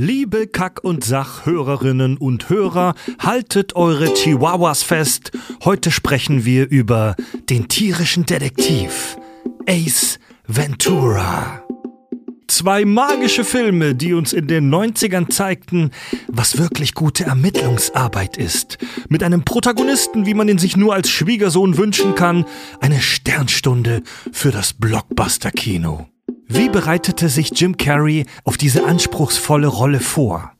Liebe Kack- und Sachhörerinnen und Hörer, haltet eure Chihuahuas fest. Heute sprechen wir über den tierischen Detektiv Ace Ventura. Zwei magische Filme, die uns in den 90ern zeigten, was wirklich gute Ermittlungsarbeit ist. Mit einem Protagonisten, wie man ihn sich nur als Schwiegersohn wünschen kann. Eine Sternstunde für das Blockbuster-Kino. Wie bereitete sich Jim Carrey auf diese anspruchsvolle Rolle vor?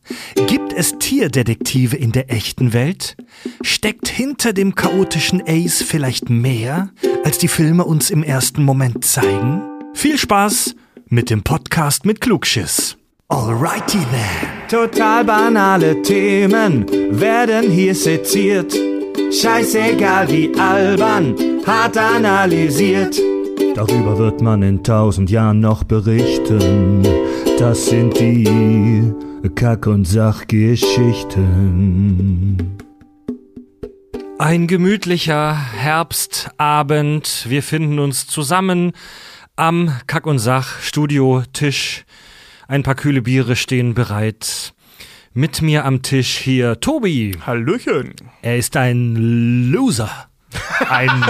Gibt es Tierdetektive in der echten Welt? Steckt hinter dem chaotischen Ace vielleicht mehr, als die Filme uns im ersten Moment zeigen? Viel Spaß mit dem Podcast mit Klugschiss. Alrighty then. Total banale Themen werden hier seziert. Scheißegal wie albern, hart analysiert. Darüber wird man in tausend Jahren noch berichten. Das sind die Kack- und Sachgeschichten. Ein gemütlicher Herbstabend. Wir finden uns zusammen am Kack- und Sach-Studio-Tisch. Ein paar kühle Biere stehen bereit. Mit mir am Tisch hier Tobi. Hallöchen. Er ist ein Loser. Ein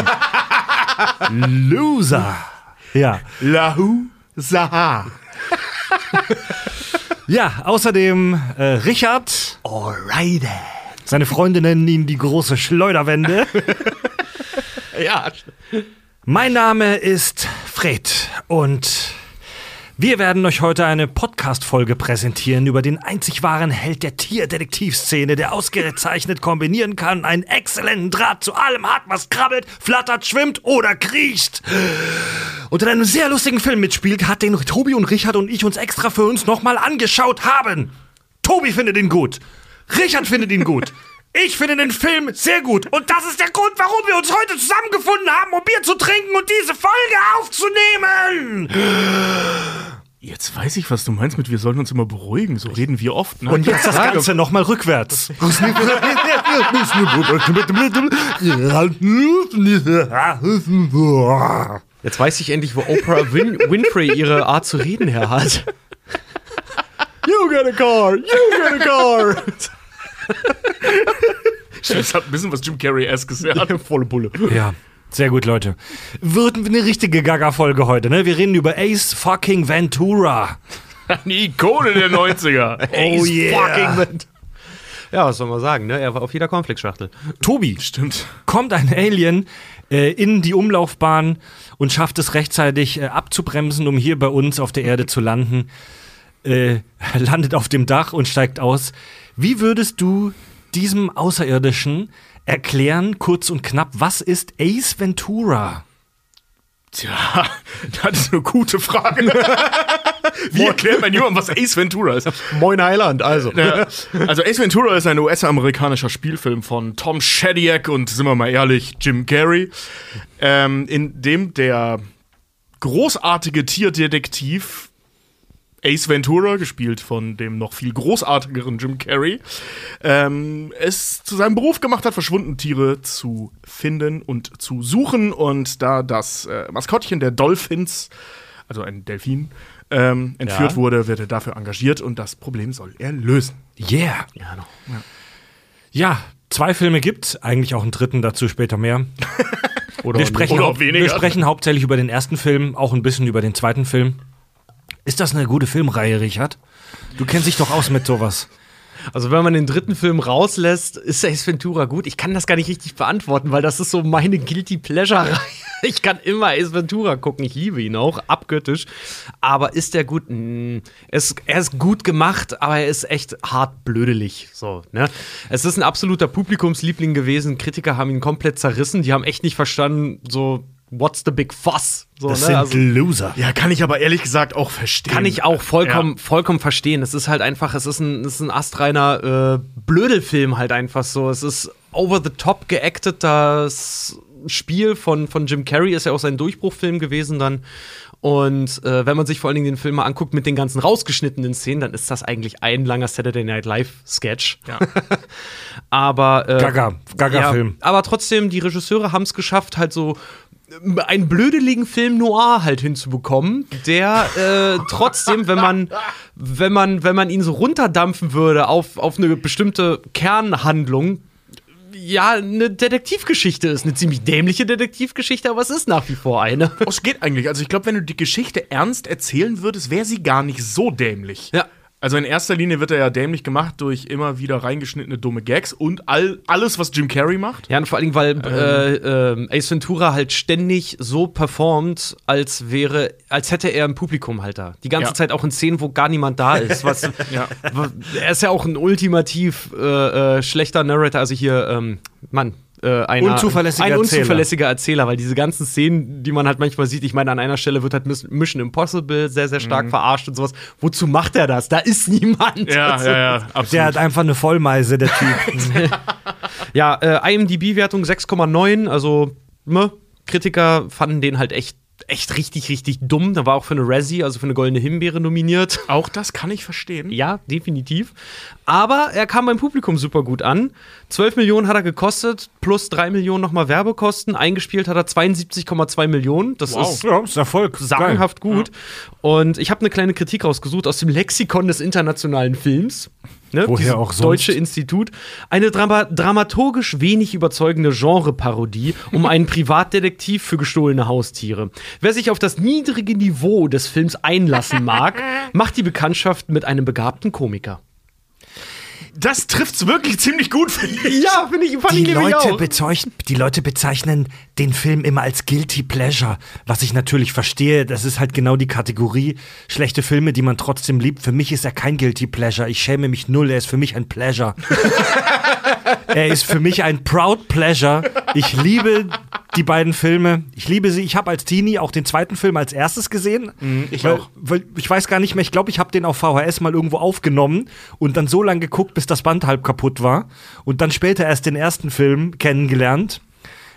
Loser. Ja. Lahu Saha. Ja, außerdem äh, Richard. Alrighty. Seine Freunde nennen ihn die große Schleuderwende. Ja. Mein Name ist Fred und wir werden euch heute eine Podcast-Folge präsentieren über den einzig wahren Held der Tierdetektivszene, der ausgezeichnet kombinieren kann, einen exzellenten Draht zu allem hat, was krabbelt, flattert, schwimmt oder kriecht. Und in einem sehr lustigen Film mitspielt, hat den Tobi und Richard und ich uns extra für uns nochmal angeschaut haben. Tobi findet ihn gut. Richard findet ihn gut. Ich finde den Film sehr gut. Und das ist der Grund, warum wir uns heute zusammengefunden haben, um Bier zu trinken und diese Folge aufzunehmen. Jetzt weiß ich, was du meinst mit wir sollen uns immer beruhigen. So reden wir oft. Ne? Und jetzt das Ganze nochmal rückwärts. Jetzt weiß ich endlich, wo Oprah Win Winfrey ihre Art zu reden her hat. You get a car, you get a car. das hat ein bisschen was Jim Carrey-eskes. Ja. Volle Bulle. Ja. Sehr gut, Leute. Wird eine richtige Gaga-Folge heute, ne? Wir reden über Ace fucking Ventura. Eine Ikone der 90er. Oh yeah. Fucking ja, was soll man sagen, ne? Er war auf jeder Cornflakes-Schachtel. Tobi, Stimmt. kommt ein Alien äh, in die Umlaufbahn und schafft es rechtzeitig äh, abzubremsen, um hier bei uns auf der Erde zu landen. Äh, landet auf dem Dach und steigt aus. Wie würdest du diesem Außerirdischen erklären, kurz und knapp, was ist Ace Ventura? Tja, das ist eine gute Frage. Wie erklärt man jemandem, was Ace Ventura ist? Moin Heiland, also. Ja, also Ace Ventura ist ein US-amerikanischer Spielfilm von Tom Shadyac und sind wir mal ehrlich, Jim Carrey, ähm, in dem der großartige Tierdetektiv Ace Ventura, gespielt von dem noch viel großartigeren Jim Carrey, ähm, es zu seinem Beruf gemacht hat, verschwundene Tiere zu finden und zu suchen. Und da das äh, Maskottchen der Dolphins, also ein Delfin, ähm, entführt Ja. wurde, wird er dafür engagiert und das Problem soll er lösen. Yeah. Ja, noch. Ja, zwei Filme gibt, eigentlich auch einen dritten, dazu später mehr. Oder Wir sprechen, Oder auch hau- weniger. wir sprechen hauptsächlich über den ersten Film, auch ein bisschen über den zweiten Film. Ist das eine gute Filmreihe, Richard? Du kennst dich doch aus mit sowas. Also, wenn man den dritten Film rauslässt, ist Ace Ventura gut. Ich kann das gar nicht richtig beantworten, weil das ist so meine Guilty Pleasure-Reihe. Ich kann immer Ace Ventura gucken. Ich liebe ihn auch, abgöttisch. Aber ist der gut? Es, er ist gut gemacht, aber er ist echt hart blödelig. So, ne? Es ist ein absoluter Publikumsliebling gewesen. Kritiker haben ihn komplett zerrissen. Die haben echt nicht verstanden, so, what's the big fuss? So, Das ne? sind Also- Loser. Ja, kann ich aber ehrlich gesagt auch verstehen. kann ich auch vollkommen, vollkommen verstehen. Es ist halt einfach, es ist ein, es ist ein astreiner äh, Blödelfilm halt einfach so. Es ist over the top geactet. Das Spiel von, von Jim Carrey ist ja auch sein Durchbruchfilm gewesen dann. Und äh, wenn man sich vor allen Dingen den Film mal anguckt mit den ganzen rausgeschnittenen Szenen, dann ist das eigentlich ein langer Saturday Night Live Sketch. Ja. aber äh, Gaga, Gaga-Film. Ja, aber trotzdem, die Regisseure haben es geschafft, halt so einen blödeligen Film noir halt hinzubekommen, der äh, trotzdem, wenn man, wenn man, wenn man ihn so runterdampfen würde auf, auf eine bestimmte Kernhandlung, ja, eine Detektivgeschichte ist. Eine ziemlich dämliche Detektivgeschichte, aber es ist nach wie vor eine. Oh, es geht eigentlich. Also ich glaube, wenn du die Geschichte ernst erzählen würdest, wäre sie gar nicht so dämlich. Ja. Also in erster Linie wird er ja dämlich gemacht durch immer wieder reingeschnittene dumme Gags und all, alles, was Jim Carrey macht. Ja, und vor allem, weil äh, äh, Ace Ventura halt ständig so performt, als wäre, als hätte er ein Publikum halt da. Die ganze Ja. Zeit auch in Szenen, wo gar niemand da ist. Was, Ja. Er ist ja auch ein ultimativ äh, äh, schlechter Narrator, also hier, ähm, Mann. Äh, einer, Unzuverlässiger ein Erzähler. unzuverlässiger Erzähler, weil diese ganzen Szenen, die man halt manchmal sieht, ich meine, an einer Stelle wird halt Miss- Mission Impossible sehr, sehr stark verarscht und sowas. Wozu macht er das? Da ist niemand. Ja, Also, ja, ja, absolut. Der hat einfach eine Vollmeise, der Typ. Ja, äh, IMDb-Wertung 6,9, also ne, Kritiker fanden den halt echt, echt richtig, richtig dumm. Da war auch für eine Razzie, also für eine goldene Himbeere nominiert. Auch das kann ich verstehen. Ja, definitiv. Aber er kam beim Publikum super gut an. 12 Millionen hat er gekostet, plus 3 Millionen nochmal Werbekosten. Eingespielt hat er 72,2 Millionen. Das Wow. ist ja, ist Erfolg. sagenhaft gut. Und ich habe eine kleine Kritik rausgesucht aus dem Lexikon des internationalen Films. Ne, Woher auch sonst? Deutsche Institut. Eine Drama dramaturgisch wenig überzeugende Genreparodie um einen Privatdetektiv für gestohlene Haustiere. Wer sich auf das niedrige Niveau des Films einlassen mag, macht die Bekanntschaft mit einem begabten Komiker. Das trifft's wirklich ziemlich gut, finde ich. Ja, finde ich, fand Die ich Leute, auch. bezeichnen, die Leute bezeichnen den Film immer als Guilty Pleasure, was ich natürlich verstehe. Das ist halt genau die Kategorie schlechte Filme, die man trotzdem liebt. Für mich ist er kein Guilty Pleasure. Ich schäme mich null. Er ist für mich ein Pleasure. er ist für mich ein Proud Pleasure. Ich liebe die beiden Filme. Ich liebe sie. Ich habe als Teenie auch den zweiten Film als erstes gesehen. ich weil, auch. Weil ich weiß gar nicht mehr. Ich glaube, ich habe den auf VHS mal irgendwo aufgenommen und dann so lange geguckt, bis das Band halb kaputt war. Und dann später erst den ersten Film kennengelernt.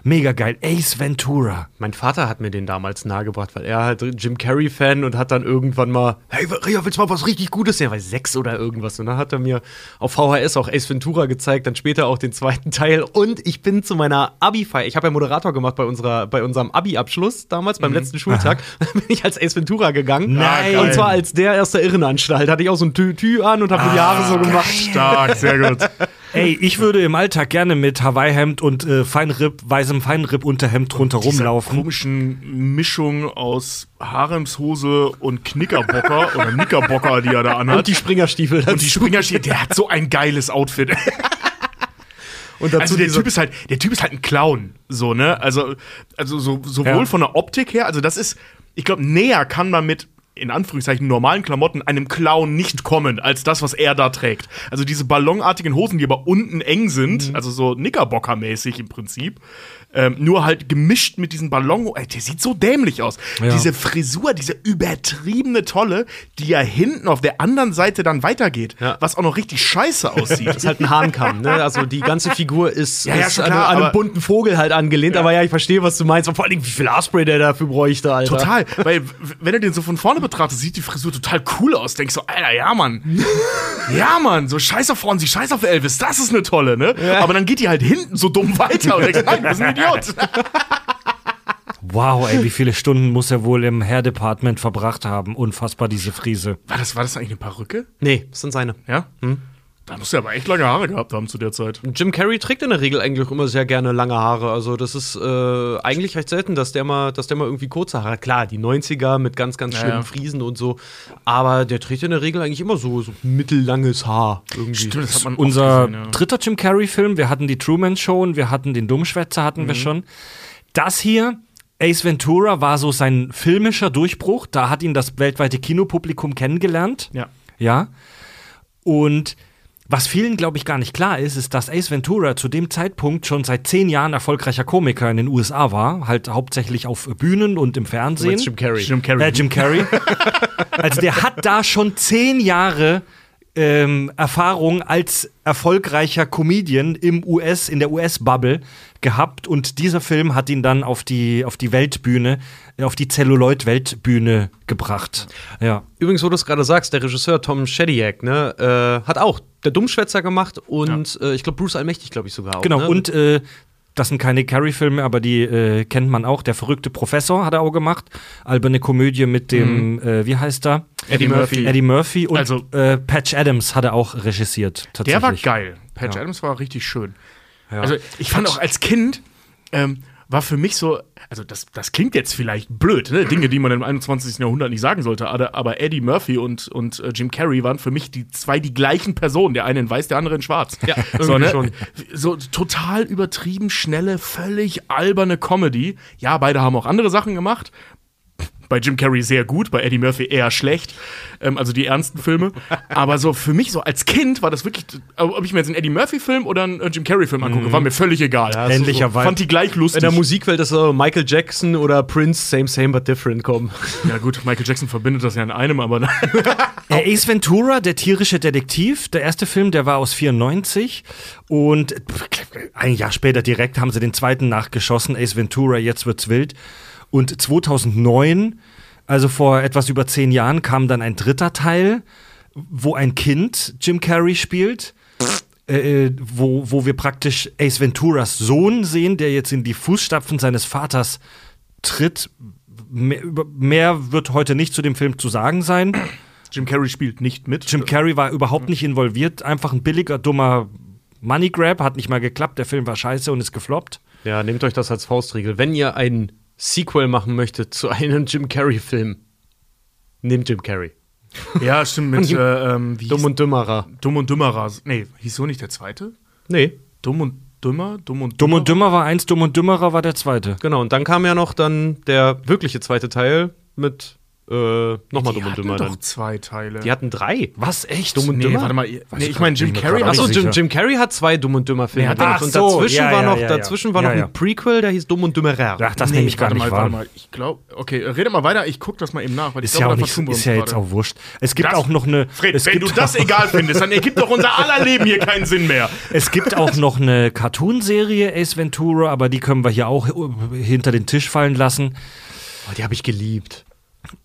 Mega geil. Ace Ventura. Mein Vater hat mir den damals nahegebracht, weil er halt Jim Carrey-Fan und hat dann irgendwann mal, hey, Ria, willst du mal was richtig Gutes sehen? Weil sechs oder irgendwas. Und dann hat er mir auf VHS auch Ace Ventura gezeigt, dann später auch den zweiten Teil. Und ich bin zu meiner Abi-Feier, ich habe ja Moderator gemacht bei, unserer, bei unserem Abi-Abschluss damals, beim letzten Schultag. Dann bin ich als Ace Ventura gegangen. Nein. Und zwar als der der Irrenanstalt. Hatte ich auch so ein Tü-Tü an und habe mir die Haare so gemacht. Stark, sehr gut. Ey, ich würde im Alltag gerne mit Hawaii-Hemd und äh, Feinripp, weißem Feinripp-Unterhemd rundherum Dieser laufen. komischen Mischung aus Haremshose und Knickerbocker oder Knickerbocker, die er da anhat. Und die Springerstiefel. Und die dazu. Springerstiefel, der hat so ein geiles Outfit. Und dazu Also der Typ ist halt, der Typ ist halt ein Clown, so ne? Also, also so, sowohl Ja. von der Optik her, also das ist, ich glaube, näher kann man mit in Anführungszeichen normalen Klamotten einem Clown nicht kommen, als das, was er da trägt. Also diese ballonartigen Hosen, die aber unten eng sind, also so Knickerbocker-mäßig im Prinzip, ähm, nur halt gemischt mit diesen Ballon, ey, der sieht so dämlich aus. Ja. Diese Frisur, diese übertriebene Tolle, die ja hinten auf der anderen Seite dann weitergeht, Ja. was auch noch richtig scheiße aussieht. ist halt ein Hahnkamm, ne? Also die ganze Figur ist, Ja, ist schon an, klar, an einem bunten Vogel halt angelehnt, aber ja, ich verstehe, was du meinst. Und vor allem, wie viel Haarspray der dafür bräuchte, Alter. Total, weil wenn du den so von vorne betrachtest, sieht die Frisur total cool aus. Denkst so, Alter, ja, Mann. ja, Mann, so scheiß auf Fonzie, scheiß auf Elvis, das ist eine tolle, ne? Aber dann geht die halt hinten so dumm weiter und denkst, nein, das ist ein Idiot. Wow, ey, wie viele Stunden muss er wohl im Hair Department verbracht haben? Unfassbar, diese Frise. War das, war das eigentlich eine Perücke? Nee, das sind seine. Ja? Da muss er aber echt lange Haare gehabt haben zu der Zeit. Jim Carrey trägt in der Regel eigentlich immer sehr gerne lange Haare. Also das ist äh, eigentlich recht selten, dass der mal, dass der mal irgendwie kurze Haare hat. Klar, die 90er mit ganz, ganz schlimmen ja. Friesen und so. Aber der trägt in der Regel eigentlich immer so, so mittellanges Haar irgendwie. das hat man Unser gesehen, ja. dritter Jim Carrey-Film, wir hatten die Truman Show und wir hatten den Dummschwätzer, hatten Mhm. wir schon. Das hier, Ace Ventura, war so sein filmischer Durchbruch. Da hat ihn das weltweite Kinopublikum kennengelernt. Ja. Ja. Und was vielen, glaube ich, gar nicht klar ist, ist, dass Ace Ventura zu dem Zeitpunkt schon seit zehn Jahren erfolgreicher Komiker in den USA war. Halt hauptsächlich auf Bühnen und im Fernsehen. Jim Carrey. Jim Carrey. Äh, Jim Carrey. also der hat da schon zehn Jahre ähm, Erfahrung als erfolgreicher Comedian im US, in der US-Bubble gehabt und dieser Film hat ihn dann auf die, auf die Weltbühne, auf die Celluloid-Weltbühne gebracht. Ja. Übrigens, wo du es gerade sagst, der Regisseur Tom Shadyac, ne, äh, hat auch der Dummschwätzer gemacht und äh, ich glaube Bruce Allmächtig, glaube ich sogar auch. Genau, ne? und äh, Das sind keine Carrie-Filme, aber die äh, kennt man auch. Der verrückte Professor hat er auch gemacht. Alberne Komödie mit dem, äh, wie heißt er? Eddie Murphy. Eddie Murphy. Und Also- äh, Patch Adams hat er auch regisiert. Der war geil. Patch Ja. Adams war richtig schön. Ja. Also ich fand auch als Kind ähm, war für mich so, also das, das klingt jetzt vielleicht blöd, ne? Dinge, die man im 21. Jahrhundert nicht sagen sollte, aber, aber Eddie Murphy und, und äh, Jim Carrey waren für mich die zwei die gleichen Personen, der eine in weiß, der andere in schwarz. Ja, so, ne? schon. so total übertrieben, schnelle, völlig alberne Comedy. Ja, beide haben auch andere Sachen gemacht. Bei Jim Carrey sehr gut, bei Eddie Murphy eher schlecht. Ähm, also die ernsten Filme. Aber so für mich, so als Kind, war das wirklich, ob ich mir jetzt einen Eddie Murphy-Film oder einen äh, Jim Carrey-Film angucke, war mir völlig egal. Ja, so- Ähnlicherweise. Fand die gleich In lustig. der Musikwelt ist so Michael Jackson oder Prince, same, same, but different kommen. ja, gut, Michael Jackson verbindet das ja in einem, aber Äh, Ace Ventura, der tierische Detektiv, der erste Film, der war aus 94 und ein Jahr später direkt haben sie den zweiten nachgeschossen, Ace Ventura, jetzt wird's wild. Und 2009, also vor etwas über zehn Jahren, kam dann ein dritter Teil, wo ein Kind Jim Carrey spielt. Äh, wo, wo wir praktisch Ace Venturas Sohn sehen, der jetzt in die Fußstapfen seines Vaters tritt. Mehr, mehr wird heute nicht zu dem Film zu sagen sein. Jim Carrey spielt nicht mit. Jim Carrey war überhaupt nicht involviert, einfach ein billiger, dummer Money Grab, hat nicht mal geklappt, der Film war scheiße und ist gefloppt. Ja, nehmt euch das als Faustregel. Wenn ihr ein Sequel machen möchtet zu einem Jim Carrey-Film, nehmt Jim Carrey. Ja, stimmt, mit äh, ähm, wie Dumm und Dümmerer. Dumm und Dümmerer. Nee, hieß so nicht der zweite? Nee, Dumm und Dümmer? Dumm und Dumm und Dümmer war eins, Dumm und Dümmerer war der zweite. genau. Und dann kam ja noch dann der wirkliche zweite Teil mit äh, nochmal Die Dumm und hatten Dümmer doch dann. zwei Teile. Die hatten drei. Was, echt? Dumm und nee, Dümmer? warte mal. Nee, ich meine, Jim Carrey hat Achso, Jim. Jim Carrey hat zwei Dumm und Dümmer Filme Nee, hat Und Ach so, dazwischen ja, war ja, noch, ja, ja. dazwischen war Ja, noch ja. ein Prequel, der hieß Dumm und Dümmerer. Ach, das nee, nehme ich gar warte nicht mal, wahr. warte mal. Ich glaube, okay, rede mal weiter. Ich gucke das mal eben nach, weil ich Ist ja glaube, auch da nicht, vertun wir ist uns ja jetzt gerade. auch wurscht. Es gibt Das- auch noch eine. Fred, es wenn gibt du das egal findest, dann ergibt doch unser aller Leben hier keinen Sinn mehr. Es gibt auch noch eine Cartoonserie, Ace Ventura, aber die können wir hier auch äh, hinter den Tisch fallen lassen. Oh, die habe ich geliebt.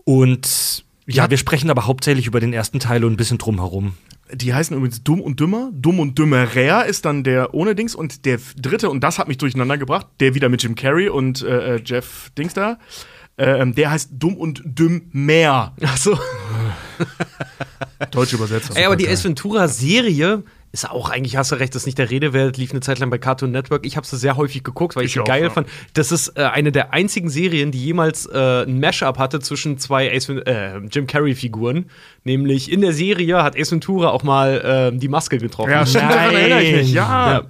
Und ja, wir sprechen aber hauptsächlich über den ersten Teil und ein bisschen drumherum. Die heißen übrigens Dumm und Dümmer. Dumm und Dümmerer ist dann der ohne Dings. Und der dritte, und das hat mich durcheinander gebracht, der wieder mit Jim Carrey und äh, äh, Jeff Dings da, ähm, der heißt Dumm und Dümmer. Achso. Deutsche Übersetzung. Ey, aber die Ace Ventura-Serie ist auch eigentlich, hast du recht, das ist nicht der Rede wert, lief eine Zeit lang bei Cartoon Network. Ich habe sie sehr häufig geguckt, weil ich, sie geil ja. fand. Das ist äh, eine der einzigen Serien, die jemals äh, ein Mashup hatte zwischen zwei Ace äh, Jim Carrey-Figuren. Nämlich in der Serie hat Ace Ventura auch mal äh, die Maske getroffen. ja, stimmt, daran erinnere ich mich. Ja. Ja.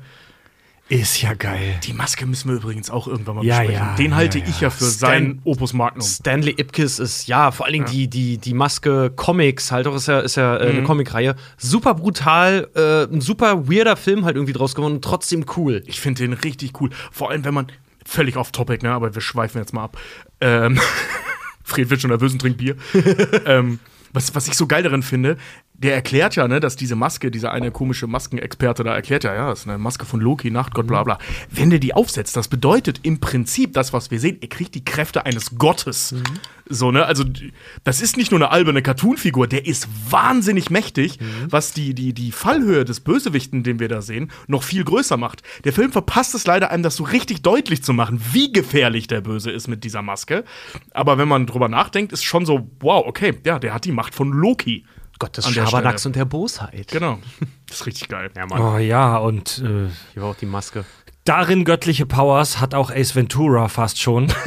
Ist ja geil. Die Maske müssen wir übrigens auch irgendwann mal Ja, besprechen. ja, Den halte ja, ich ja für Stan- sein Opus Magnum. Stanley Ipkiss ist, ja, vor allen Dingen die, die, die Maske Comics, halt auch ist ja, ist ja äh, Mhm. eine Comicreihe. Super brutal, äh, ein super weirder Film halt irgendwie draus geworden und trotzdem cool. Ich finde den richtig cool. Vor allem, wenn man. Völlig off topic, ne? Aber wir schweifen jetzt mal ab. Ähm, Fred wird schon nervös und trinkt Bier. ähm, was, was ich so geil darin finde, der erklärt ja, ne, dass diese Maske, dieser eine komische Maskenexperte da erklärt ja, ja, ist eine Maske von Loki, Nachtgott, bla bla. Wenn der die aufsetzt, das bedeutet im Prinzip das, was wir sehen, er kriegt die Kräfte eines Gottes. So, ne? Also, das ist nicht nur eine alberne Cartoonfigur, der ist wahnsinnig mächtig, was die, die, die Fallhöhe des Bösewichten, den wir da sehen, noch viel größer macht. Der Film verpasst es leider, einem das so richtig deutlich zu machen, wie gefährlich der Böse ist mit dieser Maske. Aber wenn man drüber nachdenkt, ist schon so, wow, okay, ja, der hat die Macht von Loki. Gott des An der Schabernacks und der Bosheit. Genau. Das ist richtig geil. Ja, Mann. Oh ja, und äh, Hier war auch die Maske. darin göttliche Powers hat auch Ace Ventura fast schon.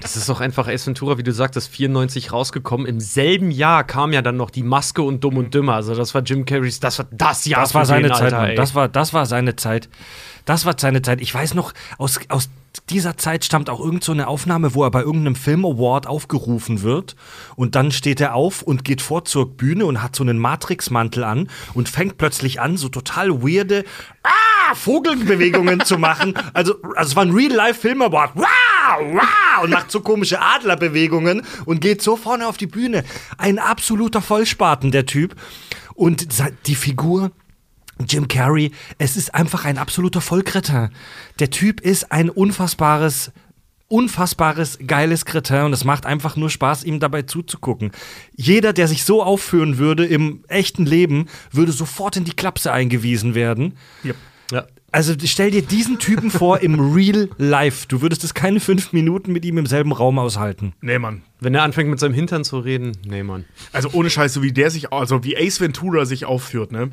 Das ist doch einfach Ace Ventura, wie du sagtest, 94 rausgekommen. Im selben Jahr kam ja dann noch die Maske und Dumm und Dümmer. Also das war Jim Carreys, das war das Jahr. Das war für seine den, Zeit, Alter. Das war, das war seine Zeit. Das war seine Zeit. Ich weiß noch, aus, aus dieser Zeit stammt auch irgend so eine Aufnahme, wo er bei irgendeinem Film Award aufgerufen wird. Und dann steht er auf und geht vor zur Bühne und hat so einen Matrix-Mantel an und fängt plötzlich an, so total weirde ah, Vogelbewegungen zu machen. Also, also es war ein Real-Life-Film Award. Wow, wow, und macht so komische Adlerbewegungen und geht so vorne auf die Bühne. Ein absoluter Vollspaten, der Typ. Und die Figur Jim Carrey, es ist einfach ein absoluter Vollkretin. Der Typ ist ein unfassbares, unfassbares, geiles Kretin und es macht einfach nur Spaß, ihm dabei zuzugucken. Jeder, der sich so aufführen würde im echten Leben, würde sofort in die Klapse eingewiesen werden. Yep. Ja. Also stell dir diesen Typen vor im Real Life. Du würdest es keine fünf Minuten mit ihm im selben Raum aushalten. Nee, Mann. Wenn er anfängt mit seinem Hintern zu reden, nee, Mann. Also ohne Scheiß, so wie der sich, also wie Ace Ventura sich aufführt, ne?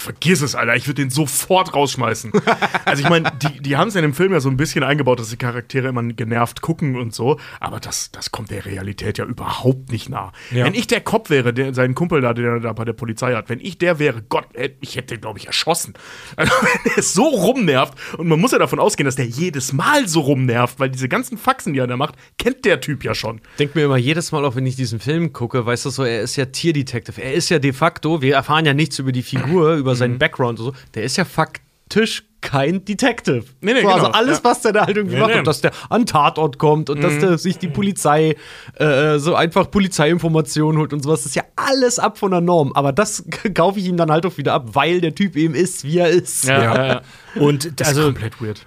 Vergiss es, Alter. Ich würde den sofort rausschmeißen. also ich meine, die, die haben es in dem Film ja so ein bisschen eingebaut, dass die Charaktere immer genervt gucken und so. Aber das, das kommt der Realität ja überhaupt nicht nah. Ja. Wenn ich der Cop wäre, der seinen Kumpel da, den er da bei der Polizei hat, wenn ich der wäre, Gott, äh, ich hätte den, glaube ich, erschossen. Also wenn der so rumnervt, und man muss ja davon ausgehen, dass der jedes Mal so rumnervt, weil diese ganzen Faxen, die er da macht, kennt der Typ ja schon. Denk mir immer jedes Mal, auch wenn ich diesen Film gucke, weißt du so, er ist ja Tierdetective. Er ist ja de facto, wir erfahren ja nichts über die Figur, über seinen Background und so. Der ist ja faktisch kein Detective. Nee, nee, so, also genau, alles, ja. was der da halt irgendwie Nee, macht nee. und dass der an Tatort kommt und dass der sich die Polizei äh, so einfach Polizeiinformationen holt und sowas, das ist ja alles ab von der Norm. Aber das kaufe ich ihm dann halt auch wieder ab, weil der Typ eben ist, wie er ist. ja. Und Das also ist komplett weird.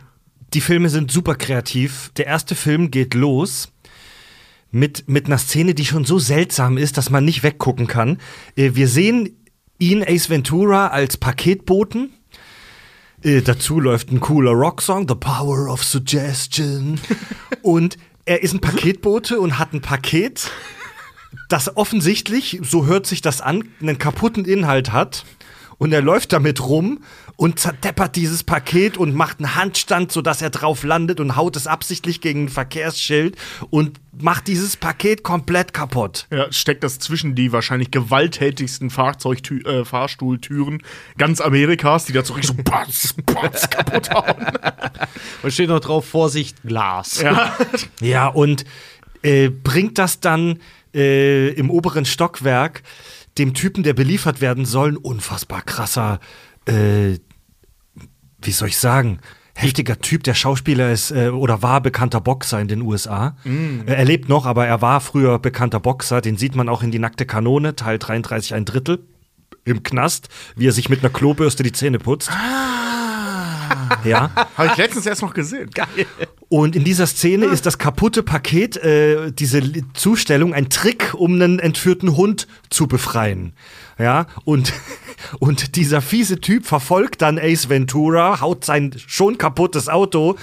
die Filme sind super kreativ. Der erste Film geht los mit, mit einer Szene, die schon so seltsam ist, dass man nicht weggucken kann. Äh, wir sehen ihn, Ace Ventura, als Paketboten. Äh, dazu läuft ein cooler Rocksong, The Power of Suggestion. und er ist ein Paketbote und hat ein Paket, das offensichtlich, so hört sich das an, einen kaputten Inhalt hat. Und er läuft damit rum und zerdeppert dieses Paket und macht einen Handstand, sodass er drauf landet und haut es absichtlich gegen ein Verkehrsschild und macht dieses Paket komplett kaputt. Ja, steckt das zwischen die wahrscheinlich gewalttätigsten Fahrzeugtü äh, Fahrstuhltüren ganz Amerikas, die da so richtig so batz, batz kaputt hauen. Und steht noch drauf, Vorsicht, Glas. Ja. Ja, und äh, bringt das dann äh, im oberen Stockwerk dem Typen, der beliefert werden soll, ein unfassbar krasser, äh, wie soll ich sagen, heftiger Typ. Der Schauspieler ist äh, oder war bekannter Boxer in den USA. Äh, Er lebt noch, aber er war früher bekannter Boxer. Den sieht man auch in die nackte Kanone, Teil 33, ein Drittel. Im Knast, wie er sich mit einer Klobürste die Zähne putzt. Ja. Habe ich letztens erst noch gesehen. Geil. Und in dieser Szene ist das kaputte Paket, äh, diese Zustellung, ein Trick, um einen entführten Hund zu befreien. Ja, und, und dieser fiese Typ verfolgt dann Ace Ventura, haut sein schon kaputtes Auto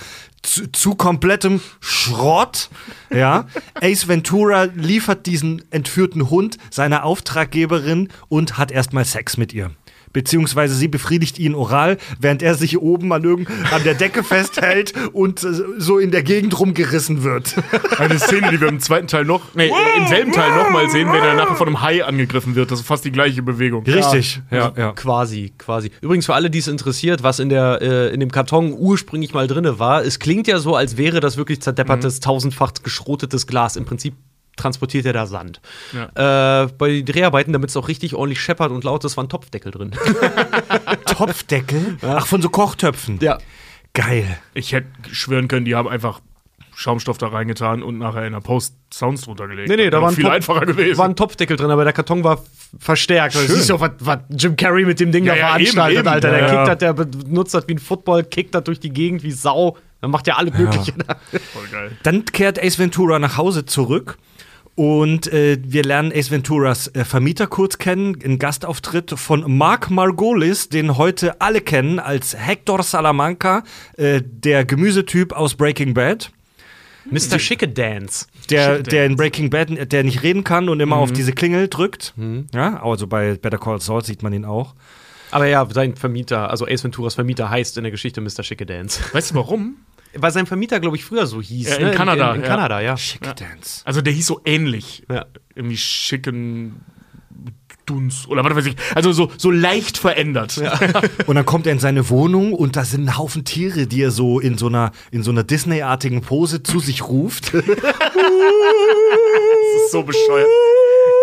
zu, zu komplettem Schrott. Ja, Ace Ventura liefert diesen entführten Hund seiner Auftraggeberin und hat erstmal Sex mit ihr. Beziehungsweise sie befriedigt ihn oral, während er sich oben an, irgend, an der Decke festhält und äh, so in der Gegend rumgerissen wird. Eine Szene, die wir im zweiten Teil noch, nee, im selben Teil noch mal sehen, wenn er nachher von einem Hai angegriffen wird. Das ist fast die gleiche Bewegung. Richtig, ja, ja. Quasi, quasi. Übrigens für alle, die es interessiert, was in, der, äh, in dem Karton ursprünglich mal drinne war, es klingt ja so, als wäre das wirklich zerdeppertes, tausendfach geschrotetes Glas. Im Prinzip transportiert er da Sand. Äh, bei den Dreharbeiten, damit es auch richtig ordentlich scheppert und laut ist, war ein Topfdeckel drin. Topfdeckel? Ach, von so Kochtöpfen. ja. Geil. Ich hätte schwören können, die haben einfach Schaumstoff da reingetan und nachher in der Post Sounds drunter gelegt. Nee, nee, da war ein, viel Top- einfacher gewesen. war ein Topfdeckel drin, aber der Karton war verstärkt. Schön. siehst du was, was Jim Carrey mit dem Ding Ja, da ja, veranstaltet, eben, eben. Alter. Der Ja, kickt ja. das, der benutzt das wie ein Football, kickt das durch die Gegend wie Sau. Dann macht er alles Mögliche. Voll geil. Dann kehrt Ace Ventura nach Hause zurück. Und äh, wir lernen Ace Venturas äh, Vermieter kurz kennen. Ein Gastauftritt von Mark Margolis, den heute alle kennen als Hector Salamanca, äh, der Gemüsetyp aus Breaking Bad. Mr. Schicke Dance. Der, der in Breaking Bad, der nicht reden kann und immer auf diese Klingel drückt. Ja, also bei Better Call Saul sieht man ihn auch. Aber ja, sein Vermieter, also Ace Venturas Vermieter heißt in der Geschichte Mr. Schicke Dance. Weißt du warum? Weil sein Vermieter, glaube ich, früher so hieß. Ja, in ne? Kanada, In, in ja. Kanada, ja. Schicke Dance. Also der hieß so ähnlich. Ja. Irgendwie schicken Duns oder was weiß ich. Also so, so leicht verändert. Und dann kommt er in seine Wohnung und da sind ein Haufen Tiere, die er so in so einer, in so einer Disney-artigen Pose zu sich ruft. Das ist so bescheuert.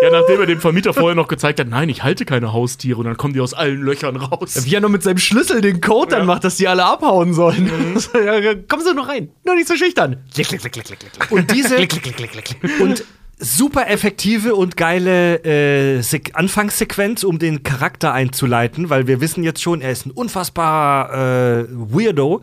Ja, nachdem er dem Vermieter vorher noch gezeigt hat, nein, ich halte keine Haustiere und dann kommen die aus allen Löchern raus. Wie er noch mit seinem Schlüssel den Code dann macht, dass die alle abhauen sollen. ja, kommen Sie noch rein. Nur nicht so schüchtern. Klick, klick, klick, klick, klick, klick. Und diese Klick, klick, klick, klick, klick. und super effektive und geile äh, Anfangssequenz, um den Charakter einzuleiten, weil wir wissen jetzt schon, er ist ein unfassbar äh, Weirdo.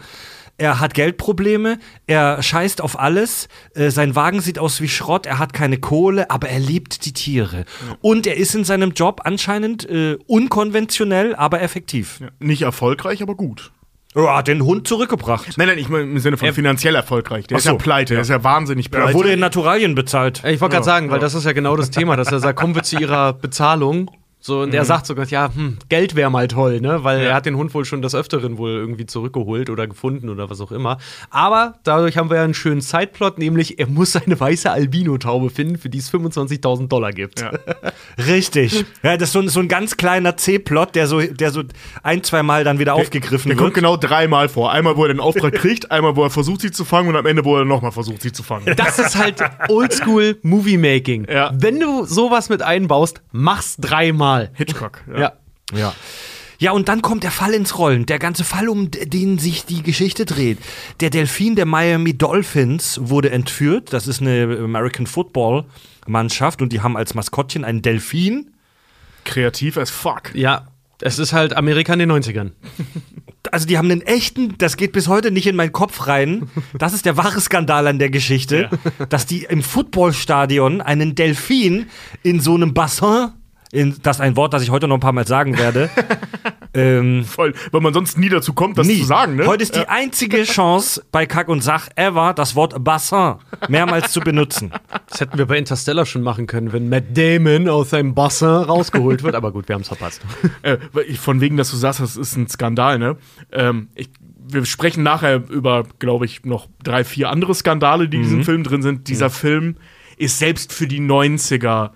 Er hat Geldprobleme, er scheißt auf alles, äh, sein Wagen sieht aus wie Schrott, er hat keine Kohle, aber er liebt die Tiere. Und er ist in seinem Job anscheinend äh, unkonventionell, aber effektiv. Ja, nicht erfolgreich, aber gut. Oh, hat den Hund zurückgebracht. Nein, nein, ich meine im Sinne von finanziell erfolgreich. Der Ach ist ja so. pleite, der ist ja wahnsinnig pleite. Er wurde in Naturalien bezahlt. Ich wollte gerade sagen, weil das ist ja genau das Thema, dass er sagt, kommen wir zu ihrer Bezahlung. So, und er sagt sogar, ja, hm, Geld wäre mal toll, ne? Weil er hat den Hund wohl schon des Öfteren wohl irgendwie zurückgeholt oder gefunden oder was auch immer. Aber dadurch haben wir ja einen schönen Sideplot, nämlich er muss seine weiße Albino-Taube finden, für die es 25.000 Dollar gibt. Ja. Richtig. Ja, das ist so, ein- so ein ganz kleiner C-Plot, der so, der so ein, zwei Mal dann wieder aufgegriffen Der wird. kommt genau dreimal vor. Einmal, wo er den Auftrag kriegt, einmal, wo er versucht, sie zu fangen und am Ende, wo er nochmal versucht, sie zu fangen. Das ist halt Oldschool Movie-Making. Ja. Wenn du sowas mit einbaust, mach's dreimal. Hitchcock. Ja. Ja. Ja, und dann kommt der Fall ins Rollen. Der ganze Fall, um den sich die Geschichte dreht. Der Delfin der Miami Dolphins wurde entführt. Das ist eine American Football Mannschaft und die haben als Maskottchen einen Delfin. Kreativ as fuck. Ja, es ist halt Amerika in den 90ern. Also die haben einen echten, das geht bis heute nicht in meinen Kopf rein. Das ist der wahre Skandal an der Geschichte, dass die im Footballstadion einen Delfin in so einem Bassin, in, das ist ein Wort, das ich heute noch ein paar Mal sagen werde, ähm, Voll, weil man sonst nie dazu kommt, das Nie. zu sagen, ne? Heute ist die einzige Chance bei Kack und Sach ever, das Wort Bassin mehrmals zu benutzen. Das hätten wir bei Interstellar schon machen können, wenn Matt Damon aus seinem Bassin rausgeholt wird. Aber gut, wir haben es verpasst. äh, von wegen, dass du sagst, das ist ein Skandal, ne? Ähm, ich, wir sprechen nachher über, glaube ich, noch drei, vier andere Skandale, die in diesem Film drin sind. Dieser Film ist selbst für die 90er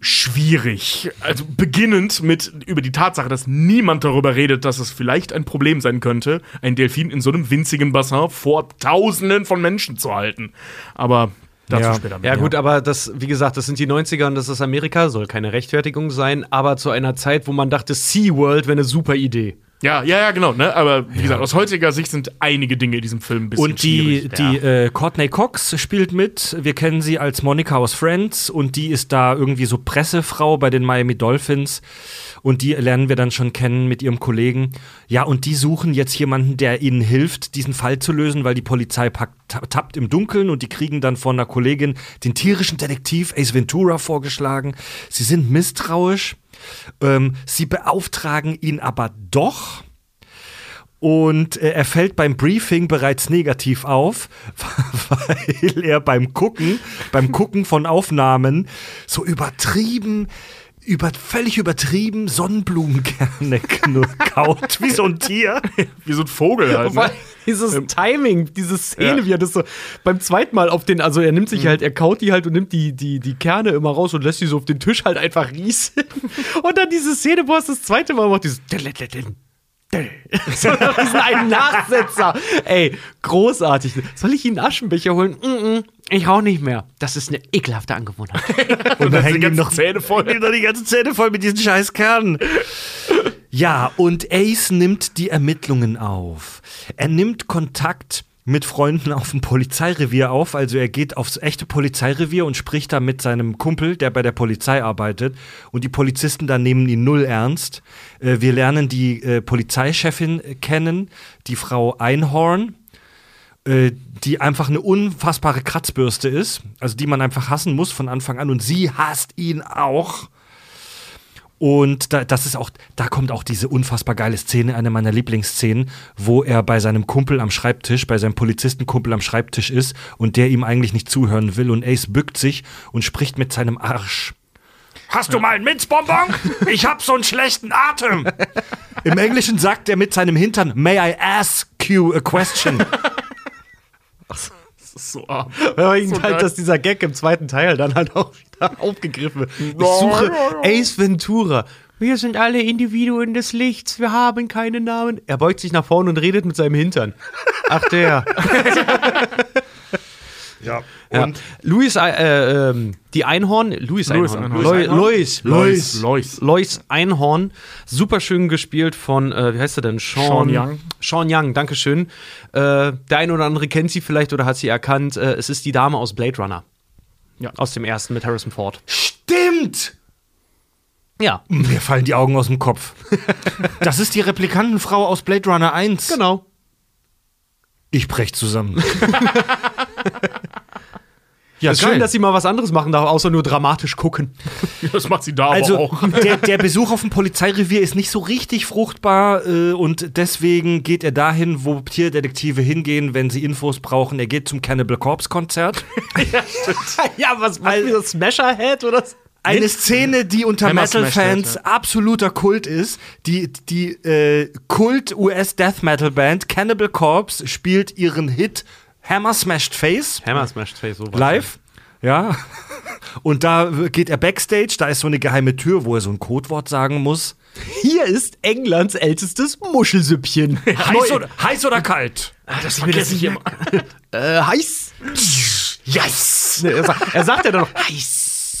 schwierig. Also beginnend mit über die Tatsache, dass niemand darüber redet, dass es vielleicht ein Problem sein könnte, ein Delfin in so einem winzigen Bassin vor Tausenden von Menschen zu halten. Aber dazu Ja. später mehr. Ja, gut, aber das, wie gesagt, das sind die 90er und das ist Amerika, soll keine Rechtfertigung sein, aber zu einer Zeit, wo man dachte, SeaWorld wäre eine super Idee. Ja, ja, ja, genau. Ne? Aber wie gesagt, aus heutiger Sicht sind einige Dinge in diesem Film ein bisschen Und die, die äh, Courtney Cox spielt mit. Wir kennen sie als Monica aus Friends und die ist da irgendwie so Pressefrau bei den Miami Dolphins. Und die lernen wir dann schon kennen mit ihrem Kollegen. Ja, und die suchen jetzt jemanden, der ihnen hilft, diesen Fall zu lösen, weil die Polizei packt, ta- tappt im Dunkeln und die kriegen dann von einer Kollegin den tierischen Detektiv Ace Ventura vorgeschlagen. Sie sind misstrauisch. Ähm, sie beauftragen ihn aber doch. Und äh, er fällt beim Briefing bereits negativ auf, weil er beim Gucken, beim Gucken von Aufnahmen so übertrieben, über, völlig übertrieben Sonnenblumenkerne kaut, wie so ein Tier. wie so ein Vogel halt. Weil Ne? dieses Timing, diese Szene, Ja. wie er das so beim zweiten Mal auf den, also er nimmt sich halt, er kaut die halt und nimmt die, die, die Kerne immer raus und lässt die so auf den Tisch halt einfach rieseln. Und dann diese Szene, wo er es das zweite Mal macht, dieses so diesen einen Nachsetzer. Ey, großartig. Soll ich Ihnen Aschenbecher holen? Mm -mm, ich auch nicht mehr. Das ist eine ekelhafte Angewohnheit. Und Das hängen die ihm noch Zähne voll. noch die ganzen Zähne voll mit diesen scheiß Kernen. Ja, und Ace nimmt die Ermittlungen auf. Er nimmt Kontakt mit Freunden auf dem Polizeirevier auf. Also er geht aufs echte Polizeirevier und spricht da mit seinem Kumpel, der bei der Polizei arbeitet. Und die Polizisten da nehmen ihn null ernst. Äh, wir lernen die äh, Polizeichefin äh, kennen, die Frau Einhorn äh, die einfach eine unfassbare Kratzbürste ist, also die man einfach hassen muss von Anfang an und sie hasst ihn auch. Und da, das ist auch, da kommt auch diese unfassbar geile Szene, eine meiner Lieblingsszenen, wo er bei seinem Kumpel am Schreibtisch, bei seinem Polizistenkumpel am Schreibtisch ist und der ihm eigentlich nicht zuhören will und Ace bückt sich und spricht mit seinem Arsch. Hast du mal einen Minzbonbon? Ich hab so einen schlechten Atem. Im Englischen sagt er mit seinem Hintern, May I ask you a question? Ist so arm. Aber ich So halt, geil. dass dieser Gag im zweiten Teil dann halt auch wieder aufgegriffen wird. Ich suche Ace Ventura. Wir sind alle Individuen des Lichts, wir haben keinen Namen. Er beugt sich nach vorne und redet mit seinem Hintern. Ach der. Ja. Ja. Louis, äh, ähm, die Einhorn, Louis Louis Einhorn. Einhorn. Loi- Louis Lois, Lois. Lois. Lois Einhorn, super schön gespielt von, äh, wie heißt er denn? Sean, Sean Young. Sean Young, dankeschön. Äh, der ein oder andere kennt sie vielleicht oder hat sie erkannt. Äh, es ist die Dame aus Blade Runner. Ja. Aus dem ersten mit Harrison Ford. Stimmt! Ja, Mir fallen die Augen aus dem Kopf. Das ist die Replikantenfrau aus Blade Runner 1. genau. Ich brech zusammen. Ja, ist geil. schön, dass sie mal was anderes machen, darf, außer nur dramatisch gucken. Das macht sie da Also aber auch. der, der Besuch auf dem Polizeirevier ist nicht so richtig fruchtbar äh, und deswegen geht er dahin, wo Tierdetektive hingehen, wenn sie Infos brauchen. Er geht zum Cannibal Corpse Konzert. ja, was macht wie das Smasherhead oder so? Eine Szene, die unter Metal-Fans Death, absoluter Kult ist. Die, die äh, Kult-US-Death-Metal-Band Cannibal Corpse spielt ihren Hit Hammer Smashed Face Hammer Smashed Face, so live. Ja. Und da geht er backstage, da ist so eine geheime Tür, wo er so ein Codewort sagen muss. Hier ist Englands ältestes Muschelsüppchen. Heiß oder, heiß oder kalt? das vergesse ich immer. äh, heiß. Yes! Nee, er, sagt, er sagt ja dann noch heiß.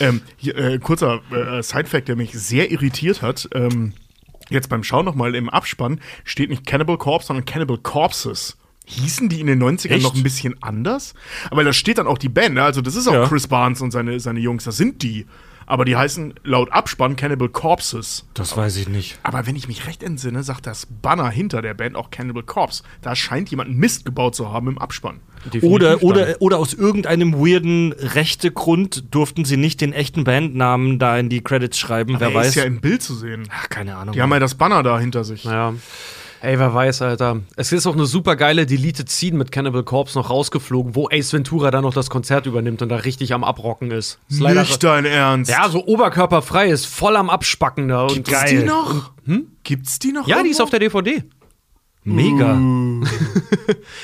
Ähm, hier, äh, kurzer äh, Side-Fact, der mich sehr irritiert hat. Ähm, jetzt beim Schauen nochmal im Abspann steht nicht Cannibal Corpse, sondern Cannibal Corpses. Hießen die in den 90ern Echt? noch ein bisschen anders? Aber da steht dann auch die Band, ne? also das ist auch Ja. Chris Barnes und seine, seine Jungs, das sind die. Aber die heißen laut Abspann Cannibal Corpses. Das weiß ich nicht. Aber wenn ich mich recht entsinne, sagt das Banner hinter der Band auch Cannibal Corpse. Da scheint jemand Mist gebaut zu haben im Abspann. Oder, oder, oder aus irgendeinem weirden rechte Grund durften sie nicht den echten Bandnamen da in die Credits schreiben. Wer er weiß. ist ja im Bild zu sehen. Ach, keine Ahnung. Die haben ja das Banner da hinter sich. Ja. Ey, wer weiß, Alter. Es ist auch eine super geile Deleted Scene mit Cannibal Corpse noch rausgeflogen, wo Ace Ventura dann noch das Konzert übernimmt und da richtig am Abrocken ist. ist leider- Nicht dein Ernst. Ja, so oberkörperfrei ist voll am Abspacken da. Und Gibt's die noch? Gibt's die noch? ja, die ist irgendwo? auf der DVD. Mega.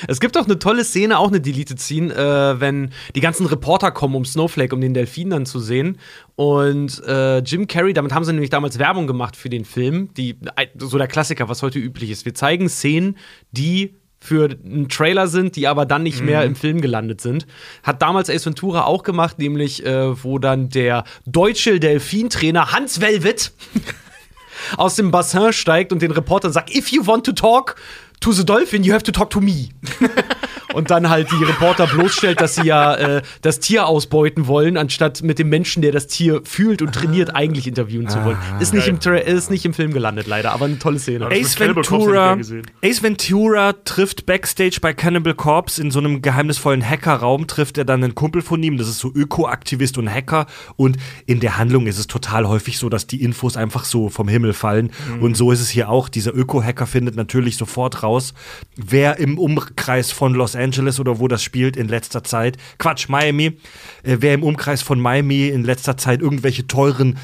Es gibt auch eine tolle Szene, auch eine Deleted Scene, äh, wenn die ganzen Reporter kommen, um Snowflake, um den Delfin dann zu sehen. Und äh, Jim Carrey, damit haben sie nämlich damals Werbung gemacht für den Film, die, äh, so der Klassiker, was heute üblich ist. Wir zeigen Szenen, die für einen Trailer sind, die aber dann nicht mehr im Film gelandet sind. Hat damals Ace Ventura auch gemacht, nämlich äh, wo dann der deutsche Delfintrainer Hans Velvet aus dem Bassin steigt und den Reportern sagt, if you want to talk to the dolphin, you have to talk to me. und dann halt die Reporter bloßstellt, dass sie ja äh, das Tier ausbeuten wollen, anstatt mit dem Menschen, der das Tier fühlt und trainiert, eigentlich interviewen zu wollen. Ist nicht, im Tra ist nicht im Film gelandet, leider, aber eine tolle Szene. Ace Ventura. Ace Ventura trifft Backstage bei Cannibal Corpse in so einem geheimnisvollen Hackerraum, trifft er dann einen Kumpel von ihm, das ist so Ökoaktivist und Hacker und in der Handlung ist es total häufig so, dass die Infos einfach so vom Himmel fallen und so ist es hier auch. Dieser Öko-Hacker findet natürlich sofort raus, wer im Umkreis von Los Angeles oder wo das spielt in letzter Zeit, Quatsch, Miami, äh, wer im Umkreis von Miami in letzter Zeit irgendwelche teuren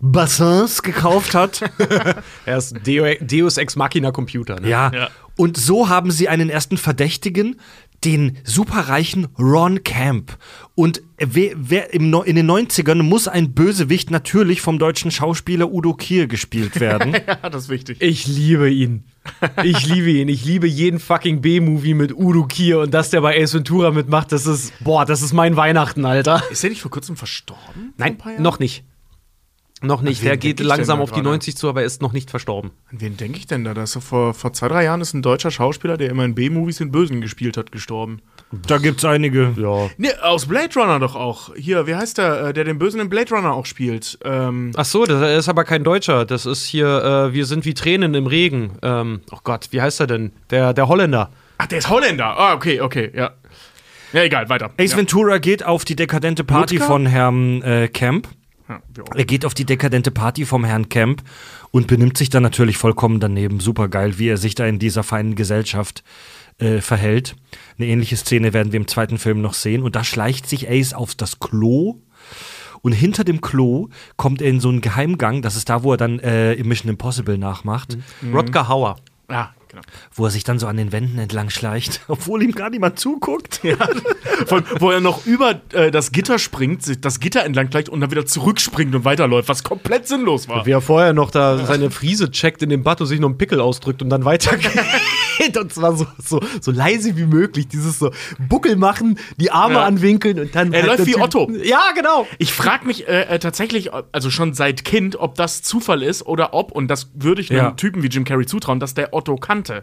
Bassins gekauft hat. Er ist Deus Ex Machina Computer. Ne? Ja. Ja. Und so haben sie einen ersten Verdächtigen, den superreichen Ron Camp. Und wer, wer im, in den 90ern muss ein Bösewicht natürlich vom deutschen Schauspieler Udo Kier gespielt werden. Ja, das ist wichtig. Ich liebe ihn. Ich liebe ihn. Ich liebe jeden fucking B-Movie mit Udo Kier und dass der bei Ace Ventura mitmacht, das ist, boah, das ist mein Weihnachten, Alter. Ist der nicht vor kurzem verstorben? Nein, noch nicht. Noch nicht. Der geht langsam auf die gerade? 90 zu, aber er ist noch nicht verstorben. An wen denke ich denn da? Das vor, vor zwei, drei Jahren ist ein deutscher Schauspieler, der immer in B-Movies den Bösen gespielt hat, gestorben. da gibt's einige. Ja. Nee, aus Blade Runner doch auch. Hier, wie heißt der, äh, der den Bösen in Blade Runner auch spielt? Ähm, Ach so, das ist aber kein Deutscher. Das ist hier, äh, wir sind wie Tränen im Regen. Ähm, oh Gott, wie heißt er denn? Der, der Holländer. ach, der ist Holländer. Ah, okay, okay, ja. Ja, egal, weiter. Ace ja. Ventura geht auf die dekadente Party Ludger? von Herrn äh, Camp. Ja. Er geht auf die dekadente Party vom Herrn Camp und benimmt sich dann natürlich vollkommen daneben. Super geil, wie er sich da in dieser feinen Gesellschaft äh, verhält. Eine ähnliche Szene werden wir im zweiten Film noch sehen. Und da schleicht sich Ace auf das Klo. Und hinter dem Klo kommt er in so einen Geheimgang. Das ist da, wo er dann äh, im Mission Impossible nachmacht. Rodger Hauer. Ah, genau. Wo er sich dann so an den Wänden entlang schleicht, obwohl ihm gar niemand zuguckt. Von, wo er noch über äh, das Gitter springt, sich das Gitter entlang gleicht und dann wieder zurückspringt und weiterläuft, was komplett sinnlos war. Wie er vorher noch da seine Friese checkt in dem Bad und sich noch einen Pickel ausdrückt und dann weitergeht. und zwar so, so, so leise wie möglich. Dieses so Buckel machen, die Arme Ja. anwinkeln und dann. Er halt läuft wie Otto. Ja, genau. Ich frage mich äh, äh, tatsächlich, also schon seit Kind, ob das Zufall ist oder ob, und das würde ich einem Ja. Typen wie Jim Carrey zutrauen, dass der Otto kannte.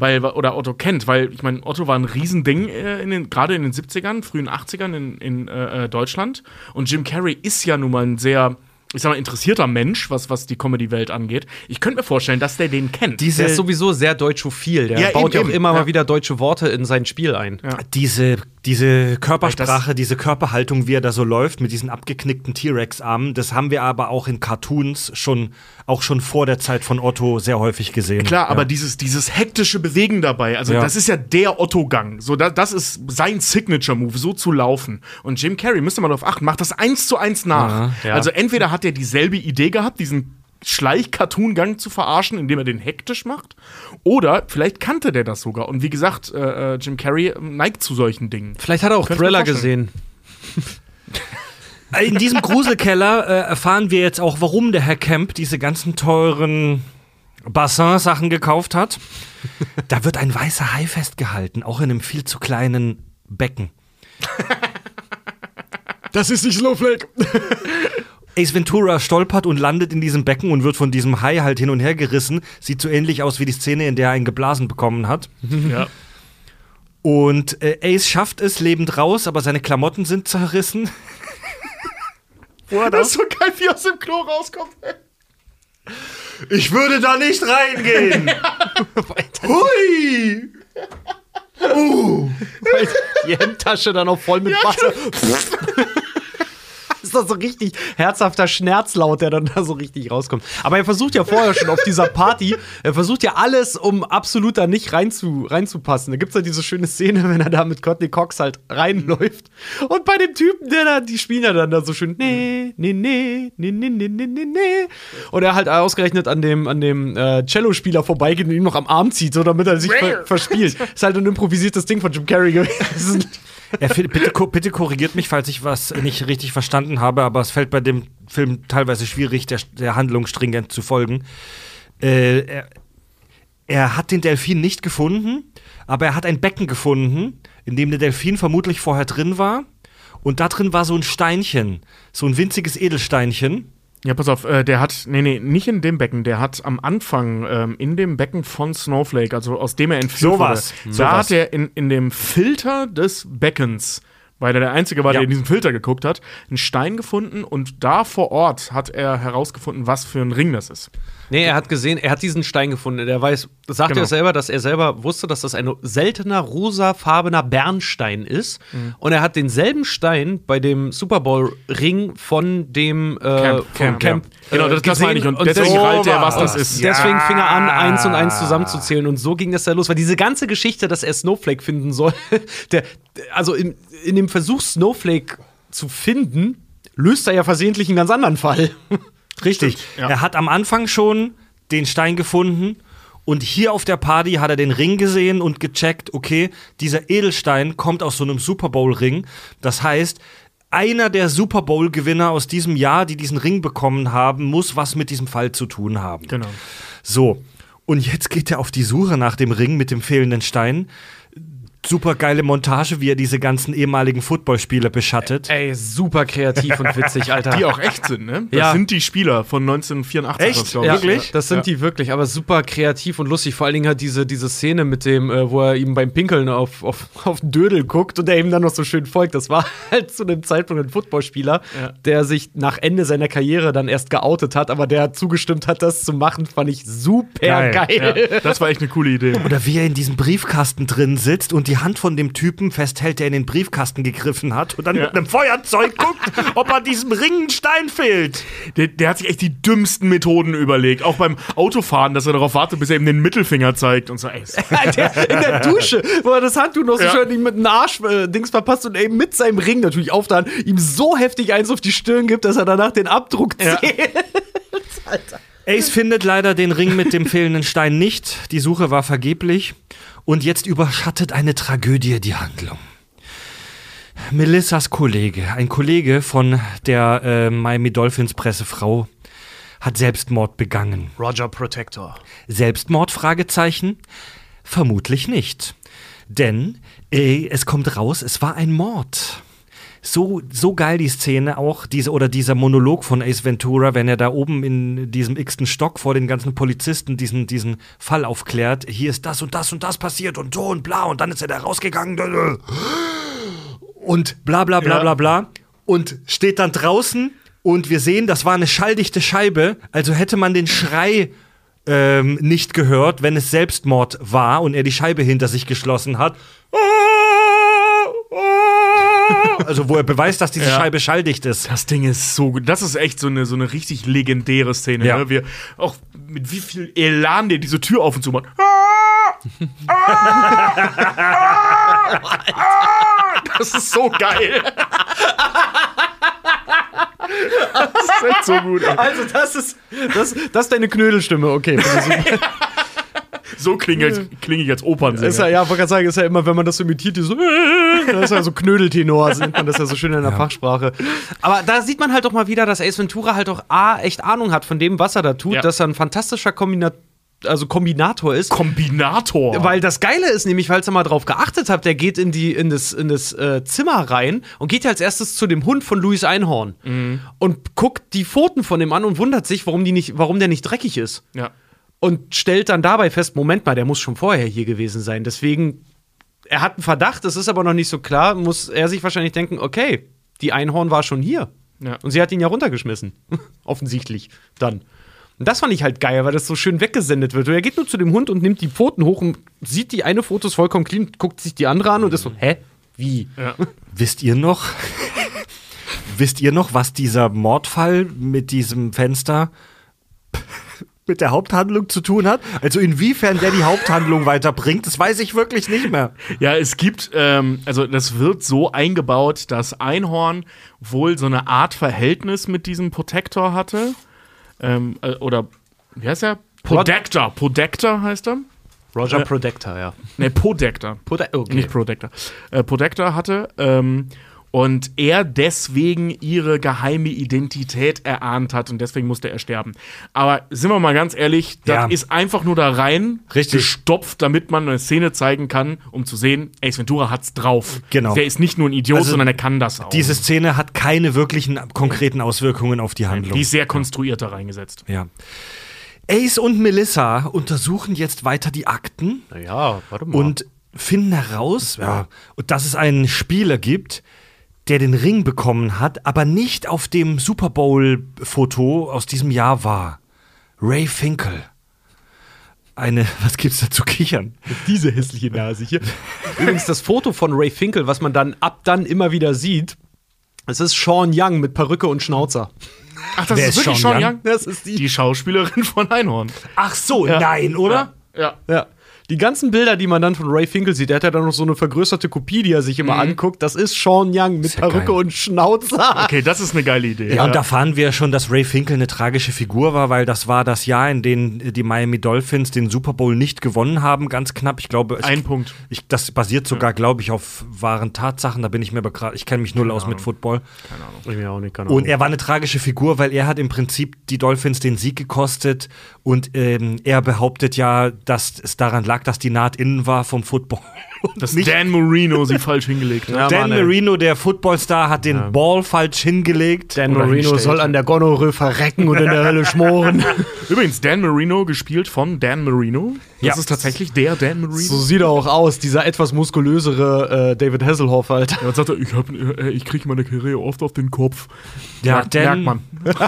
Weil, oder Otto kennt, weil ich meine, Otto war ein Riesending, äh, gerade in den 70ern, frühen 80ern in, in äh, äh, Deutschland. Und Jim Carrey ist ja nun mal ein sehr ich sag mal, interessierter Mensch, was, was die Comedy-Welt angeht. Ich könnte mir vorstellen, dass der den kennt. Diese, Der ist sowieso sehr deutschophil. Der Ja, baut eben, ja auch eben. immer Ja. mal wieder deutsche Worte in sein Spiel ein. diese, diese Körpersprache, Das- diese Körperhaltung, wie er da so läuft, mit diesen abgeknickten T-Rex-Armen, das haben wir aber auch in Cartoons schon, auch schon vor der Zeit von Otto sehr häufig gesehen. Klar, aber ja. dieses, dieses hektische Bewegen dabei, also Ja. das ist ja der Otto-Gang. So, da, das ist sein Signature-Move, so zu laufen. Und Jim Carrey, müsste man darauf achten, macht das eins zu eins nach. Ja. Also entweder hat er dieselbe Idee gehabt, diesen Schleich-Cartoon-Gang zu verarschen, indem er den hektisch macht, oder vielleicht kannte der das sogar. Und wie gesagt, äh, äh, Jim Carrey neigt zu solchen Dingen. Vielleicht hat er auch mir Thriller gesehen. In diesem Gruselkeller äh, erfahren wir jetzt auch, warum der Herr Kemp diese ganzen teuren Bassin-Sachen gekauft hat. Da wird ein weißer Hai festgehalten, auch in einem viel zu kleinen Becken. Das ist nicht Snowflake. Ace Ventura stolpert und landet in diesem Becken und wird von diesem Hai halt hin und her gerissen. Sieht so ähnlich aus wie die Szene, in der er einen geblasen bekommen hat. Ja. Und äh, Ace schafft es lebend raus, aber seine Klamotten sind zerrissen. Das ist so geil, wie aus dem Klo rauskommt. Ich würde da nicht reingehen. Hui! Weil die Hemdtasche dann auch voll mit Wasser. ist das so richtig herzhafter Schmerzlaut, der dann da so richtig rauskommt. Aber er versucht ja vorher schon auf dieser Party, er versucht ja alles, um absolut da nicht rein zu, reinzupassen. Da gibt's ja diese schöne Szene, wenn er da mit Courtney Cox halt reinläuft. Und bei dem Typen, der da, die spielen ja dann da so schön, nee, nee, nee, nee, nee, nee, nee, nee, nee. Und er halt ausgerechnet an dem, an dem äh, Cello-Spieler vorbeigeht und ihn noch am Arm zieht, so damit er sich ver verspielt. Ist halt ein improvisiertes Ding von Jim Carrey gewesen. Er, bitte, bitte korrigiert mich, falls ich was nicht richtig verstanden habe, aber es fällt bei dem Film teilweise schwierig, der, der Handlung stringent zu folgen. Äh, er, er hat den Delfin nicht gefunden, aber er hat ein Becken gefunden, in dem der Delfin vermutlich vorher drin war. Und da drin war so ein Steinchen, so ein winziges Edelsteinchen. Ja, pass auf, äh, der hat, nee, nee, nicht in dem Becken, der hat am Anfang ähm, in dem Becken von Snowflake, also aus dem er entführt Sowas, wurde, sowas. da hat er in, in dem Filter des Beckens, weil er der Einzige war, Ja. der in diesen Filter geguckt hat, einen Stein gefunden und da vor Ort hat er herausgefunden, was für ein Ring das ist. Nee, er hat gesehen, er hat diesen Stein gefunden. Er weiß, sagt Genau. er selber, dass er selber wusste, dass das ein seltener rosafarbener Bernstein ist. Mhm. Und er hat denselben Stein bei dem Super Bowl Ring von dem äh, Camp, Camp, Camp. ja. Genau, das- das gesehen. meine ich. Und deswegen rallt er, was das ist. Deswegen fing er an, eins und eins zusammenzuzählen. Und so ging das da los. Weil diese ganze Geschichte, dass er Snowflake finden soll, der, also in, in dem Versuch, Snowflake zu finden, löst er ja versehentlich einen ganz anderen Fall. Richtig. ja. Er hat am Anfang schon den Stein gefunden und hier auf der Party hat er den Ring gesehen und gecheckt, okay, dieser Edelstein kommt aus so einem Super Bowl Ring. Das heißt, einer der Super Bowl Gewinner aus diesem Jahr, die diesen Ring bekommen haben, muss was mit diesem Fall zu tun haben. Genau. So. Und jetzt geht er auf die Suche nach dem Ring mit dem fehlenden Stein. Super geile Montage, wie er diese ganzen ehemaligen Footballspieler beschattet. Ey, super kreativ und witzig, Alter. Die auch echt sind, ne? Das Ja. sind die Spieler von 1984. Echt? das Ja, ich. Wirklich? Das sind Ja. die wirklich, aber super kreativ und lustig. Vor allen Dingen hat diese, diese Szene mit dem, äh, wo er ihm beim Pinkeln auf, auf, auf den Dödel guckt und der ihm dann noch so schön folgt. Das war halt zu dem Zeitpunkt ein Footballspieler, Ja. der sich nach Ende seiner Karriere dann erst geoutet hat, aber der zugestimmt hat, das zu machen, fand ich super Geil. geil. Ja, das war echt eine coole Idee. Oder wie er in diesem Briefkasten drin sitzt und die Hand von dem Typen festhält, der in den Briefkasten gegriffen hat und dann Ja. mit einem Feuerzeug guckt, ob an diesem Ring ein Stein fehlt. Der, der hat sich echt die dümmsten Methoden überlegt. Auch beim Autofahren, dass er darauf wartet, bis er ihm den Mittelfinger zeigt und so, ey. in der Dusche, wo er das Handtuch noch so Ja. schön ihm mit dem Arsch äh, Dings verpasst und eben mit seinem Ring natürlich auf der Hand ihm so heftig eins auf die Stirn gibt, dass er danach den Abdruck Ja. zählt. Ace findet leider den Ring mit dem fehlenden Stein nicht. Die Suche war vergeblich. Und jetzt überschattet eine Tragödie die Handlung. Melissas Kollege, ein Kollege von der äh, Miami Dolphins Pressefrau, hat Selbstmord begangen. Roger Protector. Selbstmord? Fragezeichen? Vermutlich nicht. Denn äh, es kommt raus, es war ein Mord. So, so geil die Szene auch, diese oder dieser Monolog von Ace Ventura, wenn er da oben in diesem x-ten Stock vor den ganzen Polizisten diesen, diesen Fall aufklärt. Hier ist das und das und das passiert und so und bla und dann ist er da rausgegangen und bla bla bla Ja. bla bla und steht dann draußen Und wir sehen, das war eine schalldichte Scheibe, also hätte man den Schrei ähm, nicht gehört, wenn es Selbstmord war und er die Scheibe hinter sich geschlossen hat. Also wo er beweist, dass diese Ja. Scheibe schalldicht ist. Das Ding ist so gut. Das ist echt so eine, so eine richtig legendäre Szene. Ja. Ne? Wir, auch mit wie viel Elan der diese Tür auf und zu macht. Das ist so geil. Das ist echt so gut. Ey. Also, das ist, das, das ist deine Knödelstimme, okay. So klinge ich als Opernsänger. Ist ja, ja, wollte gerade sagen, ist ja immer, wenn man das so imitiert, so, das ist ja so Knödeltenor, nennt man das ja so schön in der Fachsprache. Aber da sieht man halt doch mal wieder, dass Ace Ventura halt auch A, echt Ahnung hat von dem, was er da tut, Ja. dass er ein fantastischer Kombina also Kombinator ist. Kombinator. Weil das Geile ist nämlich, falls ihr mal drauf geachtet habt, der geht in, die, in das, in das äh, Zimmer rein und geht als erstes zu dem Hund von Louis Einhorn und guckt die Pfoten von dem an und wundert sich, warum, die nicht, warum der nicht dreckig ist. ja. Und stellt dann dabei fest, Moment mal, der muss schon vorher hier gewesen sein. Deswegen, er hat einen Verdacht, das ist aber noch nicht so klar, muss er sich wahrscheinlich denken, okay, die Einhorn war schon hier. Ja. Und sie hat ihn ja runtergeschmissen. Offensichtlich dann. Und das fand ich halt geil, weil das so schön weggesendet wird. Und er geht nur zu dem Hund und nimmt die Pfoten hoch und sieht die eine Foto ist vollkommen clean, guckt sich die andere an und ist so, hä? Wie? Ja. Wisst ihr noch? wisst ihr noch, was dieser Mordfall mit diesem Fenster mit der Haupthandlung zu tun hat? Also inwiefern der die Haupthandlung weiterbringt, das weiß ich wirklich nicht mehr. Ja, es gibt, ähm, also das wird so eingebaut, dass Einhorn wohl so eine Art Verhältnis mit diesem Protector hatte. Ähm, äh, oder, wie heißt er? Protector. Protector heißt er. Roger Äh, Protector, ja. Ne, Podector. Prote okay. Nicht Protector. Äh, Protector hatte. Ähm, und er deswegen ihre geheime Identität erahnt hat und deswegen musste er sterben. Aber sind wir mal ganz ehrlich, das Ja. ist einfach nur da rein Richtig. gestopft, damit man eine Szene zeigen kann, um zu sehen, Ace Ventura hat's drauf. Genau. Der ist nicht nur ein Idiot, Also, sondern er kann das auch. Diese Szene hat keine wirklichen konkreten Auswirkungen auf die Handlung. die ist sehr konstruiert da reingesetzt. Ja. Ace und Melissa untersuchen jetzt weiter die Akten Naja, warte mal. und finden heraus, ja, und dass es einen Spieler gibt, der den Ring bekommen hat, aber nicht auf dem Super Bowl-Foto aus diesem Jahr war. Ray Finkel. Eine, was gibt's da zu kichern? diese hässliche Nase hier. Übrigens, das Foto von Ray Finkel, was man dann ab dann immer wieder sieht, es ist Sean Young mit Perücke und Schnauzer. Ach, das Wer ist ist wirklich Sean Young? Young? Das ist die. Die Schauspielerin von Einhorn. Ach so, nein, oder? Ja. Ja. Die ganzen Bilder, die man dann von Ray Finkel sieht, der hat ja dann noch so eine vergrößerte Kopie, die er sich immer anguckt. Das ist Sean Young mit ja Perücke geil. und Schnauzer. Okay, das ist eine geile Idee. Ja, und da fahren wir schon, dass Ray Finkel eine tragische Figur war, weil das war das Jahr, in dem die Miami Dolphins den Super Bowl nicht gewonnen haben, ganz knapp. Ich glaube, ich, Ein Punkt. Ich, das basiert sogar, glaube ich, auf wahren Tatsachen. Da bin ich mir aber gerade, ich kenne mich null aus mit Football. Ich mir auch nicht, keine Und er war eine tragische Figur, weil er hat im Prinzip die Dolphins den Sieg gekostet und ähm, er behauptet ja, dass es daran lag, dass die Naht innen war vom Football. Dass Dan Marino sie falsch hingelegt hat. Ja, Dan Mann. Marino, der Footballstar, hat den Ball falsch hingelegt. Dan Oder Marino hinstellt. soll an der Gonorrhoe verrecken und in der Hölle schmoren. Übrigens, Dan Marino gespielt von Dan Marino. Das Ja. ist tatsächlich der Dan Marino. so sieht er auch aus, dieser etwas muskulösere äh, David Hasselhoff halt. Ja, sagt er, ich, hab, äh, ich kriege meine Karriere oft auf den Kopf. Ja, Merkt- Dan, merkt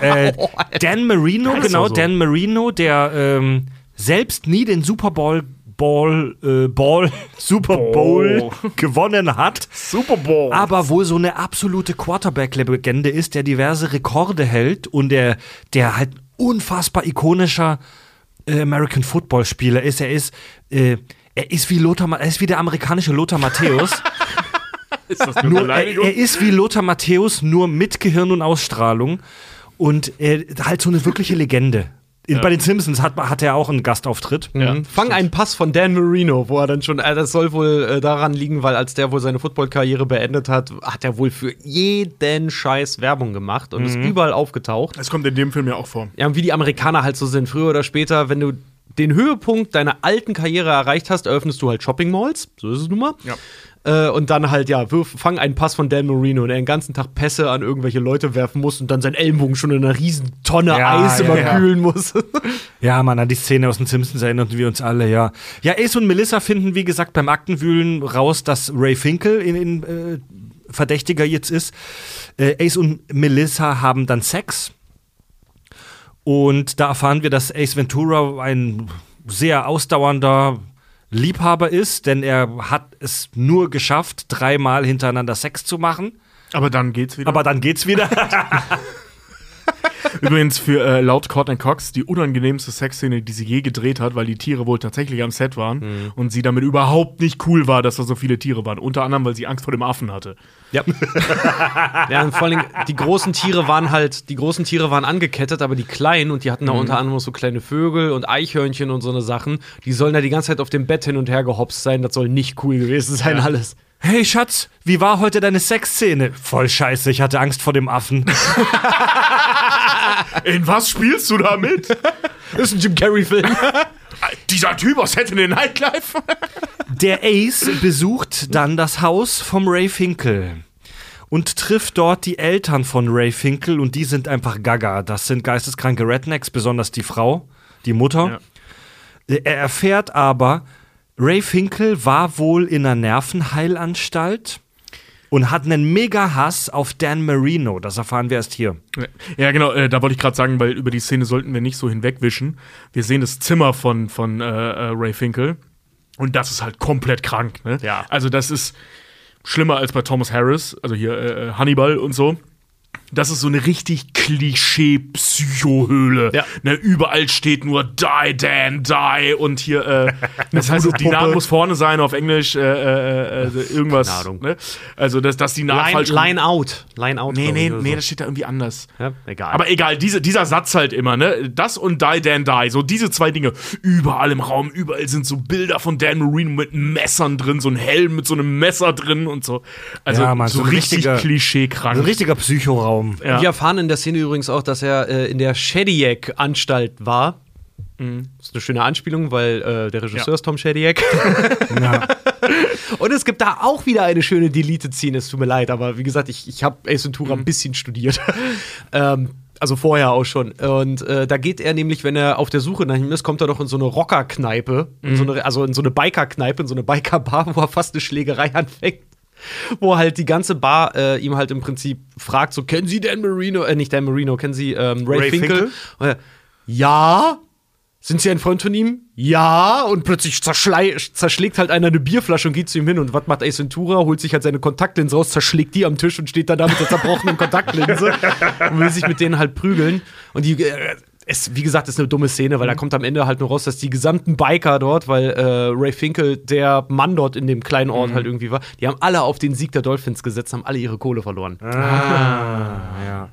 Äh, Dan Marino, genau, so. Dan Marino, der ähm, selbst nie den Super Bowl Ball, äh, Ball, Super Bowl gewonnen hat, Super Bowl. aber wohl so eine absolute Quarterback-Legende ist, der diverse Rekorde hält und der, der halt unfassbar ikonischer äh, American Football-Spieler ist. Er ist, äh, er ist wie Lothar, er ist wie der amerikanische Lothar Matthäus. ist das Nur, er, er ist wie Lothar Matthäus, nur mit Gehirn und Ausstrahlung. Und er, halt so eine wirkliche Legende. In, Bei den Simpsons hat, hat er auch einen Gastauftritt. Ja. Fang einen Pass von Dan Marino, wo er dann schon, äh, das soll wohl äh, daran liegen, weil als der wohl seine Footballkarriere beendet hat, hat er wohl für jeden Scheiß Werbung gemacht und ist überall aufgetaucht. Das kommt in dem Film ja auch vor. Ja, und wie die Amerikaner halt so sind, früher oder später, wenn du den Höhepunkt deiner alten Karriere erreicht hast, eröffnest du halt Shopping Malls, so ist es nun mal. Ja. Äh, und dann halt, ja, wirf, fang einen Pass von Dan Marino, der den ganzen Tag Pässe an irgendwelche Leute werfen muss und dann seinen Ellenbogen schon in einer riesen Tonne Ja, Eis ja, immer kühlen muss. Ja, Mann, an die Szene aus den Simpsons erinnern wir uns alle, ja. Ja, Ace und Melissa finden, wie gesagt, beim Aktenwühlen raus, dass Ray Finkel in, in äh, Hauptverdächtiger jetzt ist. Äh, Ace und Melissa haben dann Sex. Und da erfahren wir, dass Ace Ventura ein sehr ausdauernder Liebhaber ist, denn er hat es nur geschafft, dreimal hintereinander Sex zu machen. Aber dann geht's wieder. Aber dann geht's wieder. Übrigens für äh, laut Courtney Cox die unangenehmste Sexszene, die sie je gedreht hat, weil die Tiere wohl tatsächlich am Set waren Mhm. und sie damit überhaupt nicht cool war, dass da so viele Tiere waren. Unter anderem, weil sie Angst vor dem Affen hatte. Ja. ja, und vor allem, die großen Tiere waren halt, die großen Tiere waren angekettet, aber die kleinen, und die hatten da unter anderem so kleine Vögel und Eichhörnchen und so eine Sachen, die sollen da die ganze Zeit auf dem Bett hin und her gehopst sein. Das soll nicht cool gewesen sein, alles. Hey Schatz, wie war heute deine Sexszene? Voll scheiße, ich hatte Angst vor dem Affen. In was spielst du damit? Das ist ein Jim Carrey-Film. Dieser Typ aus Saturday Night Live? Der Ace besucht dann das Haus vom Ray Finkel und trifft dort die Eltern von Ray Finkel und die sind einfach gaga. Das sind geisteskranke Rednecks, besonders die Frau, die Mutter. Er erfährt aber, Ray Finkel war wohl in einer Nervenheilanstalt und hat einen Mega-Hass auf Dan Marino. Das erfahren wir erst hier. Ja, genau, äh, da wollte ich gerade sagen, weil über die Szene sollten wir nicht so hinwegwischen. Wir sehen das Zimmer von, von äh, äh, Ray Finkel und das ist halt komplett krank. Ne? Ja. Also, das ist schlimmer als bei Thomas Harris, also hier äh, äh, Hannibal und so. Das ist so eine richtig Klischee-Psychohöhle. Ja. Ne, überall steht nur Die, Dan, Die und hier, äh, das heißt, die. Naht muss vorne sein auf Englisch, äh, äh, äh, irgendwas. Keine Ahnung. Ne? Also, dass, dass die Naht Line, falsch line out. Line out. Nee, nee, nee, so. das steht da irgendwie anders. Ja, egal. Aber egal, diese, dieser Satz halt immer, ne? Das und Die, Dan, Die. So diese zwei Dinge. Überall im Raum, überall sind so Bilder von Dan Marino mit Messern drin, so ein Helm mit so einem Messer drin und so. Also Ja, Mann, so, so richtig richtiger- klischeekrank. Ein richtiger Psychoraum. Ja. Wir erfahren in der Szene übrigens auch, dass er äh, in der Shediac-Anstalt war. Das ist eine schöne Anspielung, weil äh, der Regisseur Ja. ist Tom Shediac. Ja. Und es gibt da auch wieder eine schöne Deleted-Szene. Es tut mir leid, aber wie gesagt, ich, ich habe Ace Ventura ein bisschen studiert. ähm, also vorher auch schon. Und äh, da geht er nämlich, wenn er auf der Suche nach ihm ist, kommt er doch in so eine Rocker-Kneipe, in so eine, also in so eine Biker-Kneipe, in so eine Biker-Bar, wo er fast eine Schlägerei anfängt. Wo halt die ganze Bar äh, ihm halt im Prinzip fragt: so, kennen Sie Dan Marino? Äh, nicht Dan Marino, kennen Sie ähm, Ray, Ray Finkel? Finkel? Ja. Sind Sie ein Freund von ihm? Ja. Und plötzlich zerschlägt halt einer eine Bierflasche und geht zu ihm hin. Und was macht Ace Ventura? Holt sich halt seine Kontaktlinse raus, zerschlägt die am Tisch und steht dann da mit der zerbrochenen Kontaktlinse und will sich mit denen halt prügeln. Und die. Äh, es, wie gesagt, ist eine dumme Szene, weil da kommt am Ende halt nur raus, dass die gesamten Biker dort, weil äh, Ray Finkel der Mann dort in dem kleinen Ort halt irgendwie war, die haben alle auf den Sieg der Dolphins gesetzt, haben alle ihre Kohle verloren. Ja.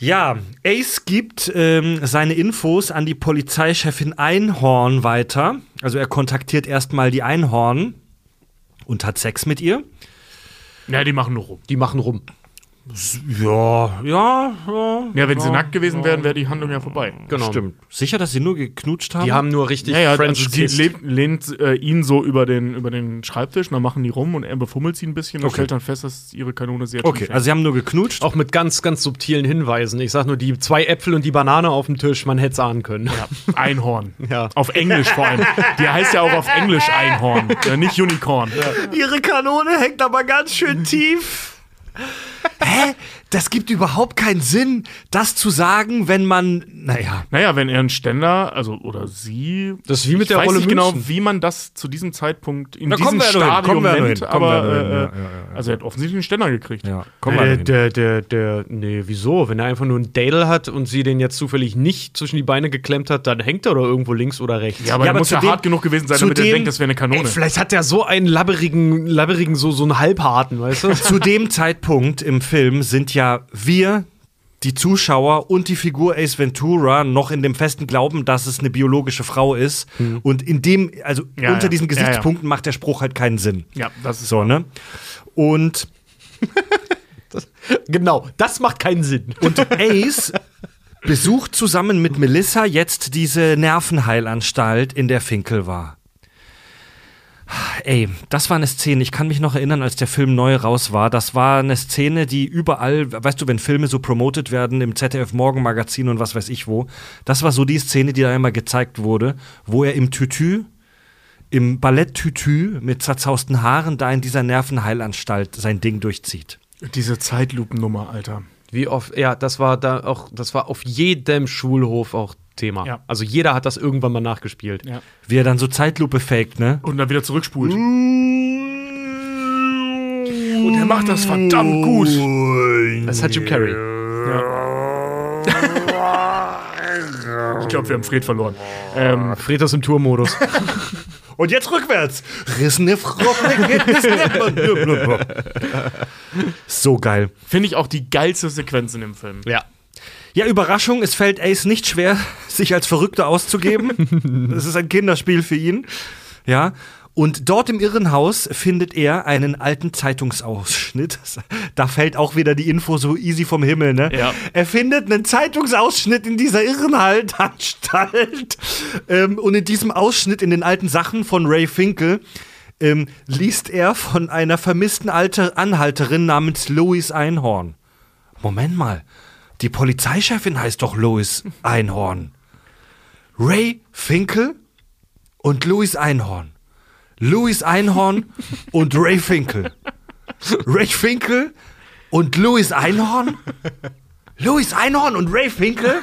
Ja, Ace gibt ähm, seine Infos an die Polizeichefin Einhorn weiter. Also er kontaktiert erstmal die Einhorn und hat Sex mit ihr. ja, die machen nur rum. Die machen rum. Ja, ja, ja. Ja, wenn sie nackt gewesen wären, wäre die Handlung ja vorbei. Genau. Stimmt. Sicher, dass sie nur geknutscht haben? Die haben nur richtig Ja, ja, French also sie lehnt, lehnt äh, ihn so über den, über den Schreibtisch, und dann machen die rum und er befummelt sie ein bisschen und Okay. stellt dann fest, dass ihre Kanone sehr Okay, also sie haben nur geknutscht. Auch mit ganz, ganz subtilen Hinweisen. Ich sag nur, die zwei Äpfel und die Banane auf dem Tisch, man hätte es ahnen können. Ja, Einhorn. Ja. Auf Englisch vor allem. Die heißt ja auch auf Englisch Einhorn, ja, nicht Unicorn. Ihre Kanone hängt aber ganz schön tief. Hä? Das gibt überhaupt keinen Sinn, das zu sagen, wenn man. Naja. Naja, wenn er einen Ständer, also oder sie. Das ist wie mit ich der weiß Rolle nicht genau, München. wie man das zu diesem Zeitpunkt in Da diesem Stadium kommen wir ja noch nennt, aber äh, ja, ja, ja. also er hat offensichtlich einen Ständer gekriegt. Ja, komm mal Der, hin. der, der, der, nee, wieso? Wenn er einfach nur einen Dale hat und sie den jetzt zufällig nicht zwischen die Beine geklemmt hat, dann hängt er doch irgendwo links oder rechts. Ja, aber Ja, er aber muss ja dem- hart genug gewesen sein, damit er dem- denkt, das wäre eine Kanone. Ey, vielleicht hat er so einen labberigen, labberigen so, so einen Halbharten, weißt du? Zu dem Zeitpunkt im Film sind ja wir, die Zuschauer und die Figur Ace Ventura noch in dem festen Glauben, dass es eine biologische Frau ist. Und in dem, also Ja, unter ja. diesen Ja, ja. Gesichtspunkten macht der Spruch halt keinen Sinn. ja, das ist So, ne? Und, genau, das macht keinen Sinn. und Ace besucht zusammen mit Melissa jetzt diese Nervenheilanstalt, in der Finkel war. Ey, das war eine Szene, ich kann mich noch erinnern, als der Film neu raus war. Das war eine Szene, die überall, weißt du, wenn Filme so promotet werden im ZDF Morgenmagazin und was weiß ich wo, das war so die Szene, die da immer gezeigt wurde, wo er im Tütü im Balletttütü mit zerzausten Haaren da in dieser Nervenheilanstalt sein Ding durchzieht. Diese Zeitlupennummer, Alter. Wie oft, ja, das war da auch, das war auf jedem Schulhof auch Thema. Ja. Also jeder hat das irgendwann mal nachgespielt. Ja. Wie er dann so Zeitlupe faked, ne? Und dann wieder zurückspult. Und er macht das verdammt gut. Das hat Jim Carrey. Ich glaube, wir haben Fred verloren. Ähm, Fred ist im Tourmodus. Und jetzt rückwärts. Rissene So geil. Finde ich auch die geilste Sequenz in dem Film. ja. Ja, Überraschung, es fällt Ace nicht schwer, sich als Verrückter auszugeben. Es ist ein Kinderspiel für ihn. Ja. Und dort im Irrenhaus findet er einen alten Zeitungsausschnitt. Da fällt auch wieder die Info so easy vom Himmel, ne? Ja. Er findet einen Zeitungsausschnitt in dieser Irrenhaltanstalt. Ähm, und in diesem Ausschnitt in den alten Sachen von Ray Finkel ähm, liest er von einer vermissten alte Anhalterin namens Louis Einhorn. Moment mal, die Polizeichefin heißt doch Louis Einhorn. Ray Finkel und Louis Einhorn. Louis Einhorn und Ray Finkel. Ray Finkel und Louis Einhorn? Louis Einhorn und Ray Finkel?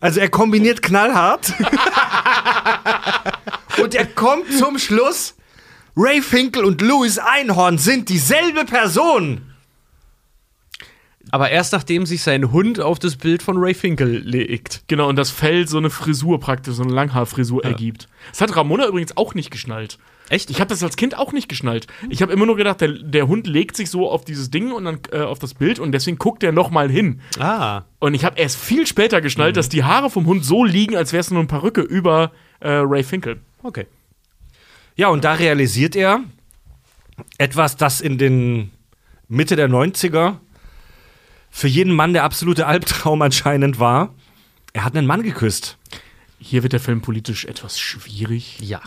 Also er kombiniert knallhart. und er kommt zum Schluss, Ray Finkel und Louis Einhorn sind dieselbe Person. Aber erst nachdem sich sein Hund auf das Bild von Ray Finkel legt. Genau, und das Fell so eine Frisur praktisch, so eine Langhaarfrisur ergibt. Das hat Ramona übrigens auch nicht geschnallt. Echt? Ich habe das als Kind auch nicht geschnallt. Ich habe immer nur gedacht, der, der Hund legt sich so auf dieses Ding und dann äh, auf das Bild und deswegen guckt er noch mal hin. Ah. Und ich habe erst viel später geschnallt, dass die Haare vom Hund so liegen, als wäre es nur eine Perücke über äh, Ray Finkel. Okay. Ja, und da realisiert er etwas, das in den Mitte der 90er für jeden Mann der absolute Albtraum anscheinend war. Er hat einen Mann geküsst. Hier wird der Film politisch etwas schwierig. Ja.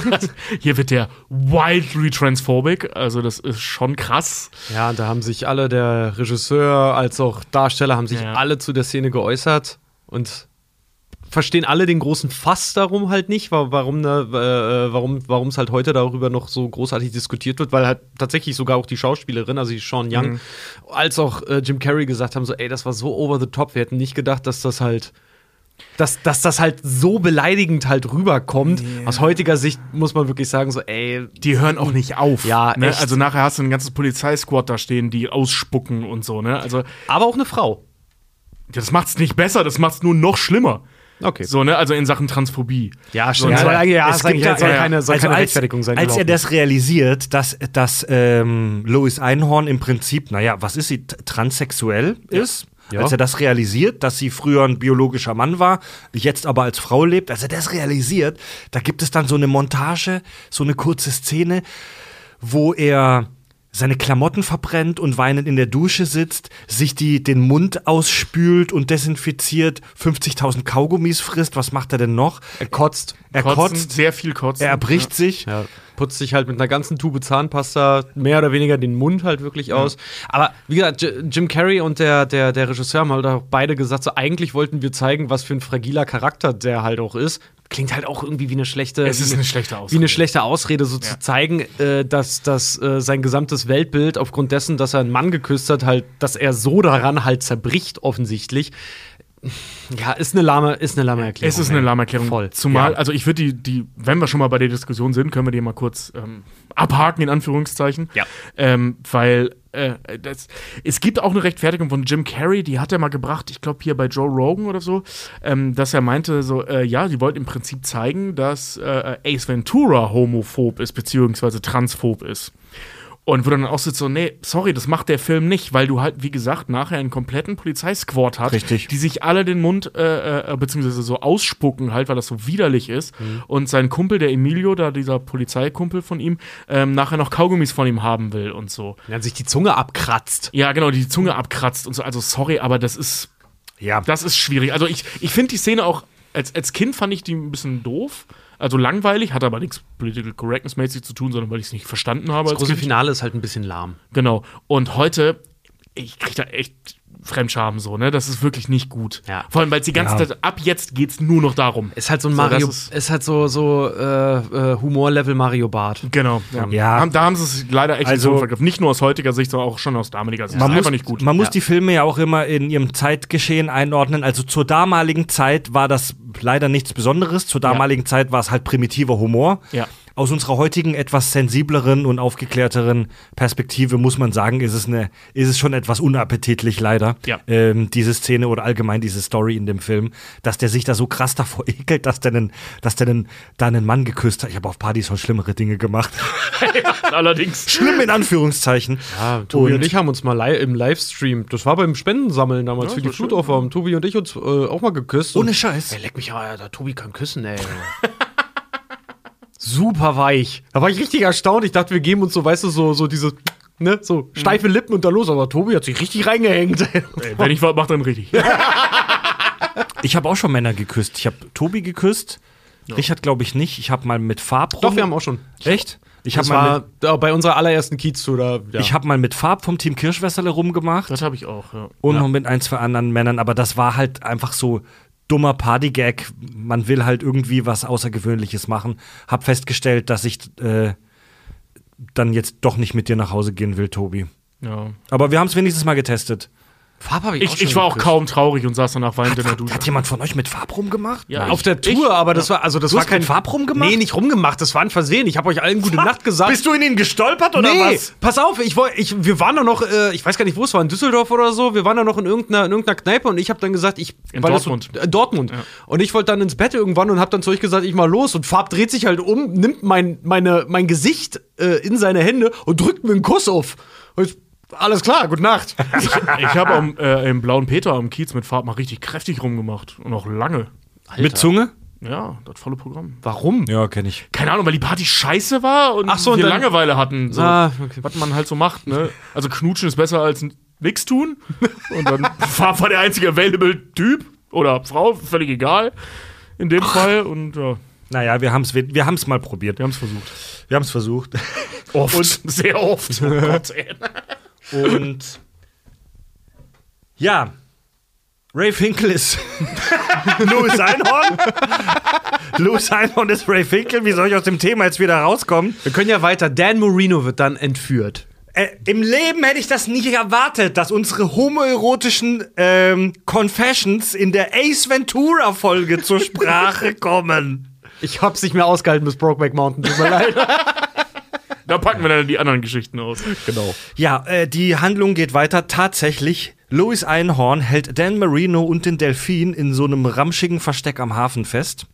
Hier wird der wildly transphobic, also das ist schon krass. Ja, da haben sich alle, der Regisseur als auch Darsteller, haben sich Ja. alle zu der Szene geäußert und verstehen alle den großen Fass darum halt nicht, wa- warum ne, äh, warum warum es halt heute darüber noch so großartig diskutiert wird, weil halt tatsächlich sogar auch die Schauspielerin, also die Sean Young, als auch äh, Jim Carrey gesagt haben so, ey, das war so over the top, wir hätten nicht gedacht, dass das halt dass, dass das halt so beleidigend halt rüberkommt. Aus heutiger Sicht muss man wirklich sagen, so, ey, Die hören auch nicht auf. Ja, ne? echt. Also nachher hast du ein ganzes Polizeisquad da stehen, die ausspucken und so, ne? Also aber auch eine Frau. das macht's nicht besser, das macht's nur noch schlimmer. Okay. So, ne? Also in Sachen Transphobie. Ja, So, stimmt. soll, eigentlich- ja, Es gibt soll da- keine, soll also keine als, Rechtfertigung sein. Als er das realisiert, dass, dass ähm, Louis Einhorn im Prinzip, naja, was ist sie, transsexuell ist, Ja. als er das realisiert, dass sie früher ein biologischer Mann war, jetzt aber als Frau lebt, als er das realisiert, da gibt es dann so eine Montage, so eine kurze Szene, wo er seine Klamotten verbrennt und weinend in der Dusche sitzt, sich die, den Mund ausspült und desinfiziert, 50.000 Kaugummis frisst. Was macht er denn noch? Er kotzt. Er Kotzen, kotzt, sehr viel kotzen. er erbricht sich. Ja, putzt sich halt mit einer ganzen Tube Zahnpasta mehr oder weniger den Mund halt wirklich aus. Aber wie gesagt, Jim Carrey und der, der, der Regisseur haben halt auch beide gesagt, so eigentlich wollten wir zeigen, was für ein fragiler Charakter der halt auch ist. Klingt halt auch irgendwie wie eine schlechte. Es ist wie eine schlechte Wie Ausrede. eine schlechte Ausrede, so zu zeigen, äh, dass, dass äh, sein gesamtes Weltbild aufgrund dessen, dass er einen Mann geküsst hat, halt, dass er so daran halt zerbricht, offensichtlich. Ja, ist eine lahme, ist eine lahme Erklärung. Es ist eine ey. Lahmerklärung. Voll. Zumal, Ja. also ich würde die, die, wenn wir schon mal bei der Diskussion sind, können wir die mal kurz ähm, abhaken, in Anführungszeichen. Ja. Ähm, weil äh, das, es gibt auch eine Rechtfertigung von Jim Carrey, die hat er mal gebracht, ich glaube hier bei Joe Rogan oder so, ähm, dass er meinte, so, äh, ja, die wollten im Prinzip zeigen, dass äh, Ace Ventura homophob ist, beziehungsweise transphob ist. Und wo dann auch sitzt so, nee, sorry, das macht der Film nicht, weil du halt, wie gesagt, nachher einen kompletten Polizeisquad hast, Richtig. die sich alle den Mund, äh, äh, beziehungsweise so ausspucken halt, weil das so widerlich ist. Mhm. Und sein Kumpel, der Emilio, da dieser Polizeikumpel von ihm, ähm, nachher noch Kaugummis von ihm haben will und so. Wenn sich die Zunge abkratzt. Ja, genau, die Zunge abkratzt und so. Also sorry, aber das ist, Ja, das ist schwierig. Also ich, ich finde die Szene auch, als, als Kind fand ich die ein bisschen doof. Also langweilig, hat aber nichts Political Correctness mäßig zu tun, sondern weil ich es nicht verstanden habe. Das große Kind. Finale ist halt ein bisschen lahm. Genau. Und heute, ich krieg da echt Fremdscham so, ne? Das ist wirklich nicht gut. Ja. Vor allem, weil es die ganze Ja. Zeit, ab jetzt geht's nur noch darum. Ist halt so ein So, Mario, ist- ist, halt so, so äh, äh, Humorlevel Mario Bart. Genau, ja. Ja. Da haben sie es leider echt Also- also, vergriffen. Nicht nur aus heutiger Sicht, sondern auch schon aus damaliger Sicht. Man, ist muss, einfach nicht gut. man muss Ja. die Filme ja auch immer in ihrem Zeitgeschehen einordnen. Also zur damaligen Zeit war das leider nichts Besonderes. Zur damaligen Zeit war es halt primitiver Humor. Ja. Aus unserer heutigen etwas sensibleren und aufgeklärteren Perspektive muss man sagen, ist es, eine, ist es schon etwas unappetitlich leider, Ja. ähm, diese Szene oder allgemein diese Story in dem Film, dass der sich da so krass davor ekelt, dass der, einen, dass der einen, da einen Mann geküsst hat. Ich habe auf Partys schon schlimmere Dinge gemacht. Allerdings. Schlimm in Anführungszeichen. Ja, Tobi und, Und- ich haben uns mal li im Livestream, das war beim Spendensammeln damals für die das war Flut haben Tobi und ich uns äh, auch mal geküsst. Ohne und- Scheiß. Ey, leck mich, ja, der Tobi kann küssen, ey. Super weich. Da war ich richtig erstaunt. Ich dachte, wir geben uns so, weißt du, so, so diese, ne, so steife Lippen und dann los. Aber Tobi hat sich richtig reingehängt. Ey, wenn ich was mache, dann richtig. Ich habe auch schon Männer geküsst. Ich habe Tobi geküsst. Richard glaube ich nicht. Ich habe mal mit Farb. Doch, wir haben auch schon. Echt? Ich habe mal, mit- bei unserer allerersten Kiez-Tour. da, Ja. ich hab mal mit Farb vom Team Kirschwässerle rumgemacht. Das habe ich auch, ja. und noch mit ein, zwei anderen Männern. Aber das war halt einfach so dummer Partygag. Man will halt irgendwie was Außergewöhnliches machen. Hab festgestellt, dass ich äh, dann jetzt doch nicht mit dir nach Hause gehen will, Tobi. ja. Aber wir haben es wenigstens mal getestet. Farb habe ich, Ich, ich war auch kaum traurig und saß danach weinend in der Dusche. Hat jemand von euch mit Farb rumgemacht? Ja, Auf ich- der Tour, aber das war, also das Du war hast kein mit Farb rumgemacht? Nee, nicht rumgemacht, das war ein Versehen. Ich habe euch allen gute Nacht gesagt. Bist du in ihn gestolpert oder nee, was? pass auf, ich, ich, wir waren da noch, äh, ich weiß gar nicht, wo es war, in Düsseldorf oder so. Wir waren da noch in irgendeiner, in irgendeiner Kneipe und ich habe dann gesagt, ich. In Dortmund. So, äh, Dortmund. Und ich wollte dann ins Bett irgendwann und habe dann zu euch gesagt, ich mal los. Und Farb dreht sich halt um, nimmt mein, meine, mein Gesicht äh, in seine Hände und drückt mir einen Kuss auf. Und ich, alles klar, gute Nacht. Ich habe am, äh, im Blauen Peter am Kiez mit Farb mal richtig kräftig rumgemacht. Und auch lange. Mit Zunge? Ja, das volle Programm. Warum? Ja, kenne ich. Keine Ahnung, weil die Party scheiße war und Ach so, und wir Langeweile hatten. So, Ah, okay. Was man halt so macht, ne? Also knutschen ist besser als nix tun. Und dann Farb war der einzige available Typ oder Frau, völlig egal. In dem Fall. Und ja, Naja, wir haben es wir haben's mal probiert. wir haben es versucht. Wir haben es versucht. Oft. sehr oft. Oh Gott, ey. Und ja, Ray Finkel ist Louis Einhorn. Louis Einhorn ist Ray Finkel. Wie soll ich aus dem Thema jetzt wieder rauskommen? Wir können ja weiter. Dan Marino wird dann entführt. Äh, Im Leben hätte ich das nicht erwartet, dass unsere homoerotischen ähm, Confessions in der Ace Ventura Folge zur Sprache kommen. Ich hab's nicht mehr ausgehalten bis Brokeback Mountain. Tut mir leid. Da packen wir dann die anderen Geschichten aus. genau. Ja, äh, die Handlung geht weiter. Tatsächlich, Louis Einhorn hält Dan Marino und den Delfin in so einem ramschigen Versteck am Hafen fest.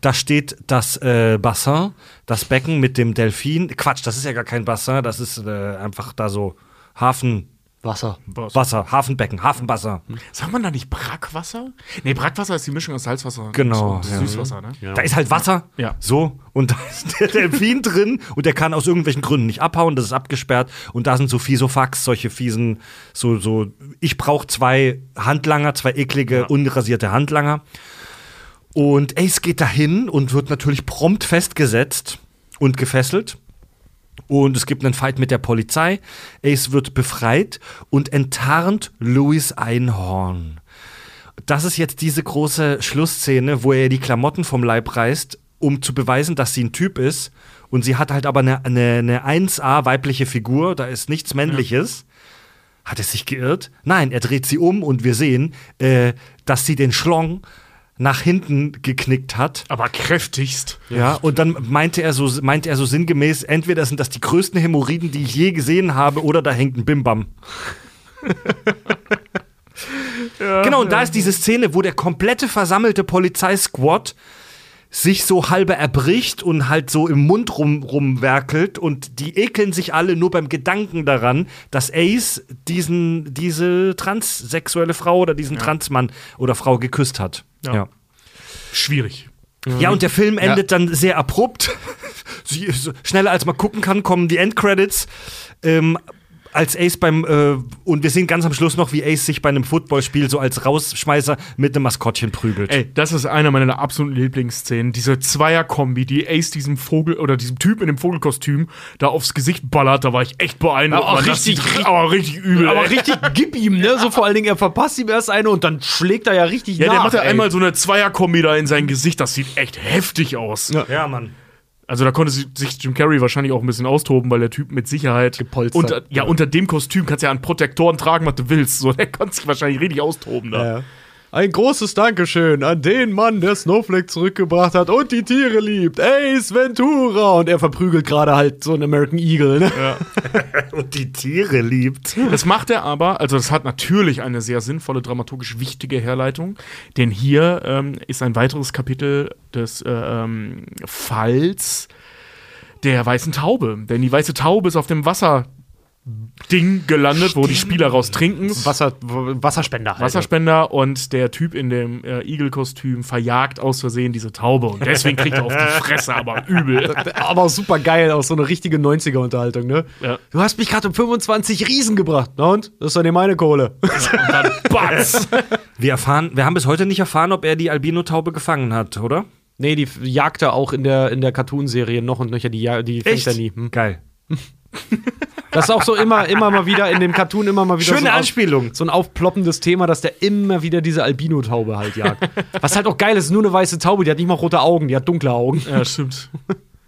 Da steht das äh, Bassin, das Becken mit dem Delfin. Quatsch, das ist ja gar kein Bassin, das ist äh, einfach da so Hafen. Wasser. Wasser, Hafenbecken, Hafenbassin. Sagt man da nicht Brackwasser? Nee, Brackwasser ist die Mischung aus Salzwasser Genau, und ja. Süßwasser, ne? Da ist halt Wasser. Ja. So. Und da ist der Delfin drin und der kann aus irgendwelchen Gründen nicht abhauen. Das ist abgesperrt. Und da sind so Fisofax, solche fiesen, so, so, ich brauche zwei Handlanger, zwei eklige, unrasierte Handlanger. Und Ace geht dahin und wird natürlich prompt festgesetzt und gefesselt. Und es gibt einen Fight mit der Polizei. Ace wird befreit und enttarnt Louis Einhorn. Das ist jetzt diese große Schlussszene, wo er die Klamotten vom Leib reißt, um zu beweisen, dass sie ein Typ ist. Und sie hat halt aber eine, eine, eine 1A weibliche Figur, da ist nichts Männliches. Hat er sich geirrt? Nein, er dreht sie um und wir sehen, äh, dass sie den Schlong nach hinten geknickt hat. Aber kräftigst. Ja, und dann meinte er so, meinte er so sinngemäß, entweder sind das die größten Hämorrhoiden, die ich je gesehen habe, oder da hängt ein Bimbam. genau, und da ist diese Szene, wo der komplette versammelte Polizeisquad sich so halber erbricht und halt so im Mund rum, rumwerkelt und die ekeln sich alle nur beim Gedanken daran, dass Ace diesen, diese transsexuelle Frau oder diesen Transmann oder Frau geküsst hat. Ja. ja. Schwierig. Ja, und der Film endet dann sehr abrupt. Schneller als man gucken kann, kommen die Endcredits. Ähm, als Ace beim, äh, und wir sehen ganz am Schluss noch, wie Ace sich bei einem Footballspiel so als Rausschmeißer mit einem Maskottchen prügelt. Ey, das ist einer meiner absoluten Lieblingsszenen. Diese Zweier-Kombi, die Ace diesem Vogel oder diesem Typ in dem Vogelkostüm da aufs Gesicht ballert, da war ich echt beeindruckt. Aber auch richtig- sieht- aber richtig übel. Aber ey. richtig gib ihm, ne? So vor allen Dingen, er verpasst ihm erst eine und dann schlägt er ja richtig Ja, nach. der macht ja einmal so eine Zweier-Kombi da in sein Gesicht. Das sieht echt heftig aus. Ja, Mann. Also da konnte sich Jim Carrey wahrscheinlich auch ein bisschen austoben, weil der Typ mit Sicherheit Gepolstert. Unter, ja, unter dem Kostüm kannst du ja an Protektoren tragen, was du willst. So, der konnte sich wahrscheinlich richtig austoben da. Ja. Ein großes Dankeschön an den Mann, der Snowflake zurückgebracht hat und die Tiere liebt. Ace Ventura. Und er verprügelt gerade halt so einen American Eagle, ne? Und die Tiere liebt. Das macht er aber, also das hat natürlich eine sehr sinnvolle, dramaturgisch wichtige Herleitung, denn hier ähm, ist ein weiteres Kapitel des äh, ähm, Falls der weißen Taube. Denn die weiße Taube ist auf dem Wasserding gelandet, wo die Spieler raus trinken. Wasser, Wasserspender halt. Wasserspender und der Typ in dem äh, Igel-Kostüm verjagt aus Versehen diese Taube und deswegen kriegt er auf die Fresse, aber übel. Aber auch super geil, auch so eine richtige 90er-Unterhaltung, ne? Ja. Du hast mich gerade um 25 Riesen gebracht. Na und? Das ist doch nicht meine Kohle. Und dann Batz! Wir erfahren, wir haben bis heute nicht erfahren, ob er die Albino-Taube gefangen hat, oder? nee, die jagt er auch in der, in der Cartoon-Serie noch und nöcher. Die, ja- die fängt er nie. Hm. Geil. Das ist auch so immer, immer mal wieder in dem Cartoon immer mal wieder Schöne so ein Auf- Anspielung. so ein aufploppendes Thema, dass der immer wieder diese Albino-Taube halt jagt. Was halt auch geil ist, nur eine weiße Taube, die hat nicht mal rote Augen, die hat dunkle Augen. Ja, stimmt.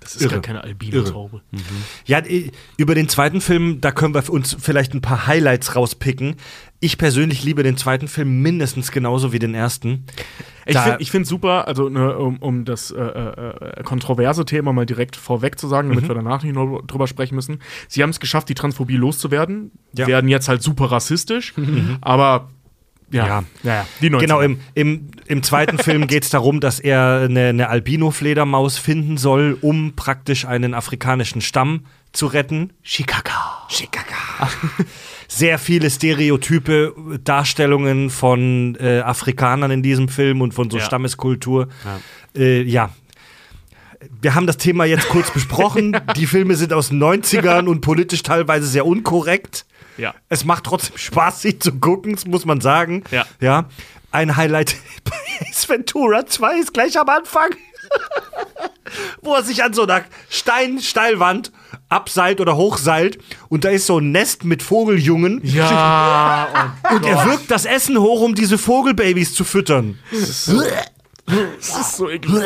Das ist Irre. gar keine Albino-Taube. Ja, äh, über den zweiten Film, da können wir für uns vielleicht ein paar Highlights rauspicken. Ich persönlich liebe den zweiten Film mindestens genauso wie den ersten. Ich finde find super, also ne, um, um das äh, äh, kontroverse Thema mal direkt vorweg zu sagen, Mhm. damit wir danach nicht noch drüber sprechen müssen. Sie haben es geschafft, die Transphobie loszuwerden. Ja. Mhm. Werden jetzt halt super rassistisch, aber ja, Ja. ja, die 90er. Genau, im, im, im zweiten Film geht es darum, dass er eine, eine Albino-Fledermaus finden soll, um praktisch einen afrikanischen Stamm zu retten. Shikaka. Shikaka. Sehr viele stereotype Darstellungen von äh, Afrikanern in diesem Film und von so Ja. Stammeskultur. Ja. Äh, ja. Wir haben das Thema jetzt kurz besprochen. Die Filme sind aus den 90ern und politisch teilweise sehr unkorrekt. Ja. Es macht trotzdem Spaß, sie zu gucken, das muss man sagen. Ja. ja. Ein Highlight bei Ace Ventura 2 ist gleich am Anfang, wo er sich an so einer Stein-Steilwand abseilt oder hochseilt und da ist so ein Nest mit Vogeljungen Ja, und er wirkt das Essen hoch, um diese Vogelbabys zu füttern. das ist so eklig.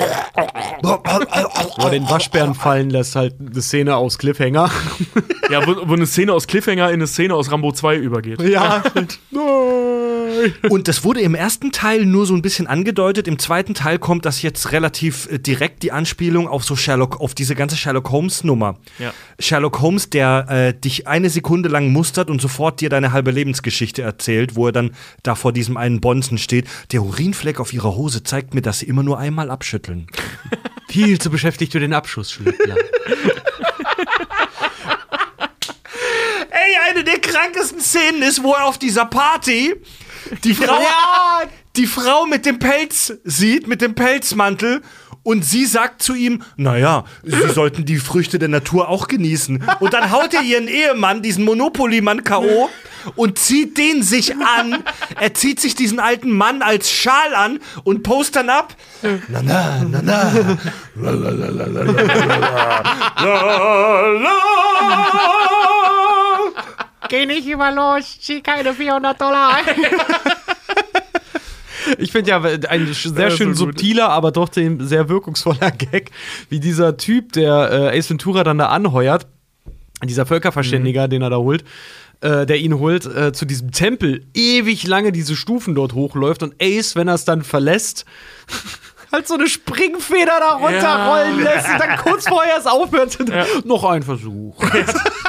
Wo er den Waschbären fallen lässt, halt eine Szene aus Cliffhanger. Ja, wo, wo eine Szene aus Cliffhanger in eine Szene aus Rambo 2 übergeht. Ja. Und das wurde im ersten Teil nur so ein bisschen angedeutet. Im zweiten Teil kommt das jetzt relativ äh, direkt die Anspielung auf so Sherlock, auf diese ganze Sherlock Holmes Nummer. Ja. Sherlock Holmes, der äh, dich eine Sekunde lang mustert und sofort dir deine halbe Lebensgeschichte erzählt, wo er dann da vor diesem einen Bonzen steht. Der Urinfleck auf ihrer Hose zeigt mir, dass sie immer nur einmal abschütteln. Viel zu beschäftigt für den Abschuss, Schlüppler. Ey, eine der krankesten Szenen ist, wo er auf dieser Party die Frau, die Frau mit dem Pelz sieht, mit dem Pelzmantel. Und sie sagt zu ihm, naja, sie sollten die Früchte der Natur auch genießen. Und dann haut er ihren Ehemann, diesen Monopoly-Mann K.O. und zieht den sich an. Er zieht sich diesen alten Mann als Schal an und post dann ab. Na, na, na, na. Geh nicht immer los, zieh keine 400 Dollar ein. Ich finde ja äh, ein sehr schön so subtiler, aber doch sehr wirkungsvoller Gag, wie dieser Typ, der äh, Ace Ventura dann da anheuert, dieser Völkerverständiger, mhm. den er da holt, äh, der ihn holt, äh, zu diesem Tempel ewig lange diese Stufen dort hochläuft und Ace, wenn er es dann verlässt, halt so eine Springfeder da runterrollen ja. lässt und dann kurz vorher es aufhört, ja. noch ein Versuch. Ja.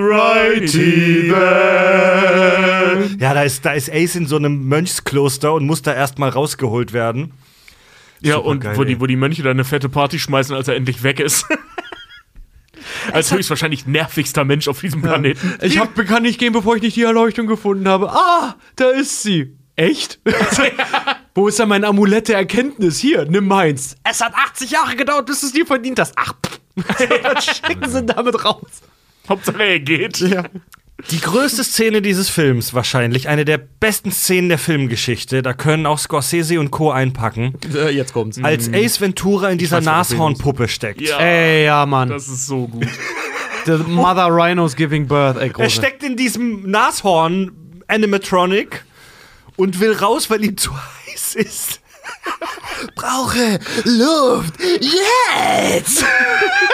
Alrighty then. Ja, da ist, da ist Ace in so einem Mönchskloster und muss da erstmal rausgeholt werden. Ja, Super und geil, wo, die, wo die Mönche dann eine fette Party schmeißen, als er endlich weg ist. als höchstwahrscheinlich nervigster Mensch auf diesem Planeten. Ich hab, kann nicht gehen, bevor ich nicht die Erleuchtung gefunden habe. Ah, da ist sie. Echt? Wo ist da mein Amulett der Erkenntnis? Hier, nimm meins. Es hat 80 Jahre gedauert, bis du es dir verdient hast. Ach, pff, Dann schicken sie damit raus. Hauptsache er geht. Die größte Szene dieses Films, wahrscheinlich eine der besten Szenen der Filmgeschichte, da können auch Scorsese und Co. einpacken, Äh, jetzt kommt's. als Ace Ventura in dieser Nashornpuppe steckt. Ja, Ey, ja, Mann. das ist so gut. The Mother Rhino's giving birth. Ey, Er große. steckt in diesem Nashorn Animatronic und will raus, weil ihm zu heiß ist. Brauche Luft jetzt!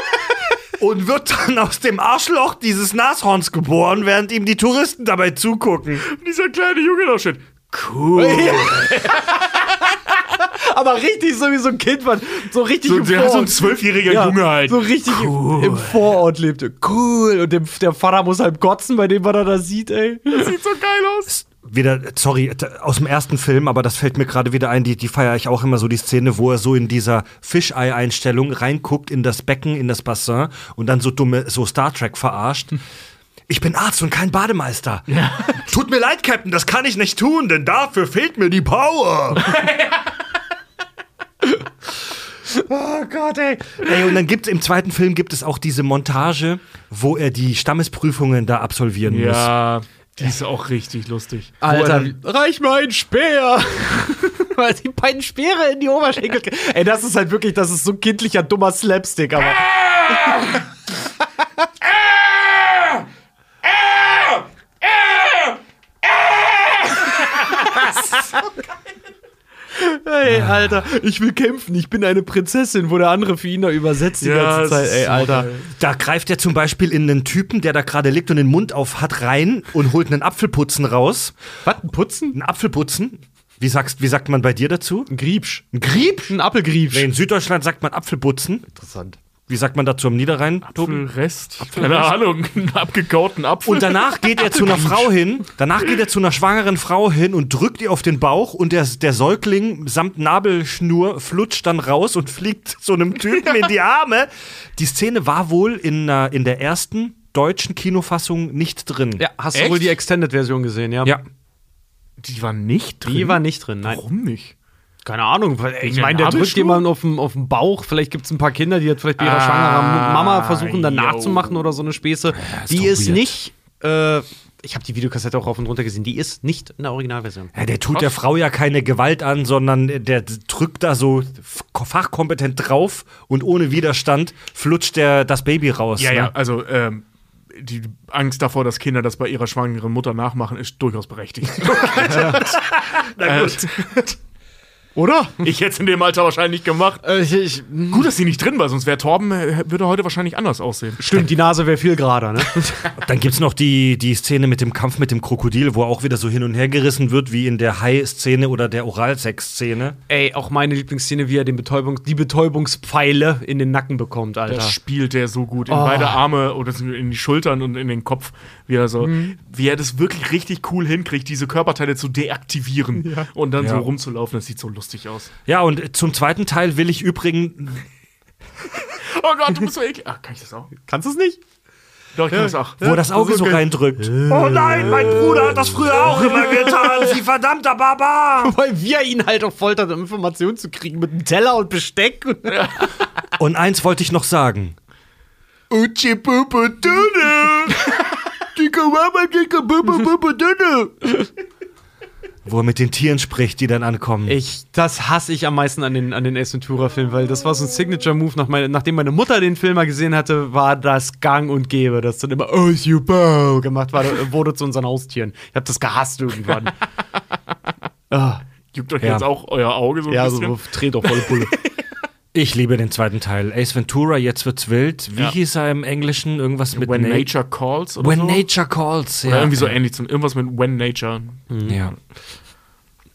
und wird dann aus dem Arschloch dieses Nashorns geboren, während ihm die Touristen dabei zugucken. Dieser kleine Junge da steht. Cool. Aber richtig so wie so ein Kind, man. So richtig So, im hat so ein Vorort. zwölfjähriger Ja, Junge halt. So richtig im, im Vorort lebte. Cool. Und dem, der Vater muss halt gotzen, bei dem, was er da sieht, ey. Sieht so geil aus. Wieder, sorry, aus dem ersten Film, aber das fällt mir gerade wieder ein, die, die feiere ich auch immer so, die Szene, wo er so in dieser Fischei-Einstellung reinguckt in das Becken, in das Bassin und dann so dumme, so Star Trek verarscht. Ich bin Arzt und kein Bademeister. Tut mir leid, Captain, das kann ich nicht tun, denn dafür fehlt mir die Power. Oh Gott, ey. Ey, und dann gibt im zweiten Film gibt es auch diese Montage, wo er die Stammesprüfungen da absolvieren muss. Die ist auch richtig lustig. Alter, dann- reich mal einen Speer. Weil die beiden Speere in die Oberschenkel. Ey, das ist halt wirklich, das ist so kindlicher, dummer Slapstick, aber. Ey, Alter, ich will kämpfen, ich bin eine Prinzessin, wo der andere für ihn da übersetzt die Ja, ganze Zeit. Ey, Alter. Da greift er zum Beispiel in einen Typen, der da gerade liegt und den Mund auf hat, rein und holt einen Apfelputzen raus. Was, ein Putzen? Ein Apfelputzen? Wie, sagst, wie sagt man bei dir dazu? Ein Griebsch. Ein Grieb? Ein Apfelgriebsch. Nee, in Süddeutschland sagt man Apfelputzen. Interessant. Wie sagt man dazu am Niederrhein, Tobi? Apfelrest. Keine Ahnung, einen abgekauten Apfel. Und danach geht er zu einer Frau hin, danach geht er zu einer schwangeren Frau hin und drückt ihr auf den Bauch und der, der Säugling samt Nabelschnur flutscht dann raus und fliegt so einem Typen in die Arme. Die Szene war wohl in, äh, in der ersten deutschen Kinofassung nicht drin. Ja, hast Echt? du wohl die Extended-Version gesehen, ja? Ja. die war nicht drin. Die war nicht drin, nein. Warum nicht? Keine Ahnung. Ich meine, der drückt jemanden auf den, auf den Bauch. Vielleicht gibt es ein paar Kinder, die jetzt vielleicht bei ihrer Ah, schwangeren Mama versuchen, dann yo. nachzumachen oder so eine Späße. die doch ist weird. nicht. Äh, ich habe die Videokassette auch rauf und runter gesehen. Die ist nicht in der Originalversion. Ja, der tut der Frau ja keine Gewalt an, sondern der drückt da so fachkompetent drauf und ohne Widerstand flutscht der das Baby raus. Ja, ne? ja, also ähm, die Angst davor, dass Kinder das bei ihrer schwangeren Mutter nachmachen, ist durchaus berechtigt. Na gut. Oder? Ich hätte es in dem Alter wahrscheinlich gemacht. Äh, ich, ich, Gut, dass sie nicht drin war, sonst wäre Torben, äh, würde heute wahrscheinlich anders aussehen. stimmt, die Nase wäre viel gerader, ne? Dann gibt's noch die, die Szene mit dem Kampf mit dem Krokodil, wo er auch wieder so hin und her gerissen wird, wie in der Hai-Szene oder der Oralsex-Szene. Ey, auch meine Lieblingsszene, wie er den Betäubung, die Betäubungspfeile in den Nacken bekommt, Alter. Das spielt der so gut. In Oh. beide Arme oder in die Schultern und in den Kopf. Wie er, so, wie er das wirklich richtig cool hinkriegt, diese Körperteile zu deaktivieren und dann so Ja. rumzulaufen. Das sieht so lustig aus. Ja, und zum zweiten Teil will ich übrigens. Oh Gott, du bist so eklig. Ach, kann ich das auch? Kannst du es nicht? Doch, ich kann das auch. Wo er das Auge so reindrückt. Oh nein, mein Bruder hat das früher auch immer getan. Sie verdammter Baba. Weil wir ihn halt auch foltern, um Informationen zu kriegen mit einem Teller und Besteck. Und eins wollte ich noch sagen. Uchi Pupu Dünne. Wo er mit den Tieren spricht, die dann ankommen. Ich, das hasse ich am meisten an den, an den Ace Ventura-Filmen, weil das war so ein Signature-Move. Nach nachdem meine Mutter den Film mal gesehen hatte, war das gang und gäbe, dass dann immer Oh, you bow gemacht war, wurde zu unseren Haustieren. Ich hab das gehasst irgendwann. ah, Juckt euch Ja. jetzt auch euer Auge so ein ja, bisschen? so dreht doch voll Pulle. Ich liebe den zweiten Teil. Ace Ventura, jetzt wird's wild. Wie Ja. hieß er im Englischen? Irgendwas mit When Na- Nature Calls oder When so? Nature Calls. Oder Ja. irgendwie so ähnlich. Zum, irgendwas mit When Nature. Ja.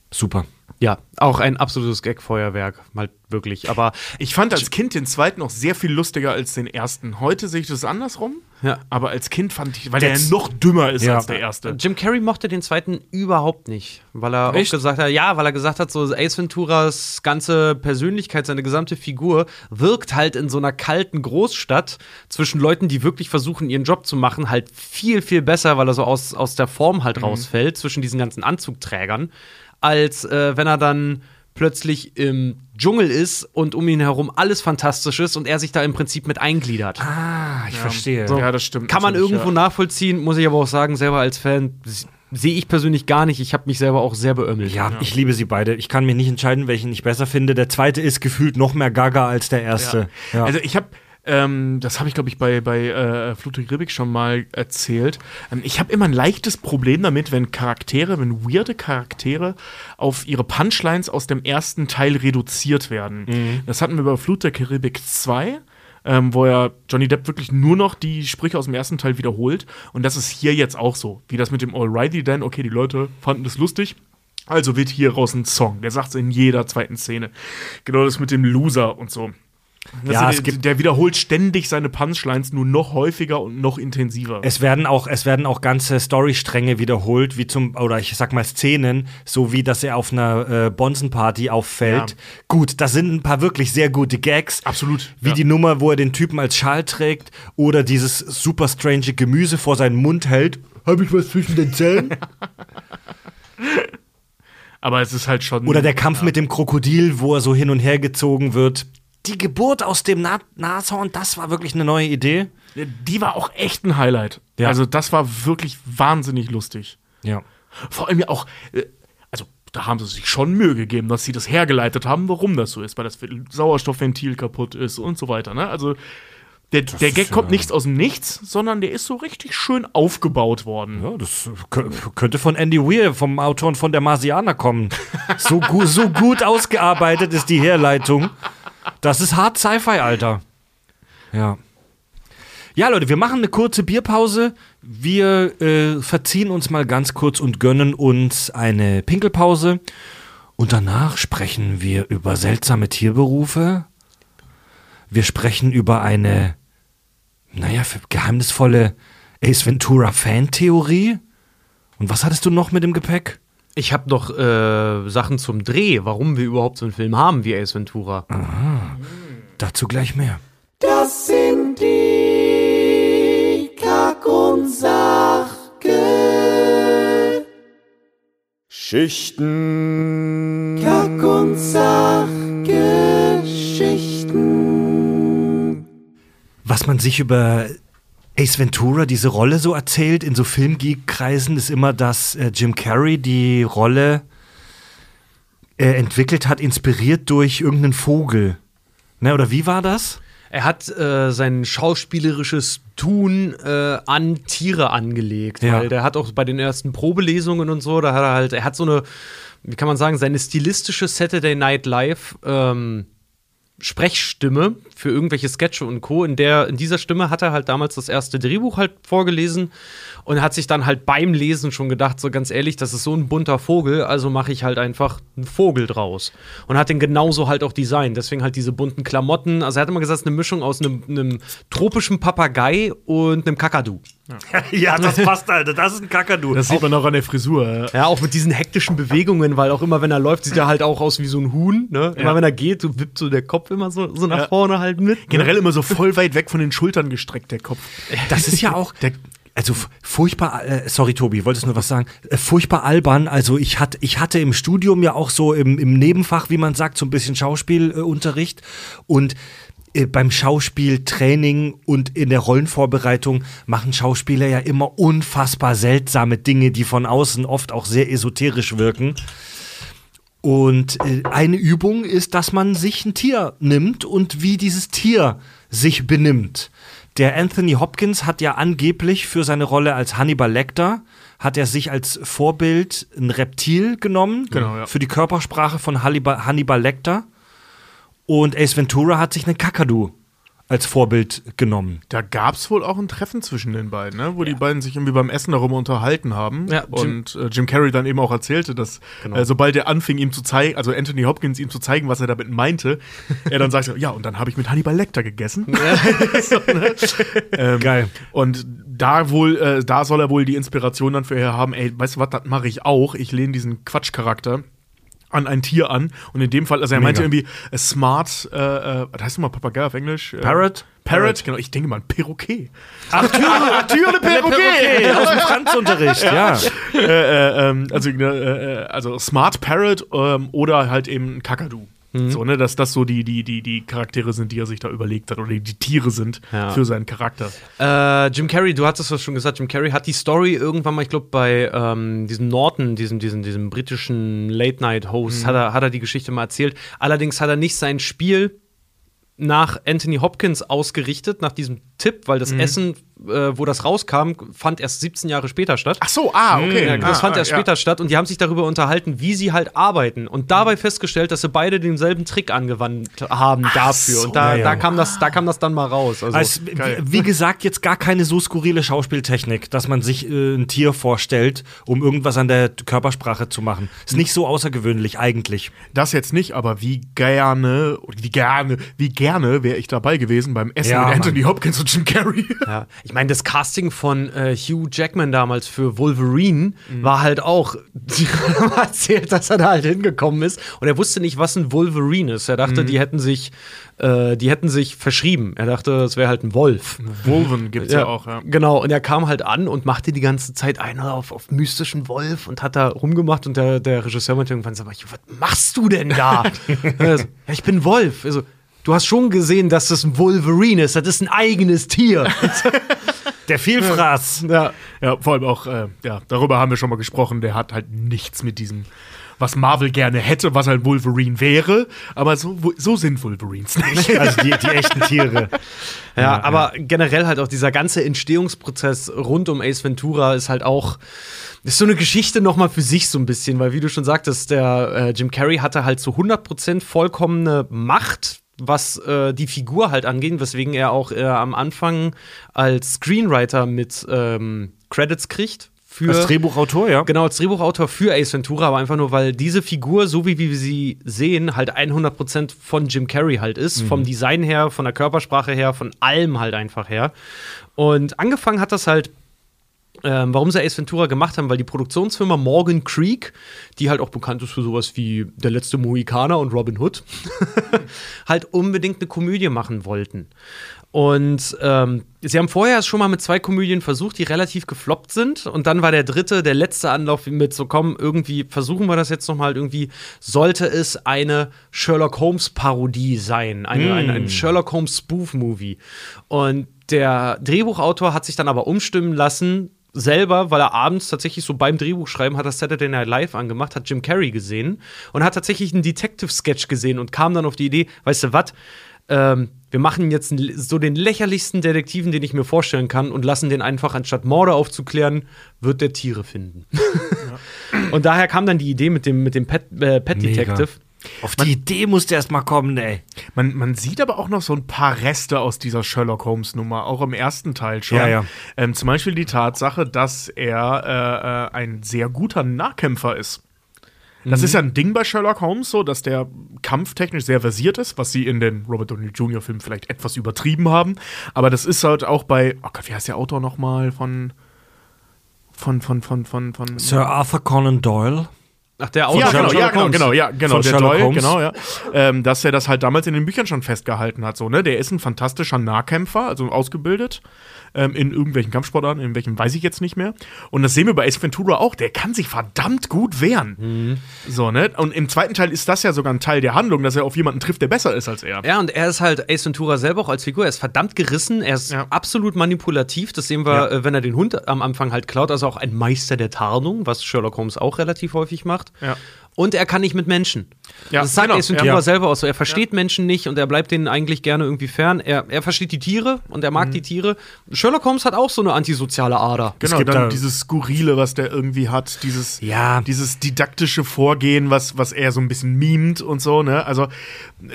Super. ja, auch ein absolutes Gag-Feuerwerk, mal wirklich. Aber Ich fand als Kind den zweiten noch sehr viel lustiger als den ersten. Heute sehe ich das andersrum. Ja. Aber als Kind fand ich, weil Der der, noch dümmer ist Ja. als der erste. Jim Carrey mochte den zweiten überhaupt nicht, weil er Echt? auch gesagt hat, ja, weil er gesagt hat, so Ace Venturas ganze Persönlichkeit, seine gesamte Figur wirkt halt in so einer kalten Großstadt zwischen Leuten, die wirklich versuchen, ihren Job zu machen, halt viel, viel besser, weil er so aus, aus der Form halt rausfällt, zwischen diesen ganzen Anzugträgern, als äh, wenn er dann plötzlich im Dschungel ist und um ihn herum alles fantastisch ist und er sich da im Prinzip mit eingliedert. Ah, ich verstehe. Ja, das stimmt. Kann man irgendwo ja. nachvollziehen, muss ich aber auch sagen, selber als Fan sehe ich persönlich gar nicht. Ich habe mich selber auch sehr beömmelt. Ja, ich liebe sie beide. Ich kann mir nicht entscheiden, welchen ich besser finde. Der zweite ist gefühlt noch mehr Gaga als der erste. Ja. Also ich habe, ähm, das habe ich glaube ich bei, bei äh, Flut der Karibik schon mal erzählt. Ähm, ich habe immer ein leichtes Problem damit, wenn Charaktere, wenn weirde Charaktere auf ihre Punchlines aus dem ersten Teil reduziert werden. Das hatten wir bei Flut der Karibik 2. Ähm, wo ja Johnny Depp wirklich nur noch die Sprüche aus dem ersten Teil wiederholt. Und das ist hier jetzt auch so. Wie das mit dem Alrighty denn, okay, die Leute fanden das lustig. Also wird hier raus ein Song. Der sagt es in jeder zweiten Szene. Genau das mit dem Loser und so. Ja, Also es der, gibt- der wiederholt ständig seine Punchlines nur noch häufiger und noch intensiver. Es werden auch, es werden auch ganze Storystränge wiederholt, wie zum, oder ich sag mal Szenen, so wie dass er auf einer äh, Bonzenparty auffällt. Ja. Gut, das sind ein paar wirklich sehr gute Gags. Absolut, Wie ja. die Nummer, wo er den Typen als Schal trägt oder dieses super strange Gemüse vor seinen Mund hält. Hab ich was zwischen den Zähnen? Aber es ist halt schon. Oder der Kampf mit dem Krokodil, wo er so hin und her gezogen wird. Die Geburt aus dem Na Nashorn, das war wirklich eine neue Idee. Die war auch echt ein Highlight. Ja. Also, das war wirklich wahnsinnig lustig. Ja. Vor allem ja auch. äh, Also, da haben sie sich schon Mühe gegeben, dass sie das hergeleitet haben, warum das so ist, weil das Sauerstoffventil kaputt ist und so weiter. Ne? Also, der, der Gag kommt nicht aus dem Nichts, sondern der ist so richtig schön aufgebaut worden. Ja, das kö- könnte von Andy Weir, vom Autoren von Der Marsianer kommen. So, gu so gut ausgearbeitet ist die Herleitung. Das ist hart Sci-Fi, Alter. Ja. Ja, Leute, wir machen eine kurze Bierpause. Wir äh, verziehen uns mal ganz kurz und gönnen uns eine Pinkelpause. Und danach sprechen wir über seltsame Tierberufe. Wir sprechen über eine, naja, geheimnisvolle Ace Ventura Fan-Theorie. Und was hattest du noch mit dem Gepäck? Ich habe noch äh, Sachen zum Dreh, warum wir überhaupt so einen Film haben wie Ace Ventura. Dazu gleich mehr. Das sind die Kack- und Sachgeschichten. Kack- und Sachgeschichten. Was man sich über Ace Ventura, diese Rolle so erzählt in so Filmgeek-Kreisen, ist immer, dass äh, Jim Carrey die Rolle äh, entwickelt hat, inspiriert durch irgendeinen Vogel. Ne, oder wie war das? Er hat äh, sein schauspielerisches Tun äh, an Tiere angelegt, Ja. weil der hat auch bei den ersten Probelesungen und so, da hat er halt, er hat so eine, wie kann man sagen, seine stilistische Saturday Night Live ähm, Sprechstimme für irgendwelche Sketche und Co. In der, in dieser Stimme hat er halt damals das erste Drehbuch halt vorgelesen und hat sich dann halt beim Lesen schon gedacht, so ganz ehrlich, das ist so ein bunter Vogel, also mache ich halt einfach einen Vogel draus. Und hat den genauso halt auch designt. Deswegen halt diese bunten Klamotten. Also er hat immer gesagt, es ist eine Mischung aus einem, einem tropischen Papagei und einem Kakadu. ja, das passt, Alter. Das ist ein Kakadu. Das sieht man auch an der Frisur. ja. Ja, auch mit diesen hektischen Bewegungen, weil auch immer, wenn er läuft, sieht er halt auch aus wie so ein Huhn. Ne? Immer Ja. wenn er geht, so wippt so der Kopf immer so, so nach Ja. vorne halt mit. Generell immer so voll weit weg von den Schultern gestreckt, der Kopf. Das ist ja auch. also f- furchtbar, äh, sorry Tobi, wolltest nur was sagen? Äh, furchtbar albern. Also ich hatte, ich hatte im Studium ja auch so im, im Nebenfach, wie man sagt, so ein bisschen Schauspielunterricht. Äh, und beim Schauspieltraining und in der Rollenvorbereitung machen Schauspieler ja immer unfassbar seltsame Dinge, die von außen oft auch sehr esoterisch wirken. Und äh, eine Übung ist, dass man sich ein Tier nimmt und wie dieses Tier sich benimmt. Der Anthony Hopkins hat ja angeblich für seine Rolle als Hannibal Lecter hat er sich als Vorbild ein Reptil genommen Genau, ja. für die Körpersprache von Hannibal, Hannibal Lecter und Ace Ventura hat sich einen Kakadu als Vorbild genommen. Da gab es wohl auch ein Treffen zwischen den beiden, ne? wo die beiden sich irgendwie beim Essen darüber unterhalten haben. Ja, Jim- und äh, Jim Carrey dann eben auch erzählte, dass Genau. äh, sobald er anfing, ihm zu zeigen, also Anthony Hopkins ihm zu zeigen, was er damit meinte, er dann sagte, ja, und dann habe ich mit Hannibal Lecter gegessen. so, ne? ähm, Geil. Und da wohl, äh, da soll er wohl die Inspiration dann für haben, ey, weißt du was, das mache ich auch. Ich lehne diesen Quatschcharakter an ein Tier an. Und in dem Fall, also er meinte Mega. irgendwie a smart, äh, äh, was heißt nochmal Papagei auf Englisch? Äh, Parrot? Parrot, genau. Ich denke mal, ein Perroquet. Arthur, Arthur le Perroquet! aus dem Franzunterricht, ja. äh, äh, ähm, also, ne, äh, also Smart Parrot ähm, oder halt eben ein Kakadu. Mhm. So, ne, dass das so die, die, die, die Charaktere sind, die er sich da überlegt hat, oder die Tiere sind Ja. für seinen Charakter. Äh, Jim Carrey, du hattest das schon gesagt, Jim Carrey hat die Story irgendwann mal, ich glaube, bei ähm, diesem Norton, diesem, diesem, diesem britischen Late-Night-Host, hat, er, hat er die Geschichte mal erzählt. Allerdings hat er nicht sein Spiel nach Anthony Hopkins ausgerichtet, nach diesem Tipp, weil das Essen, äh, wo das rauskam, fand erst 17 Jahre später statt. Ach so, ah, okay. Ja, das ah, fand ah, erst später statt und die haben sich darüber unterhalten, wie sie halt arbeiten und dabei festgestellt, dass sie beide denselben Trick angewandt haben dafür. so. und da, Ja, ja. da, kam das, da kam das dann mal raus. Also, Also, wie, wie gesagt, jetzt gar keine so skurrile Schauspieltechnik, dass man sich äh, ein Tier vorstellt, um irgendwas an der Körpersprache zu machen. Ist nicht so außergewöhnlich eigentlich. Das jetzt nicht, aber wie gerne, oder wie gerne, wie gerne wäre ich dabei gewesen beim Essen Ja, mit Mann. Anthony Hopkins und Jim Carrey. Ja, ich meine, das Casting von äh, Hugh Jackman damals für Wolverine war halt auch, die haben mal erzählt, dass er da halt hingekommen ist und er wusste nicht, was ein Wolverine ist. Er dachte, die hätten sich, äh, die hätten sich verschrieben. Er dachte, es wäre halt ein Wolf. Wolven gibt's ja, auch, ja. Genau, und er kam halt an und machte die ganze Zeit einen auf, auf mystischen Wolf und hat da rumgemacht und der, der Regisseur meinte irgendwann, sag mal, was machst du denn da? Er so, ja, ich bin Wolf. Also, du hast schon gesehen, dass das ein Wolverine ist, das ist ein eigenes Tier. Der Vielfraß. ja. Ja, vor allem auch, äh, ja, darüber haben wir schon mal gesprochen, der hat halt nichts mit diesem, was Marvel gerne hätte, was halt Wolverine wäre, aber so, so sind Wolverines nicht. Also die, die echten Tiere. Ja, aber generell halt auch dieser ganze Entstehungsprozess rund um Ace Ventura ist halt auch ist so eine Geschichte noch mal für sich so ein bisschen, weil wie du schon sagtest, der äh, Jim Carrey hatte halt zu 100% vollkommene Macht, was äh, die Figur halt angeht, weswegen er auch äh, am Anfang als Screenwriter mit ähm, Credits kriegt für Als Drehbuchautor, ja. Genau, als Drehbuchautor für Ace Ventura, aber einfach nur, weil diese Figur, so wie wir sie sehen, halt 100% von Jim Carrey halt ist. Vom Design her, von der Körpersprache her, von allem halt einfach her. Und angefangen hat das halt ähm, warum sie Ace Ventura gemacht haben, weil die Produktionsfirma Morgan Creek, die halt auch bekannt ist für sowas wie Der letzte Mohikaner und Robin Hood, halt unbedingt eine Komödie machen wollten. Und ähm, sie haben vorher schon mal mit zwei Komödien versucht, die relativ gefloppt sind. Und dann war der dritte, der letzte Anlauf mit so, komm, irgendwie versuchen wir das jetzt noch mal irgendwie. Sollte es eine Sherlock Holmes Parodie sein, eine, ein, ein Sherlock Holmes Spoof Movie. Und der Drehbuchautor hat sich dann aber umstimmen lassen, selber, weil er abends tatsächlich so beim Drehbuchschreiben hat das Saturday Night Live angemacht, hat Jim Carrey gesehen und hat tatsächlich einen Detective-Sketch gesehen und kam dann auf die Idee, weißt du was, ähm, wir machen jetzt so den lächerlichsten Detektiven, den ich mir vorstellen kann und lassen den einfach, anstatt Morde aufzuklären, wird der Tiere finden. und daher kam dann die Idee mit dem, mit dem Pet, äh, Pet. Detective. Auf die Idee musste erst mal kommen, ey. Man, man sieht aber auch noch so ein paar Reste aus dieser Sherlock Holmes-Nummer, auch im ersten Teil schon. Ja, ja. Ähm, zum Beispiel die Tatsache, dass er äh, äh, ein sehr guter Nahkämpfer ist. Das ist ja ein Ding bei Sherlock Holmes, so, dass der kampftechnisch sehr versiert ist, was sie in den Robert Downey Jr. Filmen vielleicht etwas übertrieben haben. Aber das ist halt auch bei, oh Gott, wie heißt der Autor nochmal von, von, von, von, von, von, Sir Arthur Conan Doyle. Ach, der Autor ja, genau, ja, genau, genau, ja, genau, der Doyle, Holmes. genau, ja. Ähm, dass er das halt damals in den Büchern schon festgehalten hat, so, ne? Der ist ein fantastischer Nahkämpfer, also ausgebildet ähm, in irgendwelchen Kampfsportarten, in welchen weiß ich jetzt nicht mehr. Und das sehen wir bei Ace Ventura auch, der kann sich verdammt gut wehren. Mhm. So, ne? Und im zweiten Teil ist das ja sogar ein Teil der Handlung, dass er auf jemanden trifft, der besser ist als er. Ja, und er ist halt Ace Ventura selber auch als Figur. Er ist verdammt gerissen, er ist Ja. absolut manipulativ. Das sehen wir, Ja. äh, wenn er den Hund am Anfang halt klaut. Also auch ein Meister der Tarnung, was Sherlock Holmes auch relativ häufig macht. Ja. Und er kann nicht mit Menschen. Ja, das sagt genau, Ace Ventura ja. selber auch so. Er versteht Menschen nicht und er bleibt denen eigentlich gerne irgendwie fern. Er, er versteht die Tiere und er mag Mhm. die Tiere. Sherlock Holmes hat auch so eine antisoziale Ader. Genau, gibt dann da- dieses Skurrile, was der irgendwie hat, dieses, Ja. dieses didaktische Vorgehen, was, was er so ein bisschen mimt und so, ne? Also,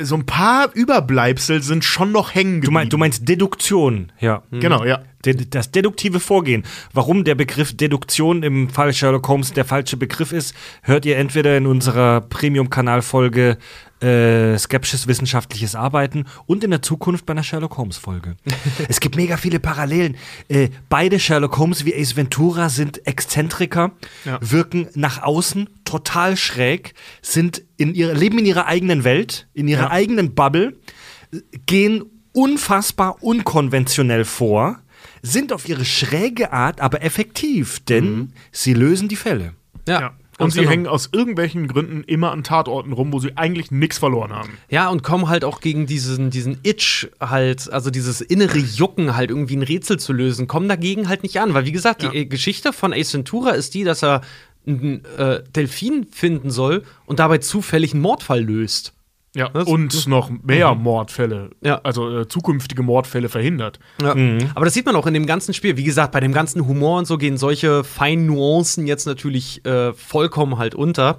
so ein paar Überbleibsel sind schon noch hängen Du, geblieben. mein, du meinst Deduktion, ja. Genau, ja. Das deduktive Vorgehen. Warum der Begriff Deduktion im Fall Sherlock Holmes der falsche Begriff ist, hört ihr entweder in unserer Premium-Kanal-Folge äh, Skepsis wissenschaftliches Arbeiten und in der Zukunft bei einer Sherlock Holmes-Folge. es gibt mega viele Parallelen. Äh, beide Sherlock Holmes wie Ace Ventura sind Exzentriker, Ja. wirken nach außen total schräg, sind in ihrer, leben in ihrer eigenen Welt, in ihrer Ja. eigenen Bubble, gehen unfassbar unkonventionell vor, sind auf ihre schräge Art aber effektiv, denn sie lösen die Fälle. Ja. Ja. Und sie genau. hängen aus irgendwelchen Gründen immer an Tatorten rum, wo sie eigentlich nichts verloren haben. Ja, und kommen halt auch gegen diesen, diesen Itch halt, also dieses innere Jucken halt irgendwie ein Rätsel zu lösen, kommen dagegen halt nicht an. Weil, wie gesagt, die Ja. äh, Geschichte von Ace Ventura ist die, dass er einen äh, Delfin finden soll und dabei zufällig einen Mordfall löst. Ja. Das- Und noch mehr Mordfälle, Ja. also äh, zukünftige Mordfälle verhindert. Ja. Aber das sieht man auch in dem ganzen Spiel. Wie gesagt, bei dem ganzen Humor und so gehen solche feinen Nuancen jetzt natürlich äh, vollkommen halt unter.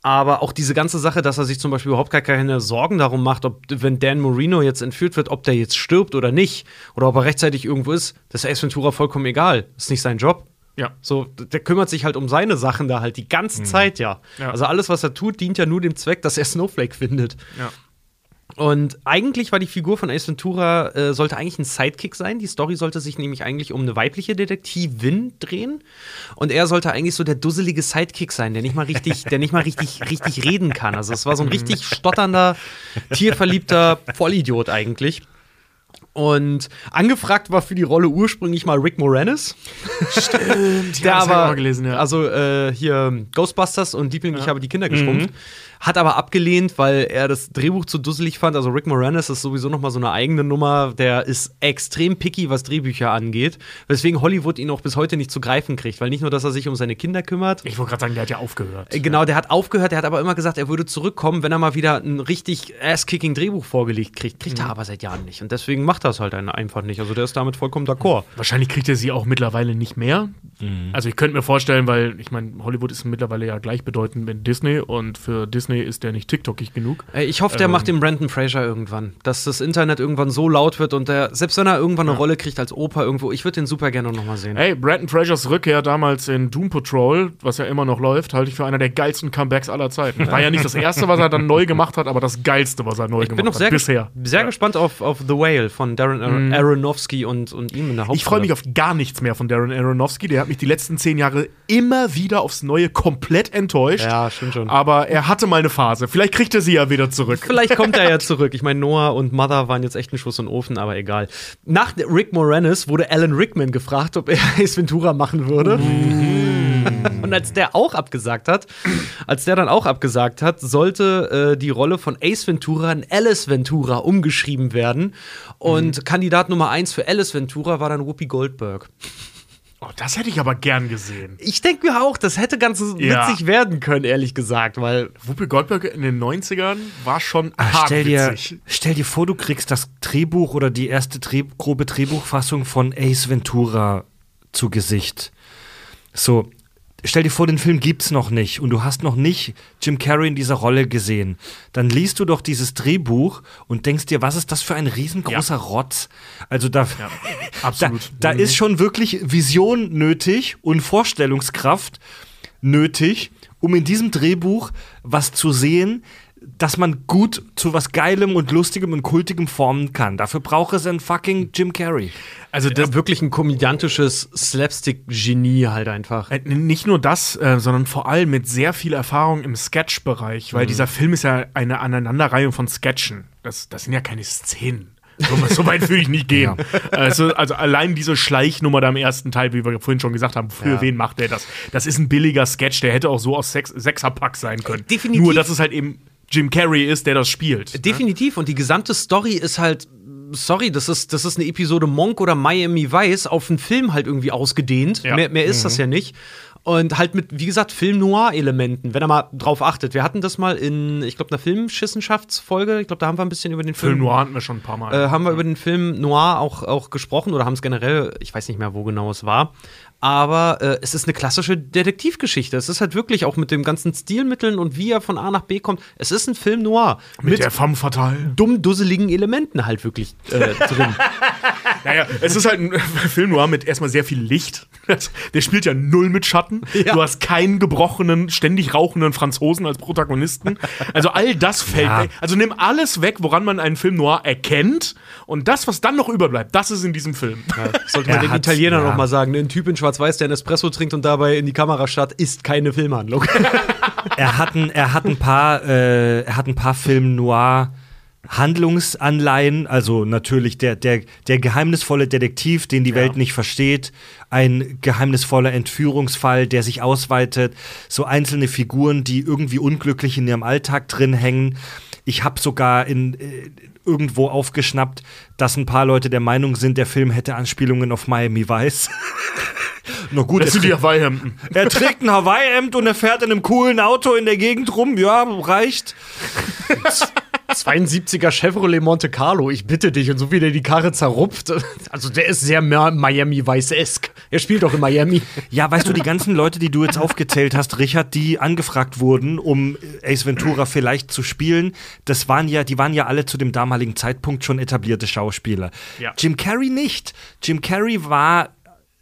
Aber auch diese ganze Sache, dass er sich zum Beispiel überhaupt gar keine Sorgen darum macht, ob, wenn Dan Marino jetzt entführt wird, ob der jetzt stirbt oder nicht. Oder ob er rechtzeitig irgendwo ist, das ist Ace Ventura vollkommen egal. ist nicht sein Job. Ja. So, der kümmert sich halt um seine Sachen da halt die ganze Zeit, ja. Ja. Also alles, was er tut, dient ja nur dem Zweck, dass er Snowflake findet. Ja. Und eigentlich war die Figur von Ace Ventura, äh, sollte eigentlich ein Sidekick sein. Die Story sollte sich nämlich eigentlich um eine weibliche Detektivin drehen. Und er sollte eigentlich so der dusselige Sidekick sein, der nicht mal richtig, der nicht mal richtig, richtig reden kann. Also es war so ein richtig stotternder, tierverliebter Vollidiot eigentlich. Und angefragt war für die Rolle ursprünglich mal Rick Moranis. Stimmt, Der das hab ich aber, auch gelesen, ja. also äh, hier Ghostbusters und Liebling, ich habe die Kinder geschrumpft, hat aber abgelehnt, weil er das Drehbuch zu dusselig fand. Also Rick Moranis ist sowieso noch mal so eine eigene Nummer. Der ist extrem picky, was Drehbücher angeht, weswegen Hollywood ihn auch bis heute nicht zu greifen kriegt, weil nicht nur, dass er sich um seine Kinder kümmert. ich wollte gerade sagen, der hat ja aufgehört. Äh, Genau, der hat aufgehört, der hat aber immer gesagt, er würde zurückkommen, wenn er mal wieder ein richtig ass-kicking Drehbuch vorgelegt kriegt. Kriegt er aber seit Jahren nicht. Und deswegen macht er es halt ein- einfach nicht. Also der ist damit vollkommen d'accord. Wahrscheinlich kriegt er sie auch mittlerweile nicht mehr. Also ich könnte mir vorstellen, weil ich meine, Hollywood ist mittlerweile ja gleichbedeutend mit Disney und für Disney ist der nicht TikTokig genug. Äh, Ich hoffe, der Ähm. macht den Brandon Fraser irgendwann. Dass das Internet irgendwann so laut wird und der, selbst wenn er irgendwann eine Rolle kriegt als Opa irgendwo, ich würde den super gerne noch mal sehen. Hey, Brandon Frasers Rückkehr damals in Doom Patrol, was ja immer noch läuft, halte ich für einer der geilsten Comebacks aller Zeiten. War ja nicht das erste, was er dann neu gemacht hat, aber das geilste, was er neu Ich gemacht bin noch sehr, hat bisher. sehr gespannt auf, auf The Whale von Darren Ar Aronofsky und, und ihm in der Hauptrolle. Ich freue mich auf gar nichts mehr von Darren Aronofsky. Der hat mich die letzten zehn Jahre immer wieder aufs Neue komplett enttäuscht. Ja, stimmt schon. Aber er hatte mal eine Phase. Vielleicht kriegt er sie ja wieder zurück. Vielleicht kommt er ja zurück. Ich meine, Noah und Mother waren jetzt echt ein Schuss in den Ofen, aber egal. Nach Rick Moranis wurde Alan Rickman gefragt, ob er Ace Ventura machen würde. Und als der auch abgesagt hat, als der dann auch abgesagt hat, sollte äh, die Rolle von Ace Ventura in Alice Ventura umgeschrieben werden. Und Kandidat Nummer eins für Alice Ventura war dann Whoopi Goldberg. Oh, das hätte ich aber gern gesehen. Ich denke mir auch, das hätte ganz Ja. witzig werden können, ehrlich gesagt, weil Whoopi Goldberg in den 90ern war schon Ah, hart stell, dir, witzig. stell dir vor, du kriegst das Drehbuch oder die erste Dreh, grobe Drehbuchfassung von Ace Ventura zu Gesicht. So, stell dir vor, den Film gibt's noch nicht und du hast noch nicht Jim Carrey in dieser Rolle gesehen. Dann liest du doch dieses Drehbuch und denkst dir, was ist das für ein riesengroßer Rotz? Also da, Ja, da, absolut. da ist schon wirklich Vision nötig und Vorstellungskraft nötig, um in diesem Drehbuch was zu sehen, dass man gut zu was Geilem und Lustigem und Kultigem formen kann. Dafür braucht es einen fucking Jim Carrey. also das, das wirklich ein komödiantisches Slapstick-Genie halt einfach. Äh, Nicht nur das, äh, sondern vor allem mit sehr viel Erfahrung im Sketch-Bereich, weil dieser Film ist ja eine Aneinanderreihung von Sketchen. Das, das sind ja keine Szenen. So, weit will ich nicht gehen. Also, also allein diese Schleichnummer da im ersten Teil, wie wir vorhin schon gesagt haben, für Ja. wen macht der das? Das ist ein billiger Sketch, der hätte auch so aus Sex Sechserpack sein können. Definitiv. Nur, dass es halt eben Jim Carrey ist, der das spielt. Definitiv. Und die gesamte Story ist halt, sorry, das ist, das ist eine Episode Monk oder Miami Vice auf einen Film halt irgendwie ausgedehnt. Ja. Mehr, mehr ist das ja nicht. Und halt mit, wie gesagt, Film-Noir-Elementen, wenn er mal drauf achtet. Wir hatten das mal in, ich glaube, einer Filmschissenschaftsfolge. Ich glaube, da haben wir ein bisschen über den Film. Film Noir hatten wir schon ein paar Mal. äh, haben wir über den Film Noir auch, auch gesprochen oder haben es generell, ich weiß nicht mehr, wo genau es war. Aber äh, es ist eine klassische Detektivgeschichte. Es ist halt wirklich auch mit den ganzen Stilmitteln und wie er von A nach B kommt. Es ist ein Film noir Mit, der femme fatale. dumm dusseligen Elementen halt wirklich äh, drin. Naja, es ist halt ein Film noir mit erstmal sehr viel Licht. Der spielt ja null mit Schatten. Ja. Du hast keinen gebrochenen, ständig rauchenden Franzosen als Protagonisten. Also all das fällt Ja. weg. Also nimm alles weg, woran man einen Film noir erkennt. Und das, was dann noch überbleibt, das ist in diesem Film. Sollte man den Italienern ja. noch mal sagen. ne? Ein Typ in Schwarz-Weiß, der einen Espresso trinkt und dabei in die Kamera starrt, ist keine Filmhandlung. er hat ein, er hat ein paar, äh, er hat ein paar Film Noir Handlungsanleihen, also natürlich der, der, der geheimnisvolle Detektiv, den die Welt nicht versteht, ein geheimnisvoller Entführungsfall, der sich ausweitet, so einzelne Figuren, die irgendwie unglücklich in ihrem Alltag drin hängen. Ich habe sogar in, äh, irgendwo aufgeschnappt, dass ein paar Leute der Meinung sind, der Film hätte Anspielungen auf Miami Vice. Na gut, Das er sind die trägt- Hawaii-Hemden. er trägt ein Hawaii-Hemd und er fährt in einem coolen Auto in der Gegend rum. Ja, reicht. 72er Chevrolet Monte Carlo, ich bitte dich. Und so wie der die Karre zerrupft. Also der ist sehr Miami-Vice-esk. Er spielt auch in Miami. Ja, weißt du, die ganzen Leute, die du jetzt aufgezählt hast, Richard, die angefragt wurden, um Ace Ventura vielleicht zu spielen, das waren ja, die waren ja alle zu dem damaligen Zeitpunkt schon etablierte Schauspieler. Ja. Jim Carrey nicht. Jim Carrey war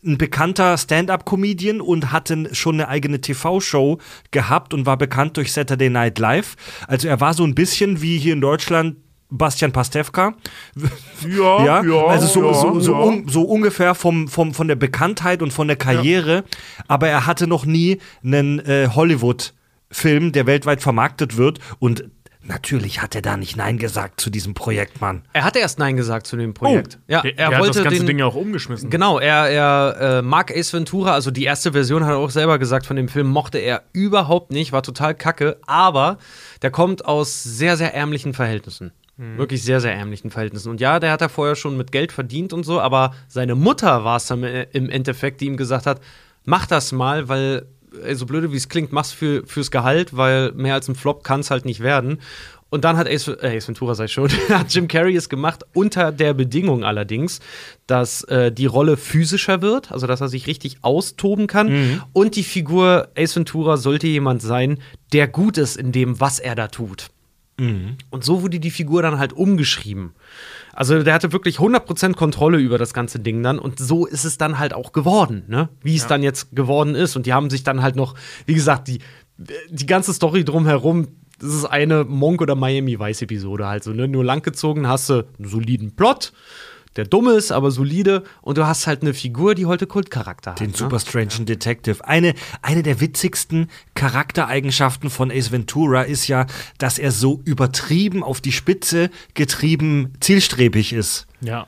ein bekannter Stand-up-Comedian und hatte schon eine eigene TV-Show gehabt und war bekannt durch Saturday Night Live. Also er war so ein bisschen wie hier in Deutschland Bastian Pastewka. Ja, Ja, ja, also so, ja, so, so, ja. un, so ungefähr vom, vom, von der Bekanntheit und von der Karriere. Aber er hatte noch nie einen äh, Hollywood-Film, der weltweit vermarktet wird. Und natürlich hat er da nicht Nein gesagt zu diesem Projekt, Mann. Er hatte erst Nein gesagt zu dem Projekt. ja, Der, er der wollte hat das ganze den, Ding ja auch umgeschmissen. Genau, er, er äh, mag Ace Ventura, also die erste Version hat er auch selber gesagt von dem Film, mochte er überhaupt nicht, war total kacke, aber der kommt aus sehr, sehr ärmlichen Verhältnissen. Wirklich sehr, sehr ärmlichen Verhältnissen. Und ja, der hat er vorher schon mit Geld verdient und so, aber seine Mutter war es dann im Endeffekt, die ihm gesagt hat, mach das mal, weil, äh, so blöde wie es klingt, mach's für, fürs Gehalt, weil mehr als ein Flop kann es halt nicht werden. Und dann hat Ace, äh, Ace Ventura, sei schon, hat Jim Carrey es gemacht, unter der Bedingung allerdings, dass äh, die Rolle physischer wird, also dass er sich richtig austoben kann. Und die Figur Ace Ventura sollte jemand sein, der gut ist in dem, was er da tut. Und so wurde die Figur dann halt umgeschrieben. Also der hatte wirklich 100% Kontrolle über das ganze Ding dann und so ist es dann halt auch geworden, ne? Wie es dann jetzt geworden ist und die haben sich dann halt noch, wie gesagt, die, die ganze Story drumherum, das ist eine Monk oder Miami Vice Episode halt so, ne? Nur langgezogen hast du einen soliden Plot, der dumm ist, aber solide und du hast halt eine Figur, die heute Kultcharakter hat. Den ne? Super Strange Detective. Eine, eine der witzigsten Charaktereigenschaften von Ace Ventura ist ja, dass er so übertrieben auf die Spitze getrieben zielstrebig ist. Ja.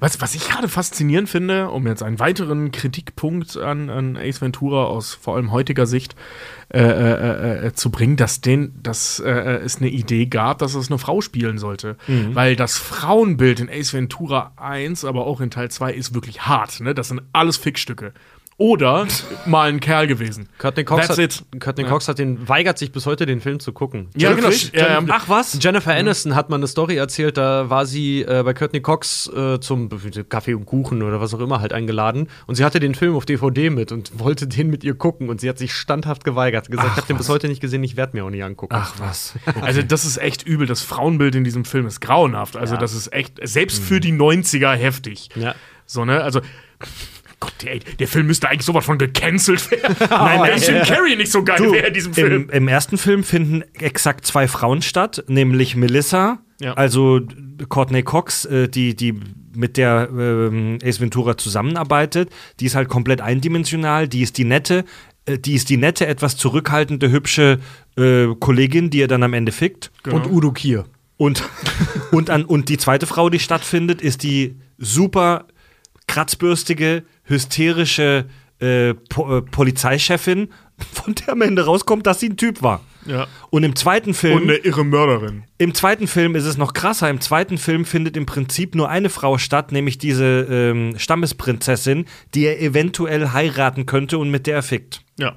Was, was ich gerade faszinierend finde, um jetzt einen weiteren Kritikpunkt an, an Ace Ventura aus vor allem heutiger Sicht äh, äh, äh, zu bringen, dass, den, dass äh, es eine Idee gab, dass es eine Frau spielen sollte. Weil das Frauenbild in Ace Ventura 1, aber auch in Teil 2 ist wirklich hart. Ne? Das sind alles Fickstücke. Oder mal ein Kerl gewesen. Courtney Cox, That's hat, it. Courtney Cox hat den, weigert sich bis heute, den Film zu gucken. Ja, genau. Ja, ja. Ach was? Jennifer Aniston hat mal eine Story erzählt, da war sie äh, bei Courtney Cox äh, zum Kaffee und Kuchen oder was auch immer halt eingeladen und sie hatte den Film auf DVD mit und wollte den mit ihr gucken und sie hat sich standhaft geweigert, gesagt, ich habe den bis heute nicht gesehen, ich werde mir auch nicht angucken. Ach was. Also, das ist echt übel. Das Frauenbild in diesem Film ist grauenhaft. Also, das ist echt, selbst für die 90er heftig. Ja. So, ne? Also. Gott, der, der Film müsste eigentlich sowas von gecancelt werden. Nein, wenn Jim Carrey nicht so geil Du, wäre in diesem Film. Im, Im ersten Film finden exakt zwei Frauen statt, nämlich Melissa, Ja. also Courtney Cox, äh, die, die mit der ähm, Ace Ventura zusammenarbeitet. Die ist halt komplett eindimensional, die ist die nette, äh, die ist die nette, etwas zurückhaltende, hübsche äh, Kollegin, die er dann am Ende fickt. Und Udo Kier. Und, und, an, und die zweite Frau, die stattfindet, ist die super kratzbürstige, hysterische äh, po äh, Polizeichefin, von der am Ende rauskommt, dass sie ein Typ war. Ja. Und im zweiten Film, Und eine irre Mörderin. im zweiten Film ist es noch krasser. Im zweiten Film findet im Prinzip nur eine Frau statt, nämlich diese ähm, Stammesprinzessin, die er eventuell heiraten könnte und mit der er fickt. Ja.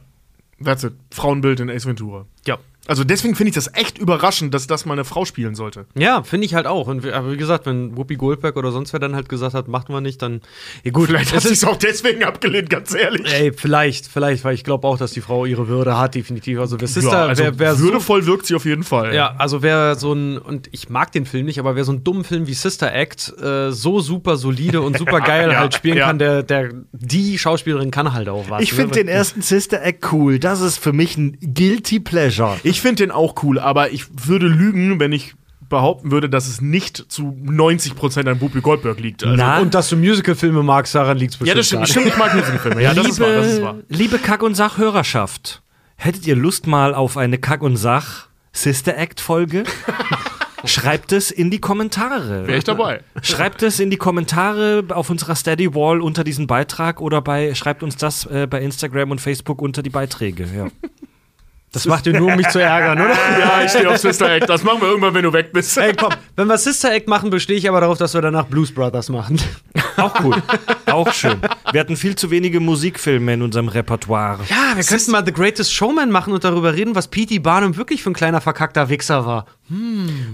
That's it. Frauenbild in Ace Ventura. Ja. Also deswegen finde ich das echt überraschend, dass das mal eine Frau spielen sollte. Ja, finde ich halt auch. Und wie- aber wie gesagt, wenn Whoopi Goldberg oder sonst wer dann halt gesagt hat, machten wir nicht, dann. Ja, gut, Vielleicht hat sie ist, es auch deswegen abgelehnt, ganz ehrlich. Ey, vielleicht, vielleicht, weil ich glaube auch, dass die Frau ihre Würde hat, definitiv. Also, das ist ja, da, also wer, wer so würdevoll wirkt sie auf jeden Fall. Ja, also wer so ein, und ich mag den Film nicht, aber wer so einen dummen Film wie Sister Act äh, so super solide und super geil Ja, halt spielen ja. kann, der, der, die Schauspielerin kann halt auch was. Ich ne? finde den ersten Sister Act cool. Das ist für mich ein Guilty Pleasure. Ich finde den auch cool, aber ich würde lügen, wenn ich behaupten würde, dass es nicht zu 90% an Whoopi Goldberg liegt. Also, Na? Und dass du Musicalfilme magst, daran liegt es bestimmt. ja, das stimmt. gar Stimmt, ich mag Musicalfilme. Ja, das ist wahr, das ist wahr. liebe Kack- und Sach-Hörerschaft, hättet ihr Lust mal auf eine Kack- und Sach-Sister Act-Folge? Schreibt es in die Kommentare. Wäre ich dabei. Schreibt es in die Kommentare auf unserer Steady Wall unter diesem Beitrag oder bei schreibt uns das äh, bei Instagram und Facebook unter die Beiträge. Ja. Das macht ihr nur, um mich zu ärgern, oder? Ja, ich stehe auf Sister Act. Das machen wir irgendwann, wenn du weg bist. Ey, komm, wenn wir Sister Act machen, bestehe ich aber darauf, dass wir danach Blues Brothers machen. Auch cool. Auch schön. Wir hatten viel zu wenige Musikfilme in unserem Repertoire. Ja, wir könnten mal The Greatest Showman machen und darüber reden, was P.T. Barnum wirklich für ein kleiner verkackter Wichser war.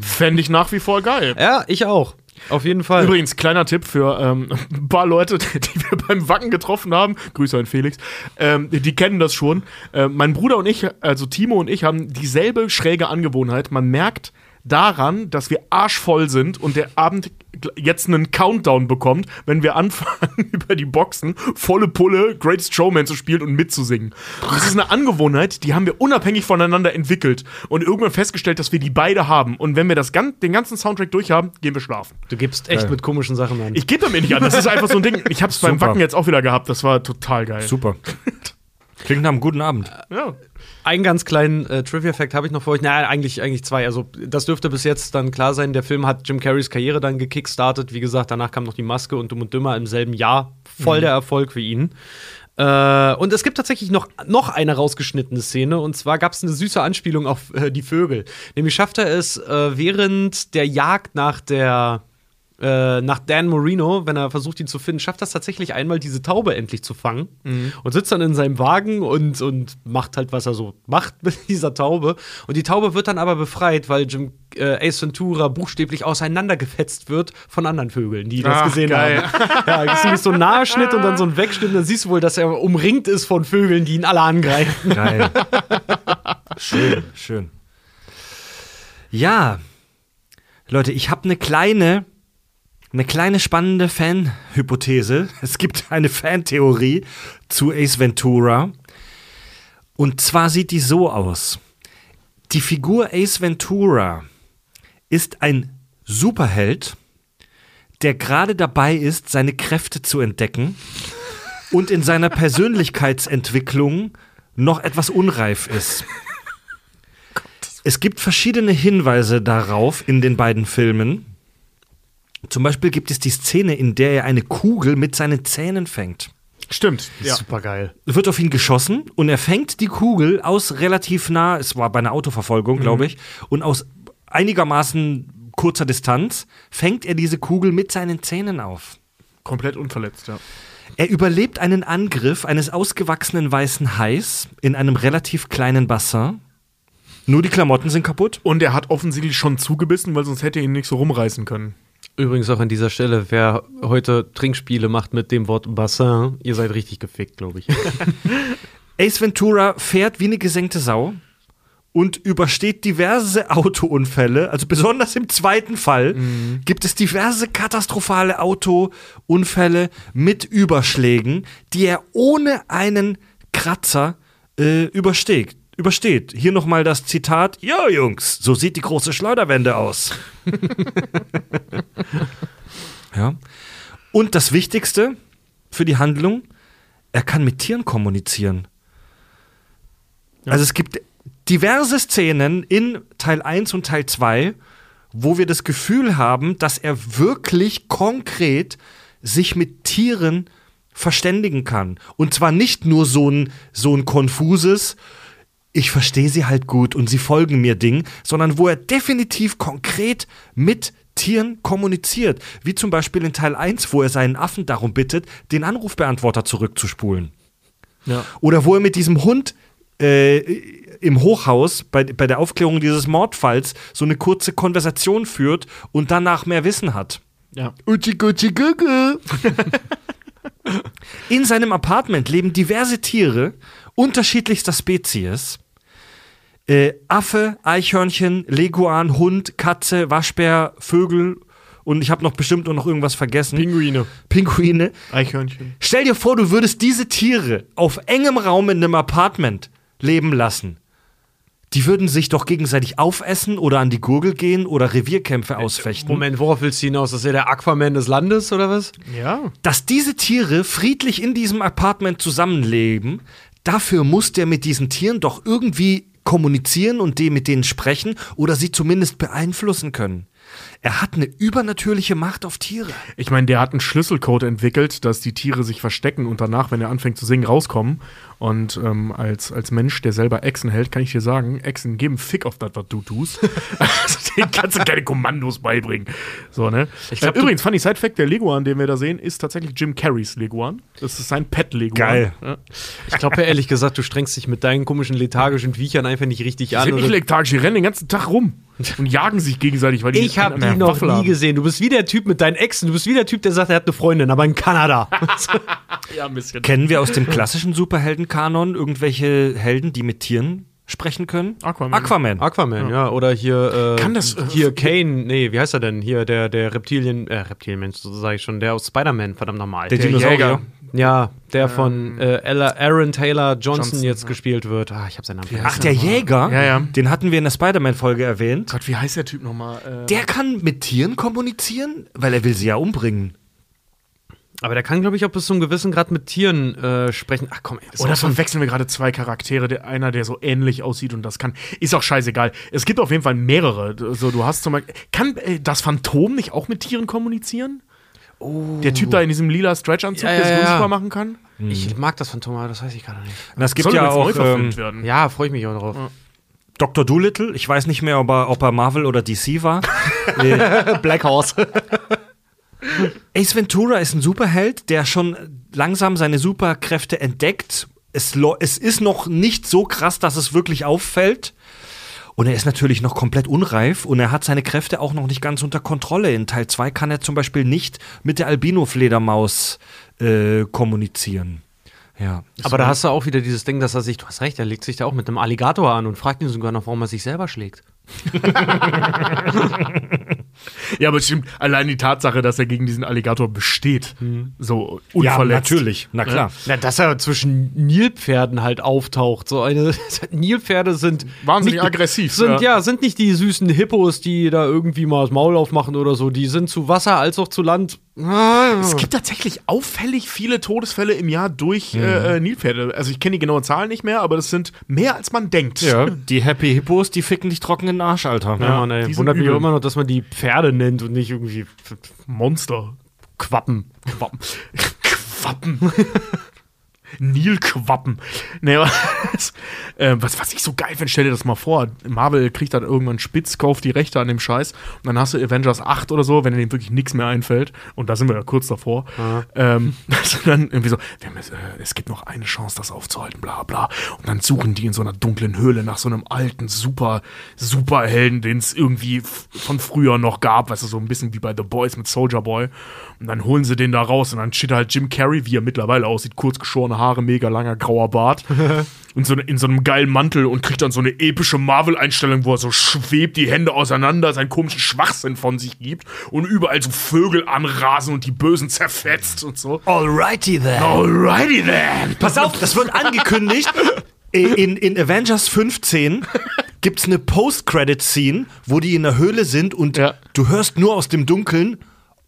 Fände ich nach wie vor geil. Ja, ich auch. Auf jeden Fall. Übrigens, kleiner Tipp für ähm, ein paar Leute, die wir beim Wacken getroffen haben. Grüße an Felix. Ähm, die kennen das schon. Äh, mein Bruder und ich, also Timo und ich, haben dieselbe schräge Angewohnheit. Man merkt daran, dass wir arschvoll sind und der Abend jetzt einen Countdown bekommt, wenn wir anfangen, über die Boxen volle Pulle Greatest Showman zu spielen und mitzusingen. Und das ist eine Angewohnheit, die haben wir unabhängig voneinander entwickelt und irgendwann festgestellt, dass wir die beide haben. Und wenn wir das gan den ganzen Soundtrack durchhaben, gehen wir schlafen. Du gibst echt mit komischen Sachen an. Ich gebe damit nicht an. Das ist einfach so ein Ding. Ich habe es beim. Wacken jetzt auch wieder gehabt. Das war total geil. Super. Klingt nach einem guten Abend. Ja. Einen ganz kleinen äh, Trivia-Fact habe ich noch für euch. Naja, eigentlich, eigentlich zwei. Also, das dürfte bis jetzt dann klar sein. Der Film hat Jim Carreys Karriere dann gekickstartet. Wie gesagt, danach kam noch die Maske und Dumm und Dümmer im selben Jahr. Voll der Erfolg für ihn. Äh, und es gibt tatsächlich noch, noch eine rausgeschnittene Szene. Und zwar gab es eine süße Anspielung auf äh, die Vögel. Nämlich schafft er es äh, während der Jagd nach der äh, nach Dan Marino, wenn er versucht, ihn zu finden, schafft das tatsächlich einmal, diese Taube endlich zu fangen und sitzt dann in seinem Wagen und, und macht halt, was er so macht mit dieser Taube. Und die Taube wird dann aber befreit, weil Jim äh, Ace Ventura buchstäblich auseinandergefetzt wird von anderen Vögeln, die das Ach, gesehen geil. haben. Ja, so ein Nahschnitt und dann so ein Wegschnitt, dann siehst du wohl, dass er umringt ist von Vögeln, die ihn alle angreifen. Geil. schön, schön. Ja, Leute, ich habe eine kleine, eine kleine spannende Fan-Hypothese. Es gibt eine Fantheorie zu Ace Ventura. Und zwar sieht die so aus. Die Figur Ace Ventura ist ein Superheld, der gerade dabei ist, seine Kräfte zu entdecken und in seiner Persönlichkeitsentwicklung noch etwas unreif ist. Es gibt verschiedene Hinweise darauf in den beiden Filmen. Zum Beispiel gibt es die Szene, in der er eine Kugel mit seinen Zähnen fängt. Stimmt. Ja. Super geil. Es wird auf ihn geschossen und er fängt die Kugel aus relativ nah, es war bei einer Autoverfolgung, glaube ich, und aus einigermaßen kurzer Distanz fängt er diese Kugel mit seinen Zähnen auf. Komplett unverletzt, ja. Er überlebt einen Angriff eines ausgewachsenen weißen Hais in einem relativ kleinen Bassin. Nur die Klamotten sind kaputt. Und er hat offensichtlich schon zugebissen, weil sonst hätte er ihn nicht so rumreißen können. Übrigens auch an dieser Stelle, wer heute Trinkspiele macht mit dem Wort Bassin, ihr seid richtig gefickt, glaube ich. Ace Ventura fährt wie eine gesenkte Sau und übersteht diverse Autounfälle. Also besonders im zweiten Fall gibt es diverse katastrophale Autounfälle mit Überschlägen, die er ohne einen Kratzer äh, übersteht. Übersteht. Hier nochmal das Zitat: Ja, Jungs, so sieht die große Schleuderwende aus. ja. Und das Wichtigste für die Handlung: er kann mit Tieren kommunizieren. Also es gibt diverse Szenen in Teil 1 und Teil 2, wo wir das Gefühl haben, dass er wirklich konkret sich mit Tieren verständigen kann. Und zwar nicht nur so ein, so ein konfuses, ich verstehe sie halt gut und sie folgen mir Ding, sondern wo er definitiv konkret mit Tieren kommuniziert. Wie zum Beispiel in Teil 1, wo er seinen Affen darum bittet, den Anrufbeantworter zurückzuspulen. Ja. Oder wo er mit diesem Hund äh, im Hochhaus bei, bei der Aufklärung dieses Mordfalls so eine kurze Konversation führt und danach mehr Wissen hat. Ja. In seinem Apartment leben diverse Tiere unterschiedlichster Spezies. Äh, Affe, Eichhörnchen, Leguan, Hund, Katze, Waschbär, Vögel und ich habe noch bestimmt noch irgendwas vergessen. Pinguine. Pinguine. Eichhörnchen. Stell dir vor, du würdest diese Tiere auf engem Raum in einem Apartment leben lassen. Die würden sich doch gegenseitig aufessen oder an die Gurgel gehen oder Revierkämpfe ausfechten. Moment, worauf willst du hinaus? Das ist ja der Aquaman des Landes, oder was? Ja. dass diese Tiere friedlich in diesem Apartment zusammenleben, dafür muss der mit diesen Tieren doch irgendwie kommunizieren und die mit denen sprechen oder sie zumindest beeinflussen können. Er hat eine übernatürliche Macht auf Tiere. Ich meine, der hat einen Schlüsselcode entwickelt, dass die Tiere sich verstecken und danach, wenn er anfängt zu singen, rauskommen. Und ähm, als, als Mensch, der selber Echsen hält, kann ich dir sagen, Echsen geben Fick auf das, was du tust. also, denen kannst du keine Kommandos beibringen. So, ne? Ich glaub, äh, übrigens, funny Side Fact, der Leguan, den wir da sehen, ist tatsächlich Jim Carreys Leguan. Das ist sein Pet-Leguan. Geil. Ja. Ich glaube ja ehrlich gesagt, du strengst dich mit deinen komischen lethargischen Viechern einfach nicht richtig Die an. oder- lethargisch, die rennen den ganzen Tag rum und jagen sich gegenseitig, weil die ich habe die noch Waffel nie haben. gesehen. Du bist wie der Typ mit deinen Exen. Du bist wie der Typ, der sagt, er hat eine Freundin, aber in Kanada. Ja, ein bisschen. Kennen wir aus dem klassischen Superheldenkanon irgendwelche Helden, die mit Tieren sprechen können? Aquaman. Aquaman. Aquaman, ja. Oder hier, äh, Kann das, äh, hier Kane, nee, wie heißt er denn? Hier, der, der Reptilien, äh, Reptilienmensch, so sage ich schon, der aus Spider-Man, verdammt nochmal. Der Der Dinosaurier. Jäger. Ja, der von äh, Ella- Aaron Taylor Johnson, Johnson, jetzt ja. gespielt wird. Ah, ich habe seinen Namen vergessen. Ach, der Jäger? Ja, ja. Den hatten wir in der Spider-Man-Folge erwähnt. Gott, wie heißt der Typ nochmal? Äh, Der kann mit Tieren kommunizieren, weil er will sie ja umbringen. Aber der kann, glaube ich, auch bis zu einem gewissen Grad mit Tieren äh, sprechen. Ach komm, ey, das ist Oder verwechseln wir gerade zwei Charaktere, der, einer, der so ähnlich aussieht und das kann. Ist auch scheißegal. Es gibt auf jeden Fall mehrere. So, du hast zum Beispiel. Kann äh, das Phantom nicht auch mit Tieren kommunizieren? Der Typ da in diesem lila Stretch-Anzug, Ja, der es ja, ja. unsichtbar machen kann? Ich mag das Phantom, aber das weiß ich gerade nicht. Na, es gibt Soll ja auch ähm, werden. Ja, freue ich mich auch drauf. Dr. Doolittle. Ich weiß nicht mehr, ob er, ob er Marvel oder DC war. Black Horse. Ace Ventura ist ein Superheld, der schon langsam seine Superkräfte entdeckt. Es, es ist noch nicht so krass, dass es wirklich auffällt. Und er ist natürlich noch komplett unreif und er hat seine Kräfte auch noch nicht ganz unter Kontrolle. In Teil 2 kann er zum Beispiel nicht mit der Albino-Fledermaus äh, kommunizieren. Ja. Aber da hast du auch wieder dieses Ding, dass er sich, du hast recht, er legt sich da auch mit einem Alligator an und fragt ihn sogar noch, warum er sich selber schlägt. Ja, aber stimmt. Allein die Tatsache, dass er gegen diesen Alligator besteht. So unverletzt. Ja, natürlich. Na klar. Na, dass er zwischen Nilpferden halt auftaucht. So eine Nilpferde sind Wahnsinnig nicht, aggressiv, Sind ja. ja. sind nicht die süßen Hippos, die da irgendwie mal das Maul aufmachen oder so. Die sind zu Wasser als auch zu Land. Es gibt tatsächlich auffällig viele Todesfälle im Jahr durch äh, äh, Nilpferde. Also ich kenne die genauen Zahlen nicht mehr, aber das sind mehr als man denkt. Ja, die Happy Hippos, die ficken dich trocken in den Arsch, Alter. Ja, Mann, ey. Wundert mich immer noch, dass man die Pferde nennt und nicht irgendwie Monster. Quappen. Quappen. Quappen. Nilquappen. Nee, das, äh, was, was ich so geil finde, stell dir das mal vor. Marvel kriegt dann irgendwann spitz, kauft die Rechte an dem Scheiß und dann hast du Avengers 8 oder so, wenn denen wirklich nichts mehr einfällt. Und da sind wir ja kurz davor. Ähm, dass du dann irgendwie so, müssen, äh, es gibt noch eine Chance, das aufzuhalten, bla bla. Und dann suchen die in so einer dunklen Höhle nach so einem alten, super, Superhelden, den es irgendwie von früher noch gab, weißt du, so ein bisschen wie bei The Boys mit Soldier Boy. Und dann holen sie den da raus und dann steht halt Jim Carrey, wie er mittlerweile aussieht, kurz geschorene Haare, mega langer grauer Bart. und so in so einem geilen Mantel und kriegt dann so eine epische Marvel-Einstellung, wo er so schwebt, die Hände auseinander, seinen komischen Schwachsinn von sich gibt und überall so Vögel anrasen und die Bösen zerfetzt und so. Alrighty then. Alrighty then. Pass auf, das wird angekündigt. In, in Avengers 15 gibt's eine Post-Credit-Scene, wo die in der Höhle sind und Ja. du hörst nur aus dem Dunkeln.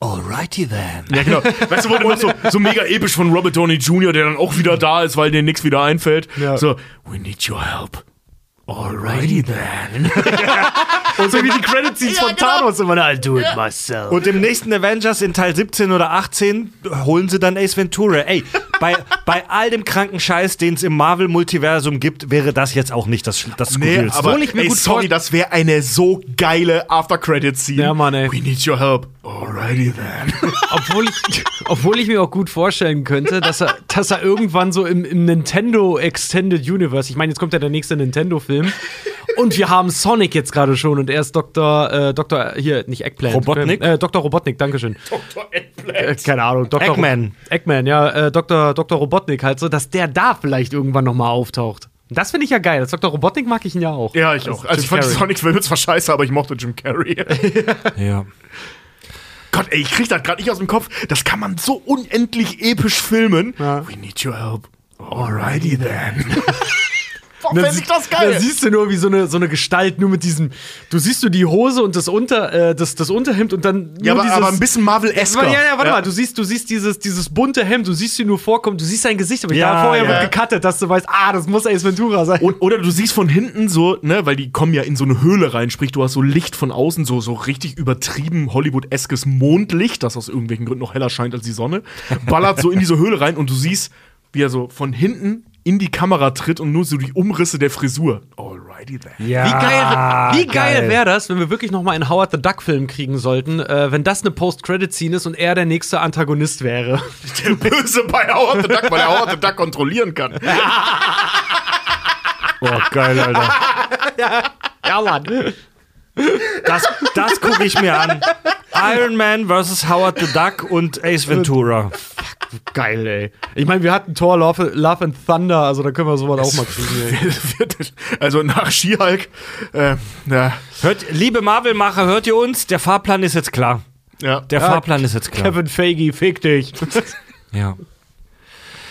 Alrighty then. Ja, genau. Weißt du, wo immer so, so mega episch von Robert Downey Jr., der dann auch wieder da ist, weil dir nichts wieder einfällt. So, we need your help. Alrighty then. Und so wie die Credit-Scenes von Thanos immer, I'll do it myself. Und im nächsten Avengers in Teil 17 oder 18 holen sie dann Ace Ventura. Ey, bei, bei all dem kranken Scheiß, den es im Marvel-Multiversum gibt, wäre das jetzt auch nicht das, das Nee, aber ich mir ey, gut sorry, das wäre eine so geile After-Credit-Scene. Ja, Mann, ey. We need your help. Alrighty then. Obwohl ich, obwohl ich mir auch gut vorstellen könnte, dass er, dass er irgendwann so im, im Nintendo Extended Universe, ich meine, jetzt kommt ja der nächste Nintendo-Film. Und wir haben Sonic jetzt gerade schon und er ist Dr. Äh, Dr. hier, nicht Eggplant. Robotnik? Äh, Dr. Robotnik, Dankeschön. Dr. Äh, Eggplant. keine Ahnung, Dr. Eggman. Eggman, ja, äh, Dr. Dr. Robotnik halt so, dass der da vielleicht irgendwann nochmal auftaucht. Das finde ich ja geil. Als Dr. Robotnik mag ich ihn ja auch. Ja, ich auch. Also, Jim ich fand die Carrey. Sonic-Filme zwar scheiße, aber ich mochte Jim Carrey. Ja. Gott, ey, ich krieg das gerade nicht aus dem Kopf. Das kann man so unendlich episch filmen. Ja. We need your help. Alrighty then. Boah, Dann fänd sie- ich das Da geil. siehst du nur wie so eine, so eine Gestalt, nur mit diesem. Du siehst du die Hose und das, Unter, äh, das, das Unterhemd und dann. Ja, aber, dieses, aber ein bisschen Marvel-esker. Ja, ja, warte mal, du siehst, du siehst dieses, dieses bunte Hemd, du siehst sie nur vorkommen, du siehst sein Gesicht, aber ich Ja, vorher ja. wird gecuttet, dass du weißt, ah, das muss Ace Ventura sein. Und, oder du siehst von hinten so, ne, weil die kommen ja in so eine Höhle rein, sprich, du hast so Licht von außen, so, so richtig übertrieben Hollywood-eskes Mondlicht, das aus irgendwelchen Gründen noch heller scheint als die Sonne, ballert so in diese Höhle rein und du siehst, wie er so von hinten in die Kamera tritt und nur so die Umrisse der Frisur. Alrighty then. ja. Wie geil, wie geil, geil. wäre das, wenn wir wirklich noch mal einen Howard the Duck Film kriegen sollten, äh, wenn das eine Post-Credit-Scene ist und er der nächste Antagonist wäre. Der Böse bei Howard the Duck, weil er Howard the Duck kontrollieren kann. Oh, geil, Alter. ja, Mann. Das, das gucke ich mir an. Iron Man vs. Howard the Duck und Ace Ventura. Geil, ey. Ich meine, wir hatten Thor Love, Love and Thunder, also da können wir sowas auch mal kriegen, also nach She-Hulk, äh, ja, Hört, liebe Marvel-Macher, hört ihr uns? Der Fahrplan ist jetzt klar. ja. Der Fahrplan ist jetzt klar. Kevin Feige, fick dich. Ja.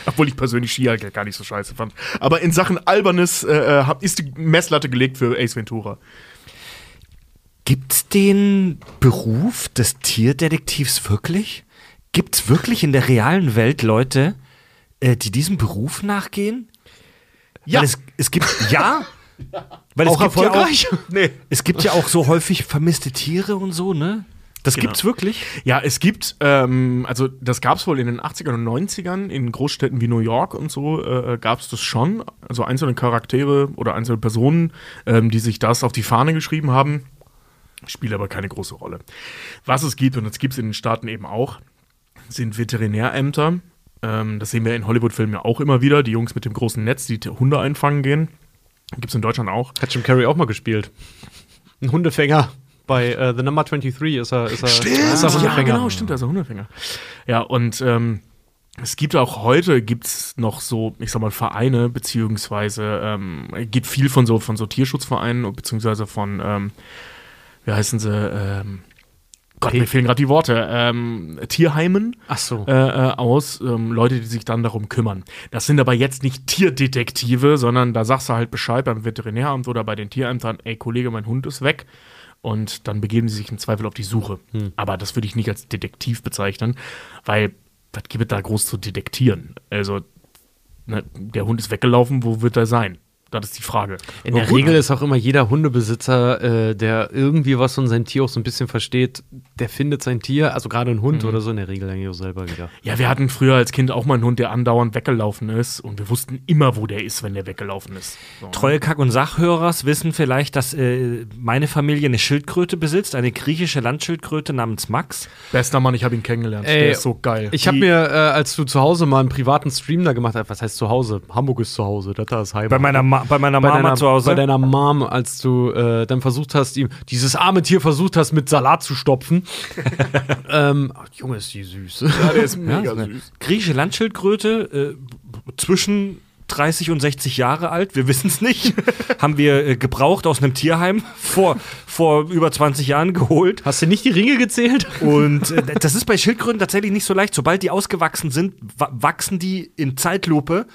Obwohl ich persönlich She-Hulk ja gar nicht so scheiße fand. Aber in Sachen Albernes äh, hab- ist die Messlatte gelegt für Ace Ventura. Gibt's den Beruf des Tierdetektivs wirklich? Gibt's wirklich in der realen Welt Leute, äh, die diesem Beruf nachgehen? Ja. Weil es, es gibt, ja. Weil Auch gibt erfolgreich? Ja auch, nee. Es gibt ja auch so häufig vermisste Tiere und so, ne? Das Genau. gibt's wirklich? Ja, es gibt, ähm, also das gab es wohl in den 80ern und 90ern, in Großstädten wie New York und so äh, gab es das schon. Also einzelne Charaktere oder einzelne Personen, ähm, die sich das auf die Fahne geschrieben haben, spielt aber keine große Rolle. Was es gibt, und das gibt es in den Staaten eben auch, sind Veterinärämter. Ähm, das sehen wir in Hollywood-Filmen ja auch immer wieder. Die Jungs mit dem großen Netz, die Hunde einfangen gehen. Gibt es in Deutschland auch. Hat Jim Carrey auch mal gespielt. Ein Hundefänger. Bei äh, The Number 23 ist er, ist er, ist er ja, Hundefänger. genau, stimmt, also Hundefänger. Ja, und ähm, es gibt auch heute gibt's noch so, ich sag mal, Vereine, beziehungsweise ähm, geht viel von so von so Tierschutzvereinen, beziehungsweise von, ähm, wie heißen sie, ähm, Gott, mir fehlen gerade die Worte, ähm, Tierheimen Ach so. äh, äh, aus, ähm, Leute, die sich dann darum kümmern. Das sind aber jetzt nicht Tierdetektive, sondern da sagst du halt Bescheid beim Veterinäramt oder bei den Tierämtern, ey Kollege, mein Hund ist weg. Und dann begeben sie sich im Zweifel auf die Suche. Aber das würde ich nicht als Detektiv bezeichnen, weil was gibt es da groß zu detektieren? Also, ne, der Hund ist weggelaufen, wo wird er sein? Das ist die Frage. In der Regel ist auch immer jeder Hundebesitzer, äh, der irgendwie was von seinem Tier auch so ein bisschen versteht, der findet sein Tier, also gerade ein Hund oder so, in der Regel eigentlich auch selber wieder. Ja, wir hatten früher als Kind auch mal einen Hund, der andauernd weggelaufen ist und wir wussten immer, wo der ist, wenn der weggelaufen ist. So. Treue Kack- und Sachhörers wissen vielleicht, dass äh, meine Familie eine Schildkröte besitzt, eine griechische Landschildkröte namens Max. Bester Mann, ich habe ihn kennengelernt. Ey, der ist so geil. Ich habe mir, äh, als du zu Hause mal einen privaten Stream da gemacht hast, was heißt zu Hause? Hamburg ist zu Hause, das da ist Heimat. Bei meiner, Ma bei meiner bei Mama deiner, zu Hause. Bei deiner Mom, als du äh, dann versucht hast, ihm dieses arme Tier versucht hast, mit Salat zu stopfen. ähm, ach, Junge, ist die süß. ja, der ist mega Ja, süß. griechische Landschildkröte, äh, zwischen 30 und 60 Jahre alt, wir wissen es nicht, haben wir äh, gebraucht aus einem Tierheim vor, vor über 20 Jahren geholt. Hast du nicht die Ringe gezählt? Und äh, das ist bei Schildkröten tatsächlich nicht so leicht. Sobald die ausgewachsen sind, wa wachsen die in Zeitlupe.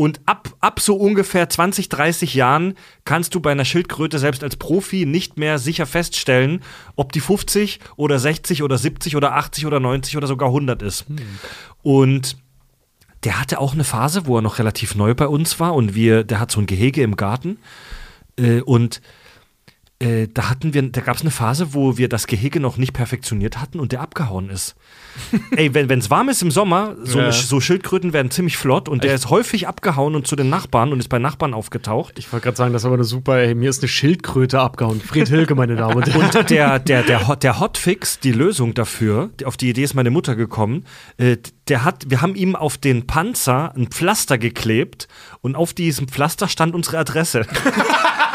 Und ab, ab so ungefähr 20, 30 Jahren kannst du bei einer Schildkröte selbst als Profi nicht mehr sicher feststellen, ob die 50 oder 60 oder 70 oder 80 oder 90 oder sogar 100 ist. Und der hatte auch eine Phase, wo er noch relativ neu bei uns war und wir, der hat so ein Gehege im Garten. Äh, und äh, da hatten wir, da gab es eine Phase, wo wir das Gehege noch nicht perfektioniert hatten und der abgehauen ist. Ey, wenn es warm ist im Sommer, so, Ja. so Schildkröten werden ziemlich flott und der Echt? ist häufig abgehauen und zu den Nachbarn und ist bei Nachbarn aufgetaucht. Ich wollte gerade sagen, das ist aber eine super, ey, mir ist eine Schildkröte abgehauen. Fred Hilke, meine Damen und Herren. Und der, der, der, Hot, der Hotfix, die Lösung dafür, auf die Idee ist meine Mutter gekommen, äh, der hat, wir haben ihm auf den Panzer ein Pflaster geklebt und auf diesem Pflaster stand unsere Adresse.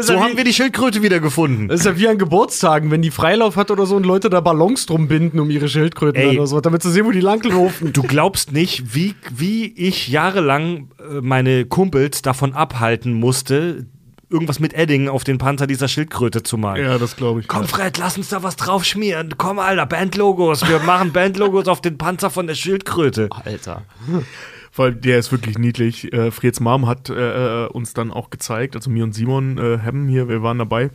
So haben wir die Schildkröte wieder gefunden. Das ist ja wie an Geburtstagen, wenn die Freilauf hat oder so und Leute da Ballons drum binden um ihre Schildkröten Ey. oder so, damit sie sehen, wo die langlaufen. Du glaubst nicht, wie, wie ich jahrelang äh, meine Kumpels davon abhalten musste, irgendwas mit Edding auf den Panzer dieser Schildkröte zu malen. Ja, das glaube ich. Komm, Fred, lass uns da was drauf schmieren. Komm, Alter, Bandlogos. Wir machen Bandlogos auf den Panzer von der Schildkröte. Alter. Weil der ist wirklich niedlich. Äh, Freds Mom hat äh, äh, uns dann auch gezeigt, also mir und Simon äh, haben hier, wir waren dabei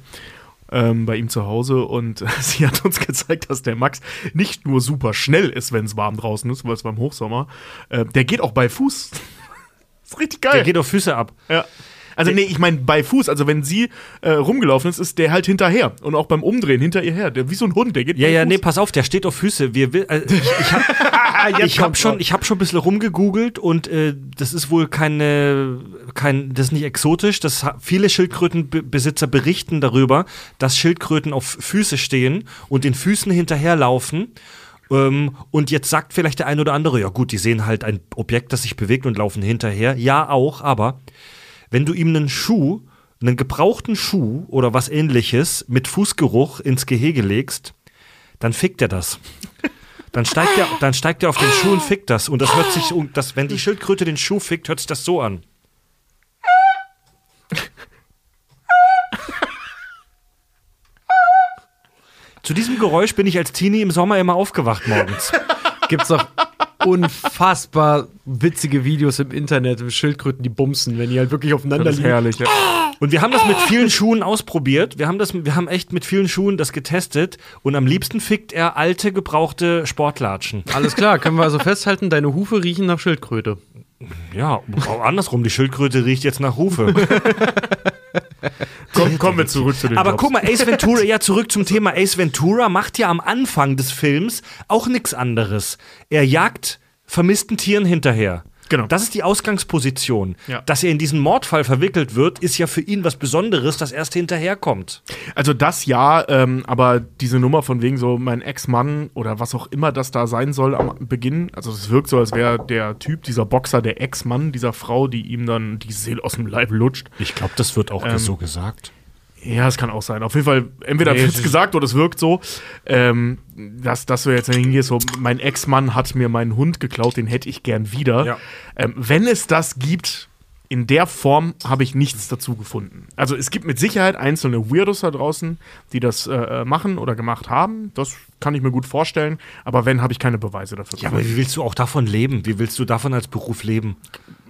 ähm, bei ihm zu Hause und sie hat uns gezeigt, dass der Max nicht nur super schnell ist, wenn es warm draußen ist, weil es beim Hochsommer, äh, der geht auch bei Fuß. ist richtig geil. Der geht auf Füße ab. Ja. Also nee, ich meine bei Fuß, also wenn sie äh, rumgelaufen ist, ist der halt hinterher und auch beim Umdrehen hinter ihr her, der wie so ein Hund, der geht Ja, ja, Fuß. nee, pass auf, der steht auf Füße. Wir will, äh, ich ich habe ich hab schon, ich hab schon ein bisschen rumgegoogelt und äh, das ist wohl keine, kein, das ist nicht exotisch. Das, viele Schildkrötenbesitzer berichten darüber, dass Schildkröten auf Füße stehen und den Füßen hinterherlaufen. Ähm, und jetzt sagt vielleicht der eine oder andere, ja gut, die sehen halt ein Objekt, das sich bewegt und laufen hinterher. Ja, auch, aber wenn du ihm einen Schuh, einen gebrauchten Schuh oder was ähnliches mit Fußgeruch ins Gehege legst, dann fickt er das. Dann steigt er, dann steigt er auf den Schuh und fickt das. Und das hört sich, so- das, wenn die Schildkröte den Schuh fickt, hört sich das so an. Zu diesem Geräusch bin ich als Teenie im Sommer immer aufgewacht morgens. Gibt's auch unfassbar witzige Videos im Internet, mit Schildkröten, die bumsen, wenn die halt wirklich aufeinander Das ist liegen. herrlich. Ja. Und wir haben das mit vielen Schuhen ausprobiert. Wir haben, das, wir haben echt mit vielen Schuhen das getestet. Und am liebsten fickt er alte, gebrauchte Sportlatschen. Alles klar, können wir also festhalten, deine Hufe riechen nach Schildkröte. Ja, auch andersrum. Die Schildkröte riecht jetzt nach Hufe. Komm, kommen wir zurück zu den Aber Jobs. guck mal, Ace Ventura, ja, zurück zum Thema Ace Ventura, macht ja am Anfang des Films auch nichts anderes. Er jagt vermissten Tieren hinterher. Genau. Das ist die Ausgangsposition. Ja. Dass er in diesen Mordfall verwickelt wird, ist ja für ihn was Besonderes, dass er erst hinterherkommt. Also das ja, ähm, aber diese Nummer von wegen so mein Ex-Mann oder was auch immer das da sein soll am Beginn, also es wirkt so, als wäre der Typ, dieser Boxer, der Ex-Mann dieser Frau, die ihm dann die Seele aus dem Leib lutscht. Ich glaube, das wird auch Ähm, so gesagt. Ja, es kann auch sein. Auf jeden Fall, entweder Nee, wird es gesagt oder es wirkt so, ähm, dass, dass du jetzt hingehst, so, mein Ex-Mann hat mir meinen Hund geklaut, den hätte ich gern wieder. Ja. Ähm, wenn es das gibt, in der Form habe ich nichts dazu gefunden. Also es gibt mit Sicherheit einzelne Weirdos da draußen, die das äh, äh, machen oder gemacht haben. Das kann ich mir gut vorstellen. Aber wenn, habe ich keine Beweise dafür. Ja, aber wie willst du auch davon leben? Wie willst du davon als Beruf leben?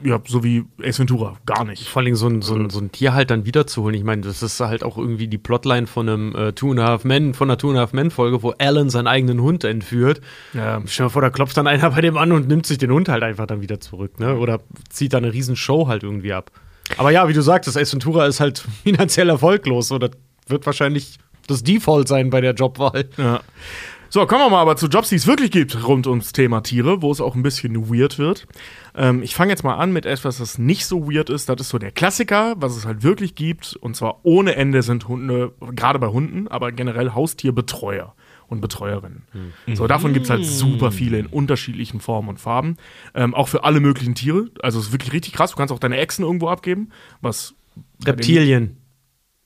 ja, so wie Ace Ventura, gar nicht. Vor allem so ein, so, ein, so ein Tier halt dann wiederzuholen. Ich meine, das ist halt auch irgendwie die Plotline von einem äh, Two and a Half Men, von einer Two and a Half Men Folge, wo Alan seinen eigenen Hund entführt. Ja. Stell dir mal vor, da klopft dann einer bei dem an und nimmt sich den Hund halt einfach dann wieder zurück, ne? Oder zieht da eine riesen Show halt irgendwie ab. Aber ja, wie du sagst, das Ace Ventura ist halt finanziell erfolglos. So, das wird wahrscheinlich das Default sein bei der Jobwahl. Ja. So, kommen wir mal aber zu Jobs, die es wirklich gibt rund ums Thema Tiere, wo es auch ein bisschen weird wird. Ähm, ich fange jetzt mal an mit etwas, das nicht so weird ist. Das ist so der Klassiker, was es halt wirklich gibt. Und zwar ohne Ende sind Hunde, gerade bei Hunden, aber generell Haustierbetreuer und Betreuerinnen. So, davon gibt es halt super viele in unterschiedlichen Formen und Farben. Ähm, auch für alle möglichen Tiere. Also es ist wirklich richtig krass. Du kannst auch deine Echsen irgendwo abgeben, was Reptilien.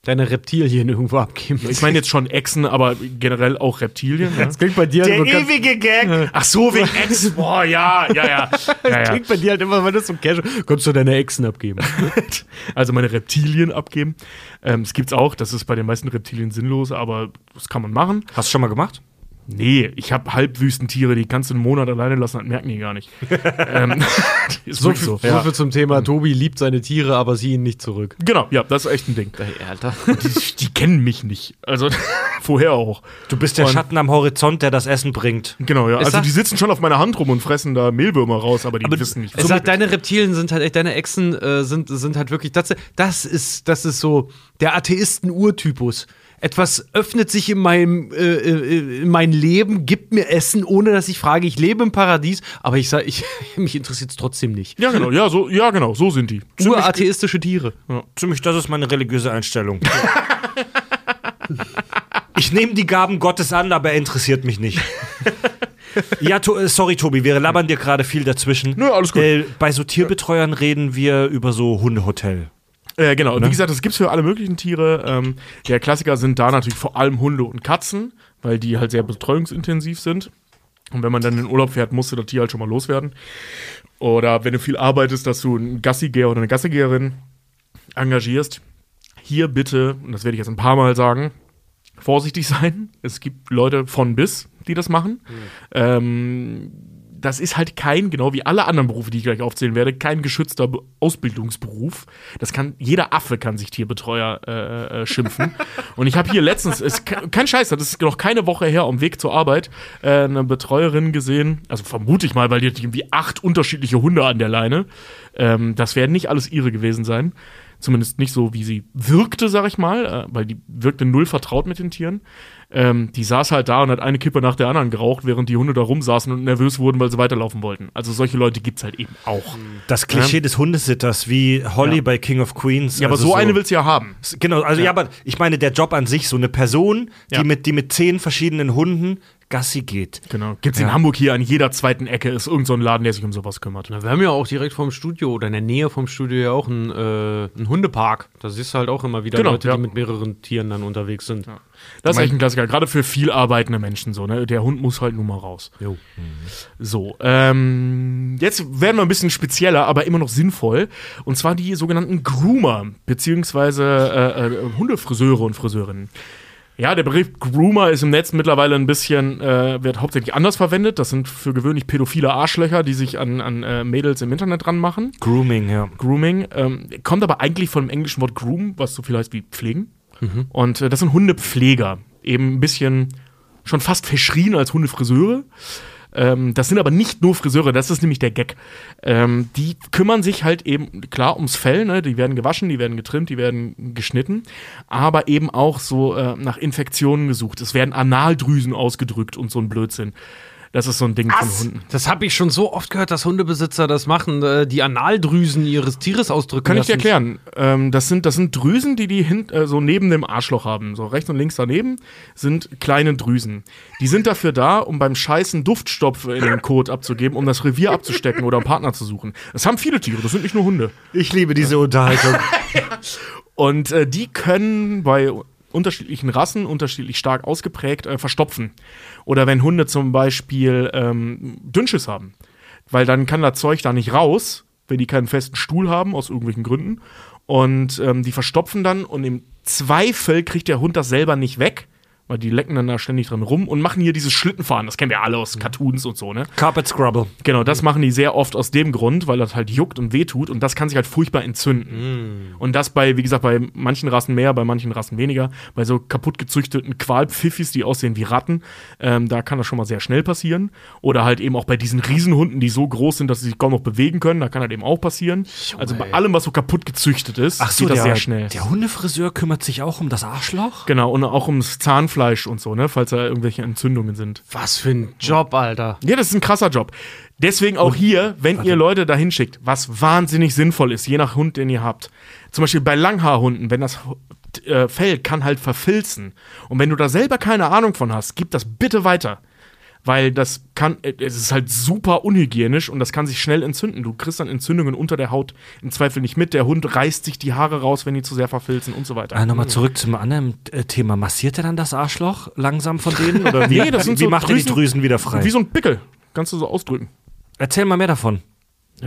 Deine Reptilien irgendwo abgeben. Ich meine jetzt schon Echsen, aber generell auch Reptilien. Ja? das klingt bei dir Der ewige Gag. Ach so, wegen Ex. Boah, ja, ja, ja. ja, Das ja. klingt bei dir halt immer, wenn das so casual. Kannst du deine Echsen abgeben? Also meine Reptilien abgeben. Ähm, das gibt's auch. Das ist bei den meisten Reptilien sinnlos, aber das kann man machen. Hast du schon mal gemacht? Nee, ich habe Halbwüstentiere, die kannst du einen Monat alleine lassen, das merken die gar nicht. ähm, So viel, so. so Ja. viel zum Thema, Tobi liebt seine Tiere, aber sie ihn nicht zurück. Genau, ja, das ist echt ein Ding. Ey, Alter. Die, die kennen mich nicht. Also vorher auch. Du bist der Und- Schatten am Horizont, der das Essen bringt. Genau, ja. Es Also die sitzen schon auf meiner Hand rum und fressen da Mehlwürmer raus, aber die wissen nicht. Es sagt, deine Reptilien sind halt echt, deine Echsen äh, sind, sind halt wirklich, das, das, ist, das ist so der Atheisten-Urtypus. Etwas öffnet sich in meinem, äh, äh, in mein Leben, gibt mir Essen, ohne dass ich frage, ich lebe im Paradies, aber ich sage, ich, mich interessiert es trotzdem nicht. ja, genau, ja, so, ja, genau, so sind die. Nur atheistische Tiere. Ziemlich, das ist meine religiöse Einstellung. ich nehme die Gaben Gottes an, aber er interessiert mich nicht. Ja, to äh, sorry, Tobi, wir labern dir gerade viel dazwischen. Nö, alles gut. Äh, bei so Tierbetreuern reden wir über so Hundehotel. Äh, genau, wie gesagt, das gibt's für alle möglichen Tiere. Ähm, der Klassiker sind da natürlich vor allem Hunde und Katzen, weil die halt sehr betreuungsintensiv sind. Und wenn man dann in den Urlaub fährt, musst du das Tier halt schon mal loswerden. Oder wenn du viel arbeitest, dass du einen Gassigeher oder eine Gassigeherin engagierst. Hier bitte, und das werde ich jetzt ein paar Mal sagen, vorsichtig sein. Es gibt Leute von bis, die das machen. Ähm, das ist halt kein, genau wie alle anderen Berufe, die ich gleich aufzählen werde, kein geschützter Be Ausbildungsberuf. Das kann, jeder Affe kann sich Tierbetreuer äh, äh, schimpfen. Und ich habe hier letztens, ist ke- kein Scheiß, das ist noch keine Woche her, am Weg zur Arbeit, äh, eine Betreuerin gesehen, also vermute ich mal, weil die hat irgendwie acht unterschiedliche Hunde an der Leine. Ähm, das werden nicht alles ihre gewesen sein. Zumindest nicht so, wie sie wirkte, sag ich mal, äh, weil die wirkte null vertraut mit den Tieren. Ähm, die saß halt da und hat eine Kippe nach der anderen geraucht, während die Hunde da rumsaßen und nervös wurden, weil sie weiterlaufen wollten. Also solche Leute gibt's halt eben auch. Das Klischee des Hundesitters, wie Holly Ja. bei King of Queens. Ja, aber also so, eine willst du ja haben. Genau, also ja. aber ich meine, der Job an sich, so eine Person, die, Ja. mit, die mit zehn verschiedenen Hunden Gassi geht. Genau. Gibt's in Hamburg hier an jeder zweiten Ecke ist irgend so ein Laden, der sich um sowas kümmert. Na, wir haben ja auch direkt vom Studio oder in der Nähe vom Studio ja auch einen, äh, einen Hundepark. Da siehst du halt auch immer wieder Genau, Leute, ja. die mit mehreren Tieren dann unterwegs sind. Das ist echt ein Klassiker, gerade für viel arbeitende Menschen so, ne? Der Hund muss halt nun mal raus. Jo. So, ähm, jetzt werden wir ein bisschen spezieller, aber immer noch sinnvoll. Und zwar die sogenannten Groomer, beziehungsweise äh, äh, Hundefriseure und Friseurinnen. Ja, der Begriff Groomer ist im Netz mittlerweile ein bisschen, äh, wird hauptsächlich anders verwendet. Das sind für gewöhnlich pädophile Arschlöcher, die sich an, an äh, Mädels im Internet dran machen. Grooming, ja. Grooming. Ähm, kommt aber eigentlich vom englischen Wort groom, was so viel heißt wie pflegen. Und äh, das sind Hundepfleger. Eben ein bisschen schon fast verschrien als Hundefriseure. Ähm, das sind aber nicht nur Friseure, das ist nämlich der Gag. Ähm, die kümmern sich halt eben, klar, ums Fell, ne? die werden gewaschen, die werden getrimmt, die werden geschnitten, aber eben auch so äh, nach Infektionen gesucht. Es werden Analdrüsen ausgedrückt und so ein Blödsinn. Das ist so ein Ding von Hunden. Das habe ich schon so oft gehört, dass Hundebesitzer das machen, äh, die Analdrüsen ihres Tieres ausdrücken. Kann ich dir erklären. Ähm, das, sind, das sind Drüsen, die die hin, äh, so neben dem Arschloch haben. So rechts und links daneben sind kleine Drüsen. Die sind dafür da, um beim Scheißen Duftstopfe in den Kot abzugeben, um das Revier abzustecken oder einen Partner zu suchen. Das haben viele Tiere, das sind nicht nur Hunde. Ich liebe diese Unterhaltung. Und äh, die können bei unterschiedlichen Rassen unterschiedlich stark ausgeprägt äh, verstopfen. Oder wenn Hunde zum Beispiel ähm, Dünnschiss haben. Weil dann kann das Zeug da nicht raus, wenn die keinen festen Stuhl haben, aus irgendwelchen Gründen. Und ähm, die verstopfen dann und im Zweifel kriegt der Hund das selber nicht weg. Weil die lecken dann da ständig dran rum und machen hier dieses Schlittenfahren. Das kennen wir alle aus Cartoons und so, ne? Carpet Scrubble. Genau, das machen die sehr oft aus dem Grund, weil das halt juckt und wehtut und das kann sich halt furchtbar entzünden. Und das bei, wie gesagt, bei manchen Rassen mehr, bei manchen Rassen weniger. Bei so kaputt gezüchteten Qualpfiffis, die aussehen wie Ratten, ähm, da kann das schon mal sehr schnell passieren. Oder halt eben auch bei diesen Riesenhunden, die so groß sind, dass sie sich kaum noch bewegen können, da kann halt eben auch passieren. also bei allem, was so kaputt gezüchtet ist, geht das der, sehr schnell. der Hundefriseur kümmert sich auch um das Arschloch? Genau, und auch ums Zahnfleisch und so, ne, falls da irgendwelche Entzündungen sind. Was für ein Job, Alter. Ja, das ist ein krasser Job. Deswegen auch hier, wenn ihr Leute dahin schickt, was wahnsinnig sinnvoll ist, je nach Hund, den ihr habt. Zum Beispiel bei Langhaarhunden, wenn das äh, Fell kann halt verfilzen. Und wenn du da selber keine Ahnung von hast, gib das bitte weiter. Weil das kann, äh, es ist halt super unhygienisch und das kann sich schnell entzünden. Du kriegst dann Entzündungen unter der Haut im Zweifel nicht mit. Der Hund reißt sich die Haare raus, wenn die zu sehr verfilzen und so weiter. Ah, Nochmal zurück zum anderen äh, Thema. Massiert er dann das Arschloch langsam von denen? Oder wie, Nee, das sind wie so macht er die Drüsen- Drüsen wieder frei? Wie so ein Pickel. Kannst du so ausdrücken. Erzähl mal mehr davon.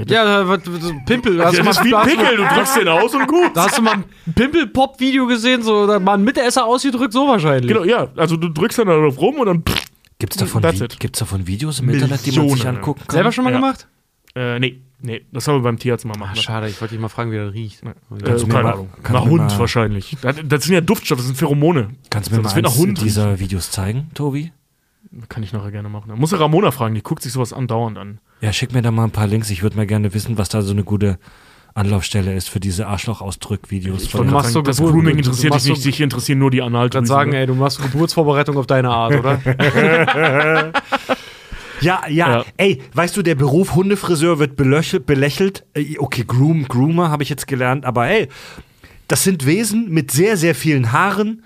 Ja, was, Pimpel. Hast du Das mal, ist wie da ein hast du Pickel, du drückst den aus und gut. Da hast du mal ein Pimpel-Pop-Video gesehen, so da mal ein Mitesser ausgedrückt, so wahrscheinlich. Genau, ja. Also du drückst dann darauf rum und dann pff, Gibt's davon, That's Vi gibt's davon Videos im Internet, die man sich Millionen. angucken kann? Selber schon mal Ja. gemacht? Äh, nee, nee, das sollen wir beim Tierarzt mal machen. Ah, schade, ich wollte dich mal fragen, wie das riecht. Äh, Kannst du mir keine mal- Ahnung. Nach Hund mal- wahrscheinlich. Das, das sind ja Duftstoffe, das sind Pheromone. Kannst du mir das mal nach Hund dieser Videos zeigen, Tobi? Kann ich nachher gerne machen. Da muss er Ramona fragen, die guckt sich sowas andauernd an. Ja, schick mir da mal ein paar Links. Ich würde mal gerne wissen, was da so eine gute Anlaufstelle ist für diese Arschloch-Ausdrück-Videos. Ich von mal machst so das Geburt- Grooming du- du interessiert dich nicht, dich interessieren nur die Ich Analdrüsen. würde sagen, ne? ey, du machst Geburtsvorbereitung auf deine Art, oder? Ja, ja, Ja. Ey, weißt du, der Beruf Hundefriseur wird belächelt. Äh, Okay, Groom, Groomer habe ich jetzt gelernt, aber ey, das sind Wesen mit sehr, sehr vielen Haaren.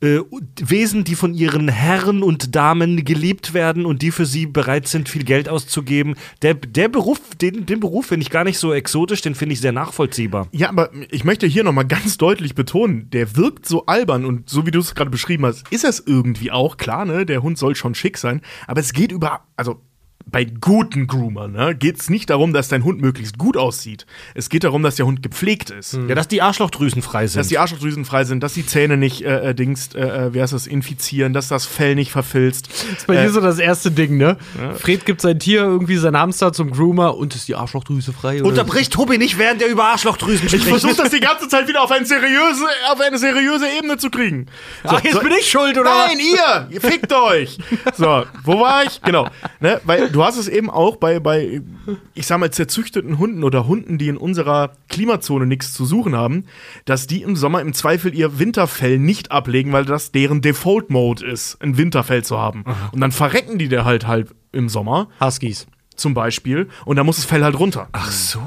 Äh, Wesen, die von ihren Herren und Damen geliebt werden und die für sie bereit sind, viel Geld auszugeben. Der, der Beruf, den, den Beruf finde ich gar nicht so exotisch, den finde ich sehr nachvollziehbar. Ja, aber ich möchte hier nochmal ganz deutlich betonen, der wirkt so albern und so wie du es gerade beschrieben hast, ist es irgendwie auch, klar, ne, der Hund soll schon schick sein, aber es geht über, also bei guten Groomern, ne, geht es nicht darum, dass dein Hund möglichst gut aussieht. Es geht darum, dass der Hund gepflegt ist. Ja, dass die Arschlochdrüsen frei sind. Dass die Arschlochdrüsen frei sind, dass die Zähne nicht, äh, äh, dingst, äh, äh, wie heißt das, infizieren, dass das Fell nicht verfilzt. Das ist bei dir so das erste Ding, ne? Fred gibt sein Tier irgendwie sein Hamster zum Groomer und ist die Arschlochdrüse frei? Oder? Unterbricht Tobi nicht, während er über Arschlochdrüsen Ich spricht. versuche das die ganze Zeit wieder auf eine seriöse, auf eine seriöse Ebene zu kriegen. So, Ach, jetzt bin ich schuld, oder? Nein, ihr! Ihr fickt euch! So, wo war ich? Genau. Ne, weil du hast es eben auch bei, bei, ich sag mal, zerzüchteten Hunden oder Hunden, die in unserer Klimazone nichts zu suchen haben, dass die im Sommer im Zweifel ihr Winterfell nicht ablegen, weil das deren Default-Mode ist, ein Winterfell zu haben. Und dann verrecken die der halt halt im Sommer, Huskies. zum Beispiel, und dann muss das Fell halt runter. Ach so.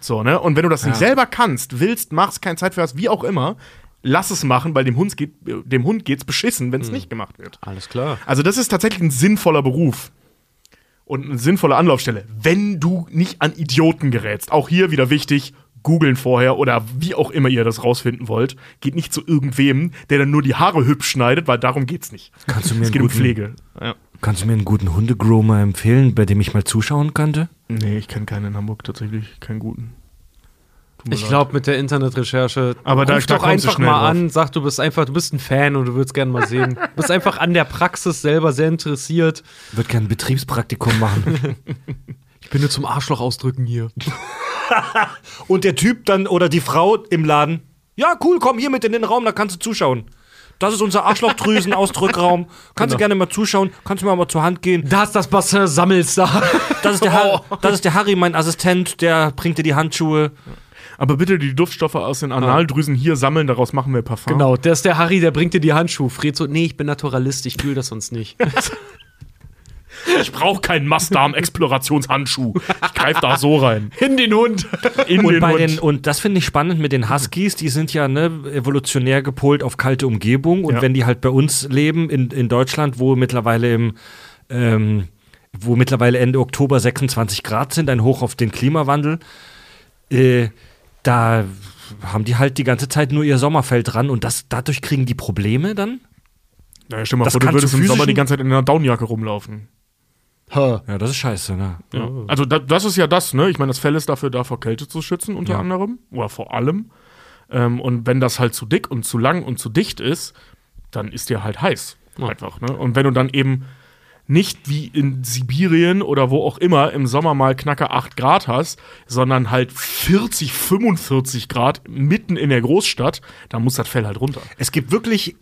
So, ne? Und wenn du das nicht selber kannst, willst, machst, keine Zeit für hast, wie auch immer, lass es machen, weil dem Hund, geht, dem Hund geht's beschissen, wenn es nicht gemacht wird. Alles klar. Also, das ist tatsächlich ein sinnvoller Beruf. Und eine sinnvolle Anlaufstelle, wenn du nicht an Idioten gerätst. Auch hier wieder wichtig, googeln vorher oder wie auch immer ihr das rausfinden wollt. Geht nicht zu irgendwem, der dann nur die Haare hübsch schneidet, weil darum geht's nicht. Kannst du mir Es einen geht um guten, Pflege. Ja. Kannst du mir einen guten Hundegroomer empfehlen, bei dem ich mal zuschauen könnte? Nee, ich kenne keinen in Hamburg tatsächlich, keinen guten. Ich glaube, mit der Internetrecherche. Aber da- ruf da doch einfach mal drauf. an, sag, du bist einfach, du bist ein Fan und du würdest gerne mal sehen. Du bist einfach an der Praxis selber sehr interessiert. Würde gerne ein Betriebspraktikum machen. Ich bin nur zum Arschloch ausdrücken hier. Und der Typ dann oder die Frau im Laden, ja, cool, komm hier mit in den Raum, da kannst du zuschauen. Das ist unser Arschlochdrüsen-Ausdrückraum. Kannst du gerne mal zuschauen, kannst du mir mal zur Hand gehen. Da ist das Bassin sammelst da. Das ist, der Har das ist der Harry, mein Assistent, der bringt dir die Handschuhe. Aber bitte die Duftstoffe aus den Analdrüsen hier sammeln, daraus machen wir Parfum. Genau, der ist der Harry, der bringt dir die Handschuhe. Fred so, nee, ich bin Naturalist, ich fühle das sonst nicht. Ich brauche keinen Mastdarm-Explorationshandschuh. Ich greife da so rein. In den Hund. In Und, den bei Hund. den, und das finde ich spannend mit den Huskies, die sind ja ne, evolutionär gepolt auf kalte Umgebung. Und Ja. wenn die halt bei uns leben, in, in Deutschland, wo mittlerweile im ähm, wo mittlerweile Ende Oktober 26 Grad sind, ein Hoch auf den Klimawandel, äh, da haben die halt die ganze Zeit nur ihr Sommerfell dran und das, dadurch kriegen die Probleme dann? naja, stell mal das vor, du würdest im Sommer die ganze Zeit in einer Downjacke rumlaufen. Ja, das ist scheiße, ne? Ja. Also da, das ist ja das, ne? Ich meine, das Fell ist dafür da, vor Kälte zu schützen, unter Ja. anderem. Oder vor allem. Ähm, und wenn das halt zu dick und zu lang und zu dicht ist, dann ist dir halt heiß. Einfach, ne? Und wenn du dann eben nicht wie in Sibirien oder wo auch immer im Sommer mal knacker 8 Grad hast, sondern halt 40, 45 Grad mitten in der Großstadt, dann muss das Fell halt runter. Es gibt wirklich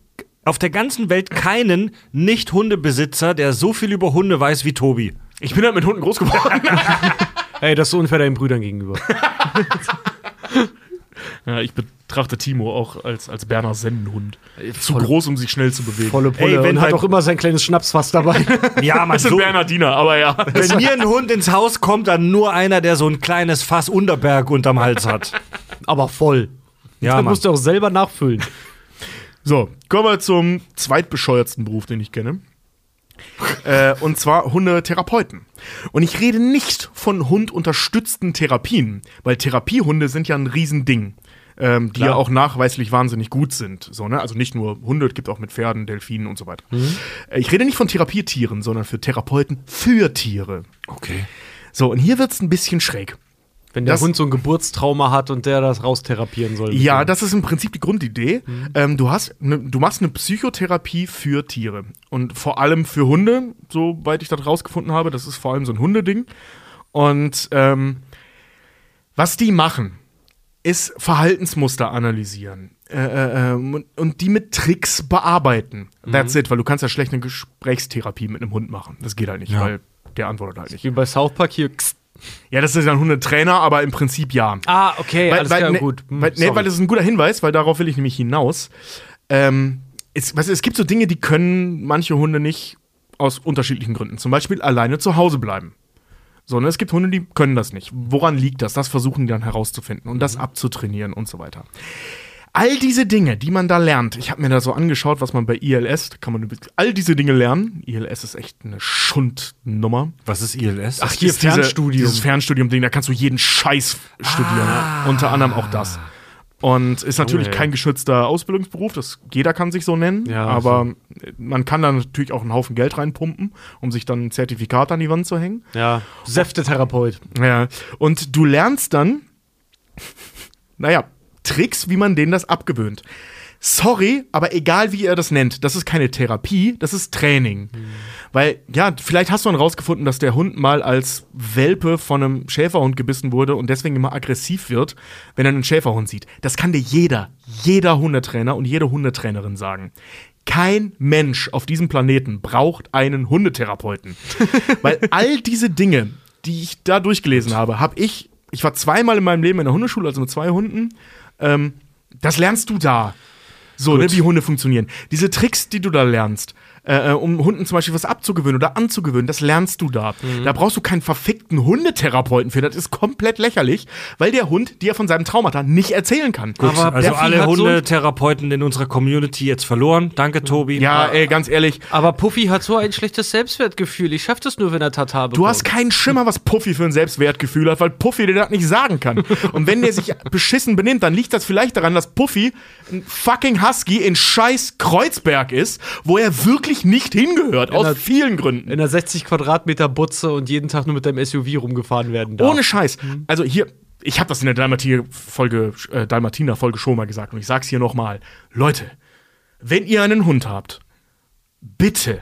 auf der ganzen Welt keinen Nicht-Hundebesitzer, der so viel über Hunde weiß wie Tobi. Ich bin halt mit Hunden groß geworden. Ey, das ist so unfair deinen Brüdern gegenüber. ja, ich betrachte Timo auch als, als Berner Sennenhund. Zu volle- groß, um sich schnell zu bewegen. Volle Pulle. Ey, wenn und hat bei- auch immer sein kleines Schnapsfass dabei. Ja, man, Das ist ein Bernardiner, aber ja. Wenn mir ein Hund ins Haus kommt, dann nur einer, der so ein kleines Fass Unterberg unterm Hals hat. Aber voll. Ja, Dann musst du auch selber nachfüllen. So, kommen wir zum zweitbescheuertsten Beruf, den ich kenne. äh, und zwar Hundetherapeuten. Und ich rede nicht von hundunterstützten Therapien, weil Therapiehunde sind ja ein Riesending. Ähm, die ja auch nachweislich wahnsinnig gut sind. So, ne? Also nicht nur Hunde, es gibt auch mit Pferden, Delfinen und so weiter. Äh, Ich rede nicht von Therapietieren, sondern für Therapeuten für Tiere. Okay. So, und hier wird's ein bisschen schräg. Wenn der Das- Hund so ein Geburtstrauma hat und der das raustherapieren soll. Ja, das ist im Prinzip die Grundidee. Ähm, du, hast ne, du machst eine Psychotherapie für Tiere. Und vor allem für Hunde, soweit ich das rausgefunden habe. Das ist vor allem so ein Hundeding. Und ähm, was die machen, ist Verhaltensmuster analysieren. Äh, äh, ähm, und, und die mit Tricks bearbeiten. That's it, weil du kannst ja schlecht eine Gesprächstherapie mit einem Hund machen. Das geht halt nicht, Ja. weil der antwortet halt nicht. Wie bei South Park hier. Kst. Ja, das ist ja ein Hundetrainer, aber im Prinzip ja. Ah, okay, alles klar, ne, gut. Hm, Weil, sorry. weil das ist ein guter Hinweis, weil darauf will ich nämlich hinaus. Ähm, es, weißt du, es gibt so Dinge, die können manche Hunde nicht aus unterschiedlichen Gründen. Zum Beispiel alleine zu Hause bleiben. So, ne, es gibt Hunde, die können das nicht. Woran liegt das? Das versuchen die dann herauszufinden und Mhm. das abzutrainieren und so weiter. All diese Dinge, die man da lernt, ich habe mir da so angeschaut, was man bei ILS, da kann man all diese Dinge lernen. ILS ist echt eine Schundnummer. Was ist ILS? Ach, hier ist diese- Fernstudium. Dieses Fernstudium-Ding, da kannst du jeden Scheiß studieren. Ah. Unter anderem auch das. Und ist natürlich Junge. kein geschützter Ausbildungsberuf, das jeder kann sich so nennen, Ja, aber man kann da natürlich auch einen Haufen Geld reinpumpen, um sich dann ein Zertifikat an die Wand zu hängen. Ja, Säftetherapeut. Ja. Und du lernst dann, naja, Tricks, wie man denen das abgewöhnt. Sorry, aber egal wie ihr das nennt, das ist keine Therapie, das ist Training. Weil, ja, vielleicht hast du dann rausgefunden, dass der Hund mal als Welpe von einem Schäferhund gebissen wurde und deswegen immer aggressiv wird, wenn er einen Schäferhund sieht. Das kann dir jeder, jeder Hundetrainer und jede Hundetrainerin sagen. Kein Mensch auf diesem Planeten braucht einen Hundetherapeuten. Weil all diese Dinge, die ich da durchgelesen habe, habe ich, ich war zweimal in meinem Leben in der Hundeschule, also mit zwei Hunden, ähm, das lernst du da. So, ne, wie Hunde funktionieren. Diese Tricks, die du da lernst, äh, äh, um Hunden zum Beispiel was abzugewöhnen oder anzugewöhnen, das lernst du da. Da brauchst du keinen verfickten Hundetherapeuten für. Das ist komplett lächerlich, weil der Hund dir von seinem Traumata nicht erzählen kann. Aber also alle hat so Hundetherapeuten in unserer Community jetzt verloren. Danke, Tobi. Ja, ey, ganz ehrlich, Aber Puffy hat so ein schlechtes Selbstwertgefühl. Ich schaff das nur, wenn er Tata bekommt. Du hast keinen Schimmer, was Puffy für ein Selbstwertgefühl hat, weil Puffy dir das nicht sagen kann. Und wenn der sich beschissen benimmt, dann liegt das vielleicht daran, dass Puffy ein fucking Husky in scheiß Kreuzberg ist, wo er wirklich nicht hingehört, aus der- vielen Gründen. in einer 60 Quadratmeter Butze und jeden Tag nur mit deinem SUV rumgefahren werden darf. Ohne Scheiß. Also hier, ich habe das in der Dalmatiner-Folge äh, Dalmatiner -Folge schon mal gesagt und ich sag's hier nochmal. Leute, wenn ihr einen Hund habt, bitte,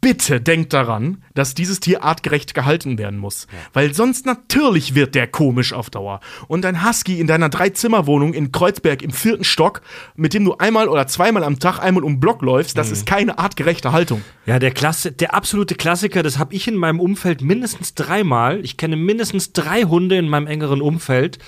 bitte denkt daran, dass dieses Tier artgerecht gehalten werden muss. Weil sonst natürlich wird der komisch auf Dauer. Und ein Husky in deiner Dreizimmerwohnung in Kreuzberg im vierten Stock, mit dem du einmal oder zweimal am Tag einmal um den Block läufst, das ist keine artgerechte Haltung. Ja, der, Klasse, der absolute Klassiker, das habe ich in meinem Umfeld mindestens dreimal. Ich kenne mindestens drei Hunde in meinem engeren Umfeld,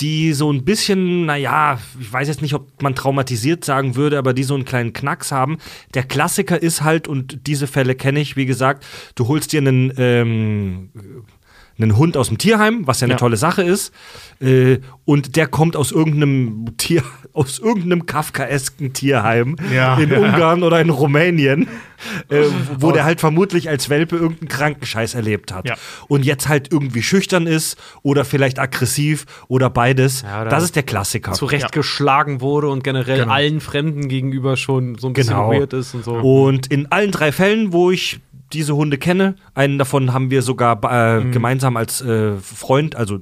die so ein bisschen, naja, ich weiß jetzt nicht, ob man traumatisiert sagen würde, aber die so einen kleinen Knacks haben. Der Klassiker ist halt, und diese Fälle kenne ich, wie gesagt, du holst dir einen, ähm, einen Hund aus dem Tierheim, was ja eine Ja. tolle Sache ist, äh, und der kommt aus irgendeinem Tier, aus irgendeinem Kafkaesken Tierheim Ja. in Ja. Ungarn oder in Rumänien, äh, wo der halt vermutlich als Welpe irgendeinen Krankenscheiß erlebt hat. Und jetzt halt irgendwie schüchtern ist oder vielleicht aggressiv oder beides. Oder das ist der Klassiker. zurecht geschlagen wurde und generell Genau. allen Fremden gegenüber schon so ein bisschen Genau. weird ist und so. Und in allen drei Fällen, wo ich diese Hunde kenne, einen davon haben wir sogar äh, Mhm. gemeinsam als äh, Freund, also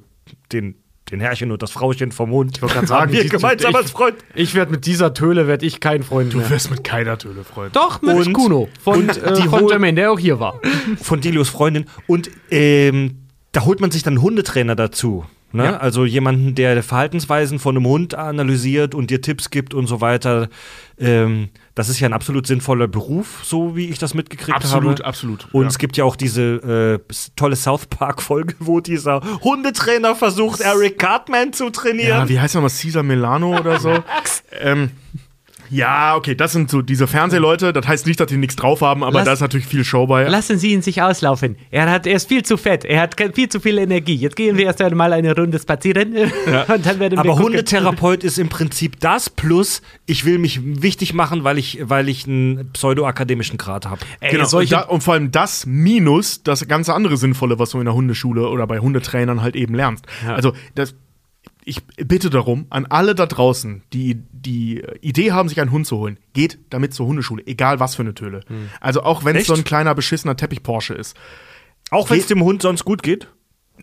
den, den Herrchen und das Frauchen vom Hund. Ich wollte gerade sagen, wir gemeinsam ich- als Freund. Ich werde mit dieser Töle werd ich kein Freund Du mehr. wirst mit keiner Töle Freund. Doch, mit Und- Kuno von, und äh, die von Jermaine, der auch hier war. von Delios Freundin. Und ähm, da holt man sich dann einen Hundetrainer dazu. Ne? Ja. Also jemanden, der Verhaltensweisen von einem Hund analysiert und dir Tipps gibt und so weiter. Ähm, das ist ja ein absolut sinnvoller Beruf, so wie ich das mitgekriegt Absolut, habe. absolut. Und ja. es gibt ja auch diese äh, tolle South Park-Folge, wo dieser Hundetrainer versucht, Eric Cartman zu trainieren. Ja, wie heißt er mal? Caesar Milano oder so? ähm, ja, okay, das sind so diese Fernsehleute. Das heißt nicht, dass die nichts drauf haben, aber Lass- da ist natürlich viel Show bei. Lassen Sie ihn sich auslaufen. Er, hat, er ist viel zu fett. Er hat viel zu viel Energie. Jetzt gehen wir erst einmal eine Runde spazieren. Und dann werden wir Aber gucken. Hundetherapeut ist im Prinzip das, plus ich will mich wichtig machen, weil ich, weil ich einen pseudoakademischen Grad habe. Genau, und, da, und vor allem das minus das ganze andere Sinnvolle, was du in der Hundeschule oder bei Hundetrainern halt eben lernst. Also, das, ich bitte darum, an alle da draußen, die die Idee haben, sich einen Hund zu holen, geht damit zur Hundeschule, egal was für eine Töle. Also auch wenn es so ein kleiner beschissener Teppich-Porsche ist. Auch wenn es dem Hund sonst gut geht.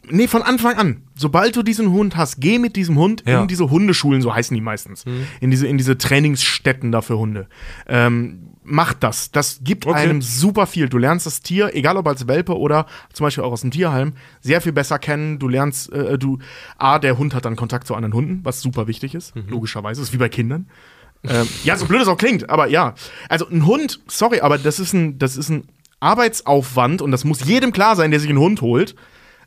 Nee, von Anfang an. Sobald du diesen Hund hast, geh mit diesem Hund Ja. in diese Hundeschulen, so heißen die meistens. In, diese, in diese Trainingsstätten da für Hunde. Ähm, mach das. Das gibt Okay. einem super viel. Du lernst das Tier, egal ob als Welpe oder zum Beispiel auch aus dem Tierheim, sehr viel besser kennen. Du lernst, äh, du, A, der Hund hat dann Kontakt zu anderen Hunden, was super wichtig ist, logischerweise. Das ist wie bei Kindern. ähm, ja, so blöd es auch klingt, aber ja. Also ein Hund, sorry, aber das ist ein, das ist ein Arbeitsaufwand und das muss jedem klar sein, der sich einen Hund holt.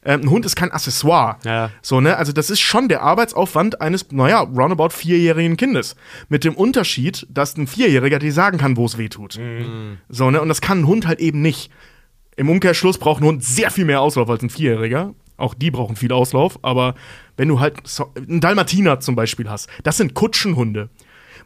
Ähm, ein Hund ist kein Accessoire. Ja. So, ne? Also, das ist schon der Arbeitsaufwand eines, naja, roundabout vierjährigen Kindes. Mit dem Unterschied, dass ein Vierjähriger dir sagen kann, wo es weh tut. So, ne? Und das kann ein Hund halt eben nicht. Im Umkehrschluss braucht ein Hund sehr viel mehr Auslauf als ein Vierjähriger. Auch die brauchen viel Auslauf, aber wenn du halt so, einen Dalmatiner zum Beispiel hast, das sind Kutschenhunde.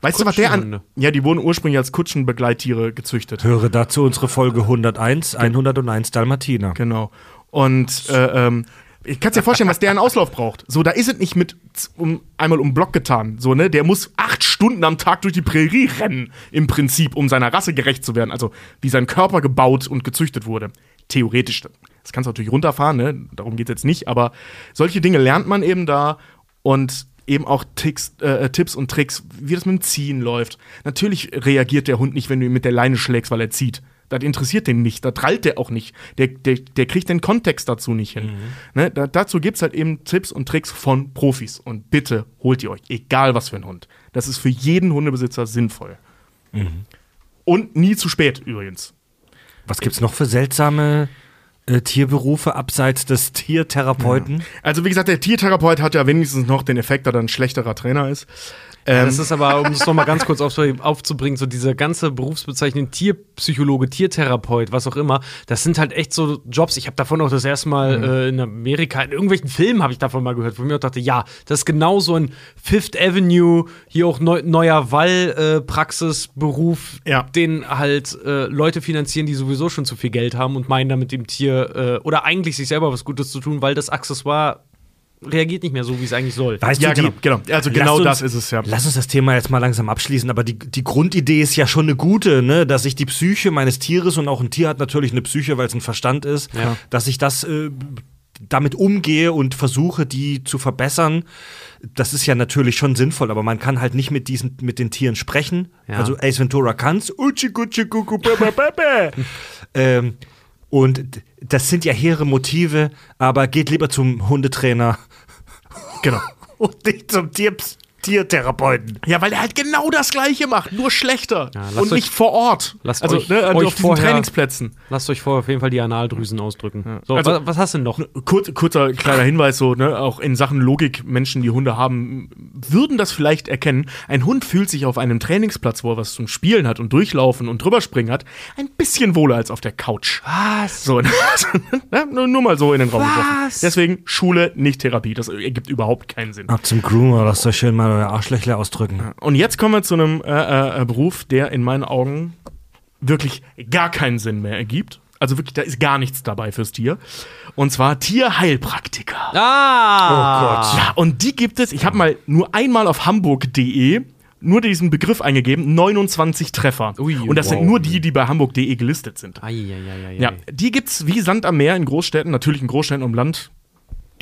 Weißt du, was der an. Ja, die wurden ursprünglich als Kutschenbegleittiere gezüchtet. Höre dazu unsere Folge 101, 101 Dalmatiner. Genau. Und äh, ähm, ich kann dir vorstellen, was der an Auslauf braucht. So, da ist es nicht mit um, einmal um Block getan. So, ne? Der muss acht Stunden am Tag durch die Prärie rennen, im Prinzip, um seiner Rasse gerecht zu werden. Also, wie sein Körper gebaut und gezüchtet wurde. Theoretisch. Das kannst du natürlich runterfahren, ne? Darum geht es jetzt nicht, aber solche Dinge lernt man eben da und eben auch Ticks, äh, Tipps und Tricks, wie das mit dem Ziehen läuft. Natürlich reagiert der Hund nicht, wenn du ihn mit der Leine schlägst, weil er zieht. Das interessiert den nicht, da trallt der auch nicht. Der, der, der kriegt den Kontext dazu nicht hin. Ne? Da, dazu gibt es halt eben Tipps und Tricks von Profis. Und bitte holt ihr euch, egal was für ein Hund. Das ist für jeden Hundebesitzer sinnvoll. Und nie zu spät übrigens. Was gibt's noch für seltsame äh, Tierberufe abseits des Tiertherapeuten? Also wie gesagt, der Tiertherapeut hat ja wenigstens noch den Effekt, dass er ein schlechterer Trainer ist. Ähm, Das ist aber, um es nochmal ganz kurz auf, aufzubringen, so diese ganze Berufsbezeichnung Tierpsychologe, Tiertherapeut, was auch immer, das sind halt echt so Jobs. Ich habe davon auch das erste Mal Mhm. äh, in Amerika, in irgendwelchen Filmen habe ich davon mal gehört, wo ich mir auch dachte, ja, das ist genau so ein Fifth Avenue, hier auch neu, neuer Wall-Praxisberuf, Ja. den halt äh, Leute finanzieren, die sowieso schon zu viel Geld haben und meinen damit dem Tier äh, oder eigentlich sich selber was Gutes zu tun, weil das Accessoire reagiert nicht mehr so, wie es eigentlich soll. Weißt ja, du, die, genau, genau. Also genau uns- das ist es ja. Lass uns das Thema jetzt mal langsam abschließen, aber die, die Grundidee ist ja schon eine gute, ne? dass ich die Psyche meines Tieres und auch ein Tier hat natürlich eine Psyche, weil es ein Verstand ist, Ja. dass ich das äh, damit umgehe und versuche, die zu verbessern. Das ist ja natürlich schon sinnvoll, aber man kann halt nicht mit diesen mit den Tieren sprechen. Ja. Also Ace Ventura kann's. Ähm, und das sind ja hehre Motive, aber geht lieber zum Hundetrainer Genau. und nicht zum Tier Tiertherapeuten. Ja, weil er halt genau das Gleiche macht, nur schlechter. Ja, und euch- nicht vor Ort. lasst also euch- ne, euch auf diesen vorher- Trainingsplätzen. Lasst euch vorher auf jeden Fall die Analdrüsen ausdrücken. So, Also- was, was hast du denn noch? Kurz, kurzer kleiner Hinweis, so, ne, auch in Sachen Logik, Menschen, die Hunde haben, würden das vielleicht erkennen. Ein Hund fühlt sich auf einem Trainingsplatz, wo er was zum Spielen hat und durchlaufen und drüber springen hat, ein bisschen wohler als auf der Couch. Was? So, ne, nur, nur mal so in den Raum geworfen. Was? Deswegen Schule, nicht Therapie. Das ergibt überhaupt keinen Sinn. Ab zum Groomer, lasst euch schön mal Arschlöchle ausdrücken. Und jetzt kommen wir zu einem äh, äh, Beruf, der in meinen Augen wirklich gar keinen Sinn mehr ergibt. Also wirklich, da ist gar nichts dabei fürs Tier. Und zwar Tierheilpraktiker. Ah! Ja, und die gibt es, ich habe mal nur einmal auf hamburg.de nur diesen Begriff eingegeben, 29 Treffer. Ui, und das wow. sind nur die, die bei hamburg.de gelistet sind. Eieieiei. Ja, die gibt's wie Sand am Meer in Großstädten, natürlich in Großstädten und Land.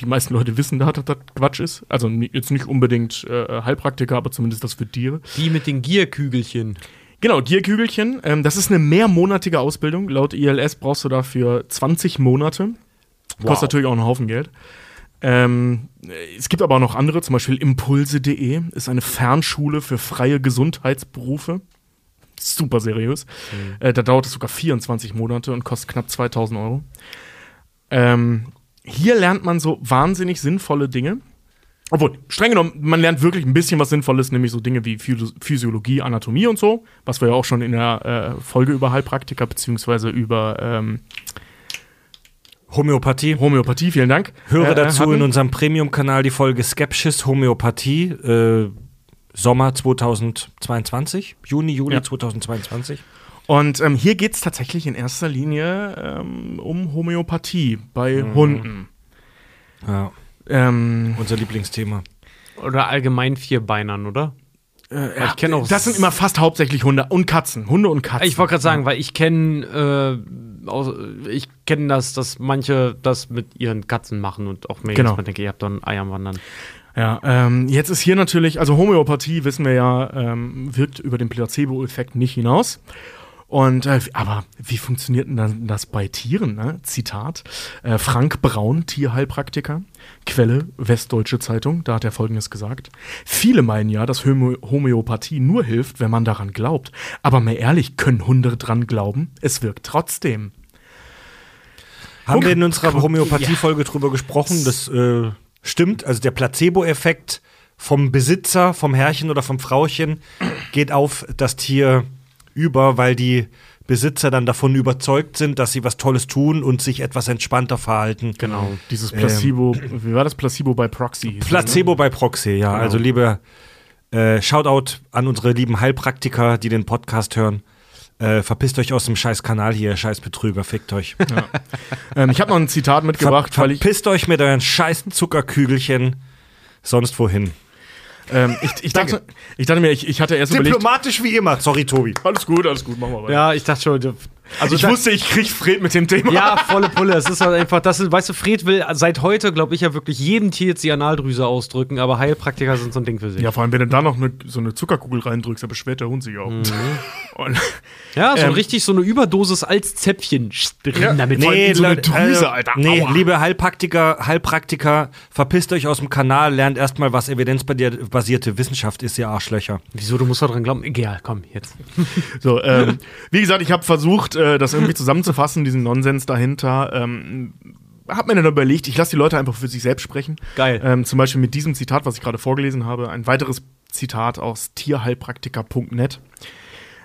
Die meisten Leute wissen da, dass das Quatsch ist. Also jetzt nicht unbedingt äh, Heilpraktiker, aber zumindest das für Tiere. Die mit den Gierkügelchen. Genau, Gierkügelchen. Ähm, das ist eine mehrmonatige Ausbildung. Laut ILS brauchst du dafür 20 Monate. Kostet natürlich auch einen Haufen Geld. Ähm, es gibt aber auch noch andere, zum Beispiel Impulse.de ist eine Fernschule für freie Gesundheitsberufe. Super seriös. Äh, da dauert es sogar 24 Monate und kostet knapp 2000 Euro. Ähm, hier lernt man so wahnsinnig sinnvolle Dinge. Obwohl, streng genommen, man lernt wirklich ein bisschen was Sinnvolles, nämlich so Dinge wie Physio- Physiologie, Anatomie und so, was wir ja auch schon in der äh, Folge über Heilpraktiker beziehungsweise über ähm, Homöopathie. Homöopathie, vielen Dank. Höre äh, dazu hatten. in unserem Premium-Kanal die Folge Skepsis Homöopathie, äh, Sommer 2022, Juni, Juli Ja. 2022. Und ähm, hier geht es tatsächlich in erster Linie ähm, um Homöopathie bei Hunden. Ja, Ähm, unser Lieblingsthema. Oder allgemein Vierbeinern, oder? äh, ich kenn auch- das sind immer fast hauptsächlich Hunde und Katzen. Hunde und Katzen. Ich wollte gerade sagen, weil ich kenne äh, ich kenne das, dass manche das mit ihren Katzen machen und auch mir Genau. jetzt mal denke, ihr habt doch ein Ei am Wandern. Ja, ähm, jetzt ist hier natürlich, also Homöopathie, wissen wir ja, ähm, wirkt über den Placebo-Effekt nicht hinaus. Und, äh, aber wie funktioniert denn dann das bei Tieren? Ne? Zitat: äh, Frank Braun, Tierheilpraktiker, Quelle Westdeutsche Zeitung, da hat er folgendes gesagt: Viele meinen ja, dass Homö Homöopathie nur hilft, wenn man daran glaubt. Aber mal ehrlich, können Hunde dran glauben? Es wirkt trotzdem. Haben wir in unserer Homöopathie-Folge drüber gesprochen? Das äh, stimmt. Also der Placebo-Effekt vom Besitzer, vom Herrchen oder vom Frauchen geht auf das Tier über, weil die Besitzer dann davon überzeugt sind, dass sie was Tolles tun und sich etwas entspannter verhalten. Genau. Dieses Placebo, wie war das Placebo bei Proxy? es, Placebo bei Proxy, ja. Genau. Also liebe äh, Shoutout an unsere lieben Heilpraktiker, die den Podcast hören. Äh, verpisst euch aus dem scheiß Kanal hier, scheiß Betrüger, fickt euch. Ne? Ähm, ich habe noch ein Zitat mitgebracht, Ver verpisst euch mit euren scheißen Zuckerkügelchen sonst wohin. Ähm, ich, ich, dachte, ich dachte mir, ich, ich hatte erst überlegt. Diplomatisch wie immer. Sorry, Tobi. Alles gut, alles gut, machen wir weiter. Ja, ich dachte schon. Also ich wusste, ich krieg Fred mit dem Thema. Ja, volle Pulle. Es ist halt einfach, das ist, weißt du, Fred will seit heute, glaube ich, ja wirklich jedem Tier jetzt die Analdrüse ausdrücken, aber Heilpraktiker sind so ein Ding für sich. Ja, vor allem, wenn du da noch eine, so eine Zuckerkugel reindrückst, dann beschwert der Hund sich auch. Und, Ja, so Ähm, richtig so eine Überdosis als Zäpfchen drin Ja, damit. In so eine Leute, Drüse, Alter. Nee, Aua. liebe Heilpraktiker, Heilpraktiker, verpisst euch aus dem Kanal, lernt erstmal, was evidenzbasierte Wissenschaft ist, ihr Arschlöcher. Wieso, du musst doch dran glauben? Egal, komm, jetzt. so, ähm, wie gesagt, ich habe versucht, äh, das irgendwie zusammenzufassen, diesen Nonsens dahinter. Ähm, hab mir dann überlegt, ich lasse die Leute einfach für sich selbst sprechen. Geil. Ähm, zum Beispiel mit diesem Zitat, was ich gerade vorgelesen habe, ein weiteres Zitat aus tierheilpraktiker.net.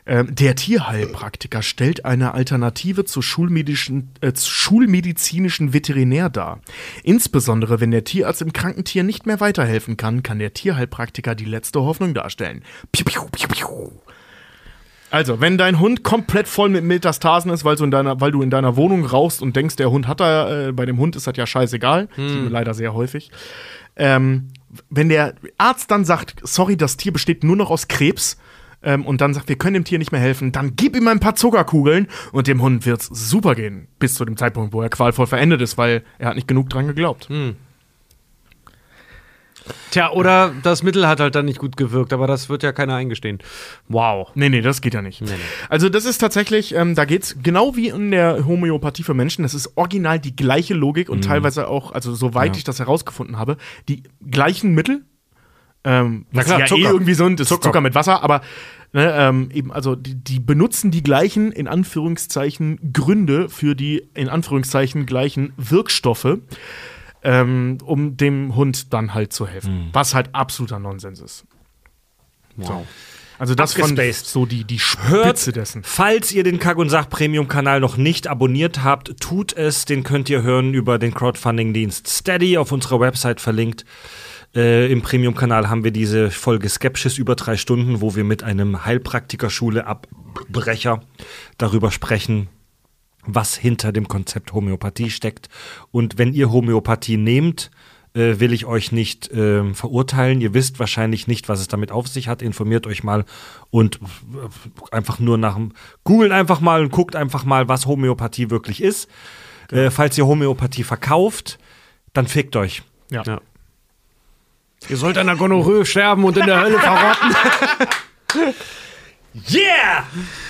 Ähm, der Tierheilpraktiker stellt eine Alternative zur schulmedischen, äh, schulmedizinischen Veterinär dar. Insbesondere wenn der Tierarzt im Krankentier nicht mehr weiterhelfen kann, kann der Tierheilpraktiker die letzte Hoffnung darstellen. Piu, piu, piu, piu. Also, wenn dein Hund komplett voll mit Metastasen ist, weil du in deiner, weil du in deiner Wohnung rauchst und denkst, der Hund hat da, äh, bei dem Hund ist das ja scheißegal, man leider sehr häufig. Ähm, wenn der Arzt dann sagt, sorry, das Tier besteht nur noch aus Krebs, ähm, und dann sagt, wir können dem Tier nicht mehr helfen, dann gib ihm ein paar Zuckerkugeln und dem Hund wird's super gehen, bis zu dem Zeitpunkt, wo er qualvoll verendet ist, weil er hat nicht genug dran geglaubt. Tja, oder das Mittel hat halt dann nicht gut gewirkt, aber das wird ja keiner eingestehen. Wow. Nee, nee, das geht ja nicht. nee. Also das ist tatsächlich, ähm, da geht's genau wie in der Homöopathie für Menschen, das ist original die gleiche Logik und teilweise auch, also soweit ich das herausgefunden habe, die gleichen Mittel. Ähm, was klar, ja Zucker. eh irgendwie sind, ist Zucker, Zucker. mit Wasser, aber ne, ähm, eben, also die, die benutzen die gleichen, in Anführungszeichen, Gründe für die, in Anführungszeichen, gleichen Wirkstoffe, ähm, um dem Hund dann halt zu helfen. Was halt absoluter Nonsens ist. So. Also das von so die, die Hört, Spitze dessen. falls ihr den Kack und Sach Premium Kanal noch nicht abonniert habt, tut es. Den könnt ihr hören über den Crowdfunding-Dienst Steady auf unserer Website verlinkt. Äh, Im Premium-Kanal haben wir diese Folge Skepsis über drei Stunden, wo wir mit einem Heilpraktikerschule-Abbrecher darüber sprechen, was hinter dem Konzept Homöopathie steckt. Und wenn ihr Homöopathie nehmt, äh, will ich euch nicht ähm, verurteilen. Ihr wisst wahrscheinlich nicht, was es damit auf sich hat. Informiert euch mal und äh, einfach nur nach dem Googlen einfach mal und guckt einfach mal, was Homöopathie wirklich ist. Äh, falls ihr Homöopathie verkauft, dann fickt euch. Ja. Ja. Ihr sollt an der Gonorrhoe sterben und in der Hölle verrotten. Yeah!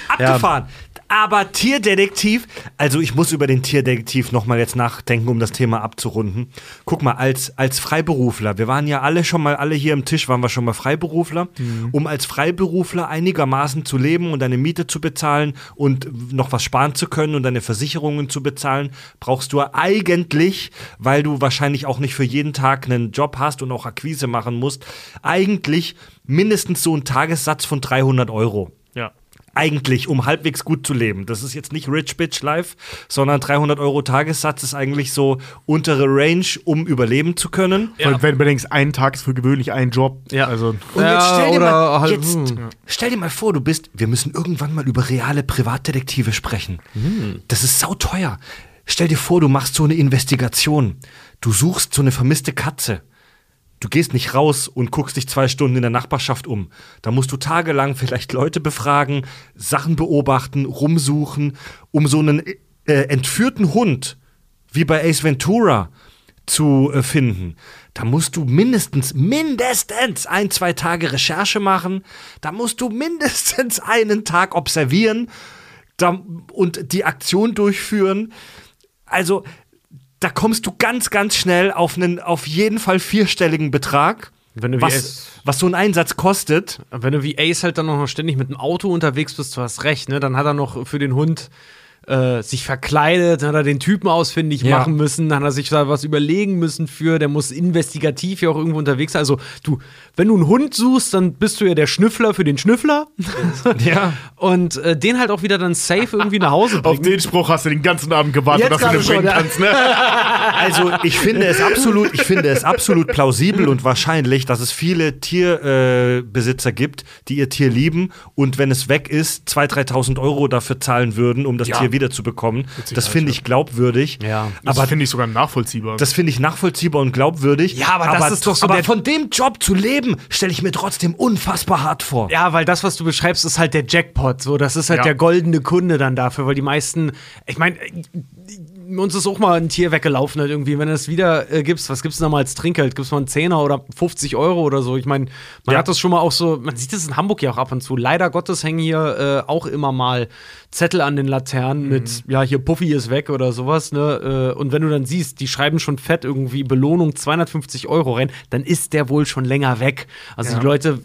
Abgefahren. Aber Tierdetektiv, also ich muss über den Tierdetektiv nochmal jetzt nachdenken, um das Thema abzurunden. Guck mal, als, als Freiberufler, wir waren ja alle schon mal, alle hier im Tisch waren wir schon mal Freiberufler, um als Freiberufler einigermaßen zu leben und deine Miete zu bezahlen und noch was sparen zu können und deine Versicherungen zu bezahlen, brauchst du eigentlich, weil du wahrscheinlich auch nicht für jeden Tag einen Job hast und auch Akquise machen musst, eigentlich mindestens so einen Tagessatz von 300 Euro. Ja. Eigentlich, um halbwegs gut zu leben. Das ist jetzt nicht Rich Bitch Life, sondern 300 Euro Tagessatz ist eigentlich so untere Range, um überleben zu können. Weil, wenn du bedenkst, ein Tag ist für gewöhnlich ein Job. Ja. Also, Und Ja, jetzt stell dir oder mal, halt, jetzt, hm. stell dir mal vor, du bist, wir müssen irgendwann mal über reale Privatdetektive sprechen. Das ist sauteuer. Stell dir vor, du machst so eine Investigation. Du suchst so eine vermisste Katze. Du gehst nicht raus und guckst dich zwei Stunden in der Nachbarschaft um. Da musst du tagelang vielleicht Leute befragen, Sachen beobachten, rumsuchen, um so einen äh, entführten Hund, wie bei Ace Ventura, zu äh, finden, da musst du mindestens, mindestens ein, zwei Tage Recherche machen. Da musst du mindestens einen Tag observieren da, und die Aktion durchführen. Also, da kommst du ganz, ganz schnell auf einen, auf jeden Fall vierstelligen Betrag. Wenn du wie was, was so ein Einsatz kostet. Wenn du wie Ace halt dann noch ständig mit dem Auto unterwegs bist, du hast recht, ne? Dann hat er noch für den Hund äh, sich verkleidet, dann hat er den Typen ausfindig Ja. machen müssen, dann hat er sich da was überlegen müssen für, der muss investigativ ja auch irgendwo unterwegs sein. Also du, wenn du einen Hund suchst, dann bist du ja der Schnüffler für den Schnüffler. Ja. Und äh, den halt auch wieder dann safe irgendwie nach Hause Auf bringen. den Spruch hast du den ganzen Abend gewartet, Jetzt dass du den bringen ja. kannst, ne? Also ich finde es absolut, ich finde es absolut plausibel und wahrscheinlich, dass es viele Tierbesitzer äh, gibt, die ihr Tier lieben und wenn es weg ist, 2.000, 3.000 Euro dafür zahlen würden, um das Ja. Tier wiederzubekommen. Das finde ich glaubwürdig. Ja. Das Aber finde ich sogar nachvollziehbar. das finde ich nachvollziehbar und glaubwürdig. Ja, aber das ist doch so Aber von dem Job zu leben, stelle ich mir trotzdem unfassbar hart vor. Ja, weil das, was du beschreibst, ist halt der Jackpot. So, das ist halt Ja. der goldene Kunde dann dafür, weil die meisten, ich meine, uns ist auch mal ein Tier weggelaufen halt irgendwie. Wenn du es wieder äh, gibst, was gibt's denn da mal als Trinkgeld? Gibt's mal einen Zehner oder 50 Euro oder so? Ich meine, man Ja. hat das schon mal auch so, man sieht das in Hamburg ja auch ab und zu. Leider Gottes hängen hier äh, auch immer mal Zettel an den Laternen mit, ja, hier Puffy ist weg oder sowas, ne? Äh, und wenn du dann siehst, die schreiben schon fett irgendwie Belohnung 250 Euro rein, dann ist der wohl schon länger weg. Also die Leute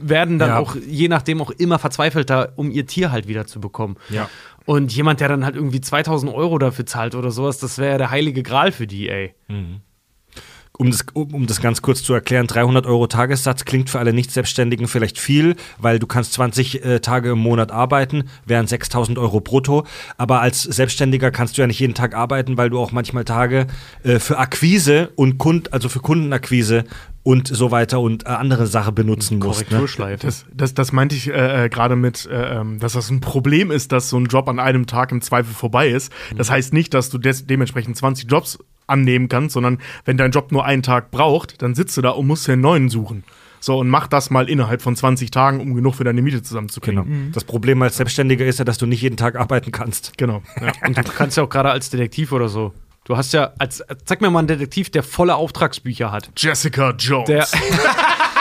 werden dann Ja. auch je nachdem auch immer verzweifelter, um ihr Tier halt wieder zu bekommen. Ja. Und jemand, der dann halt irgendwie 2000 Euro dafür zahlt oder sowas, das wäre ja der heilige Gral für die, ey. Um das, um, das ganz kurz zu erklären, 300 Euro Tagessatz klingt für alle Nicht-Selbstständigen vielleicht viel, weil du kannst 20 äh, Tage im Monat arbeiten, wären 6000 Euro brutto. Aber als Selbstständiger kannst du ja nicht jeden Tag arbeiten, weil du auch manchmal Tage äh, für Akquise und Kund, also für Kundenakquise und so weiter und äh, andere Sachen benutzen musst. Ne? Korrekturschleife. Das, das, das meinte ich äh, äh, gerade mit, äh, ähm, dass das ein Problem ist, dass so ein Job an einem Tag im Zweifel vorbei ist. Das heißt nicht, dass du des, dementsprechend 20 Jobs annehmen kannst, sondern wenn dein Job nur einen Tag braucht, dann sitzt du da und musst dir einen neuen suchen. So, und mach das mal innerhalb von 20 Tagen, um genug für deine Miete zusammenzukriegen. Genau. Das Problem als Selbstständiger ist ja, dass du nicht jeden Tag arbeiten kannst. Genau. Ja. Und du kannst ja auch gerade als Detektiv oder so. Du hast ja als, zeig mir mal einen Detektiv, der volle Auftragsbücher hat. Jessica Jones. Der,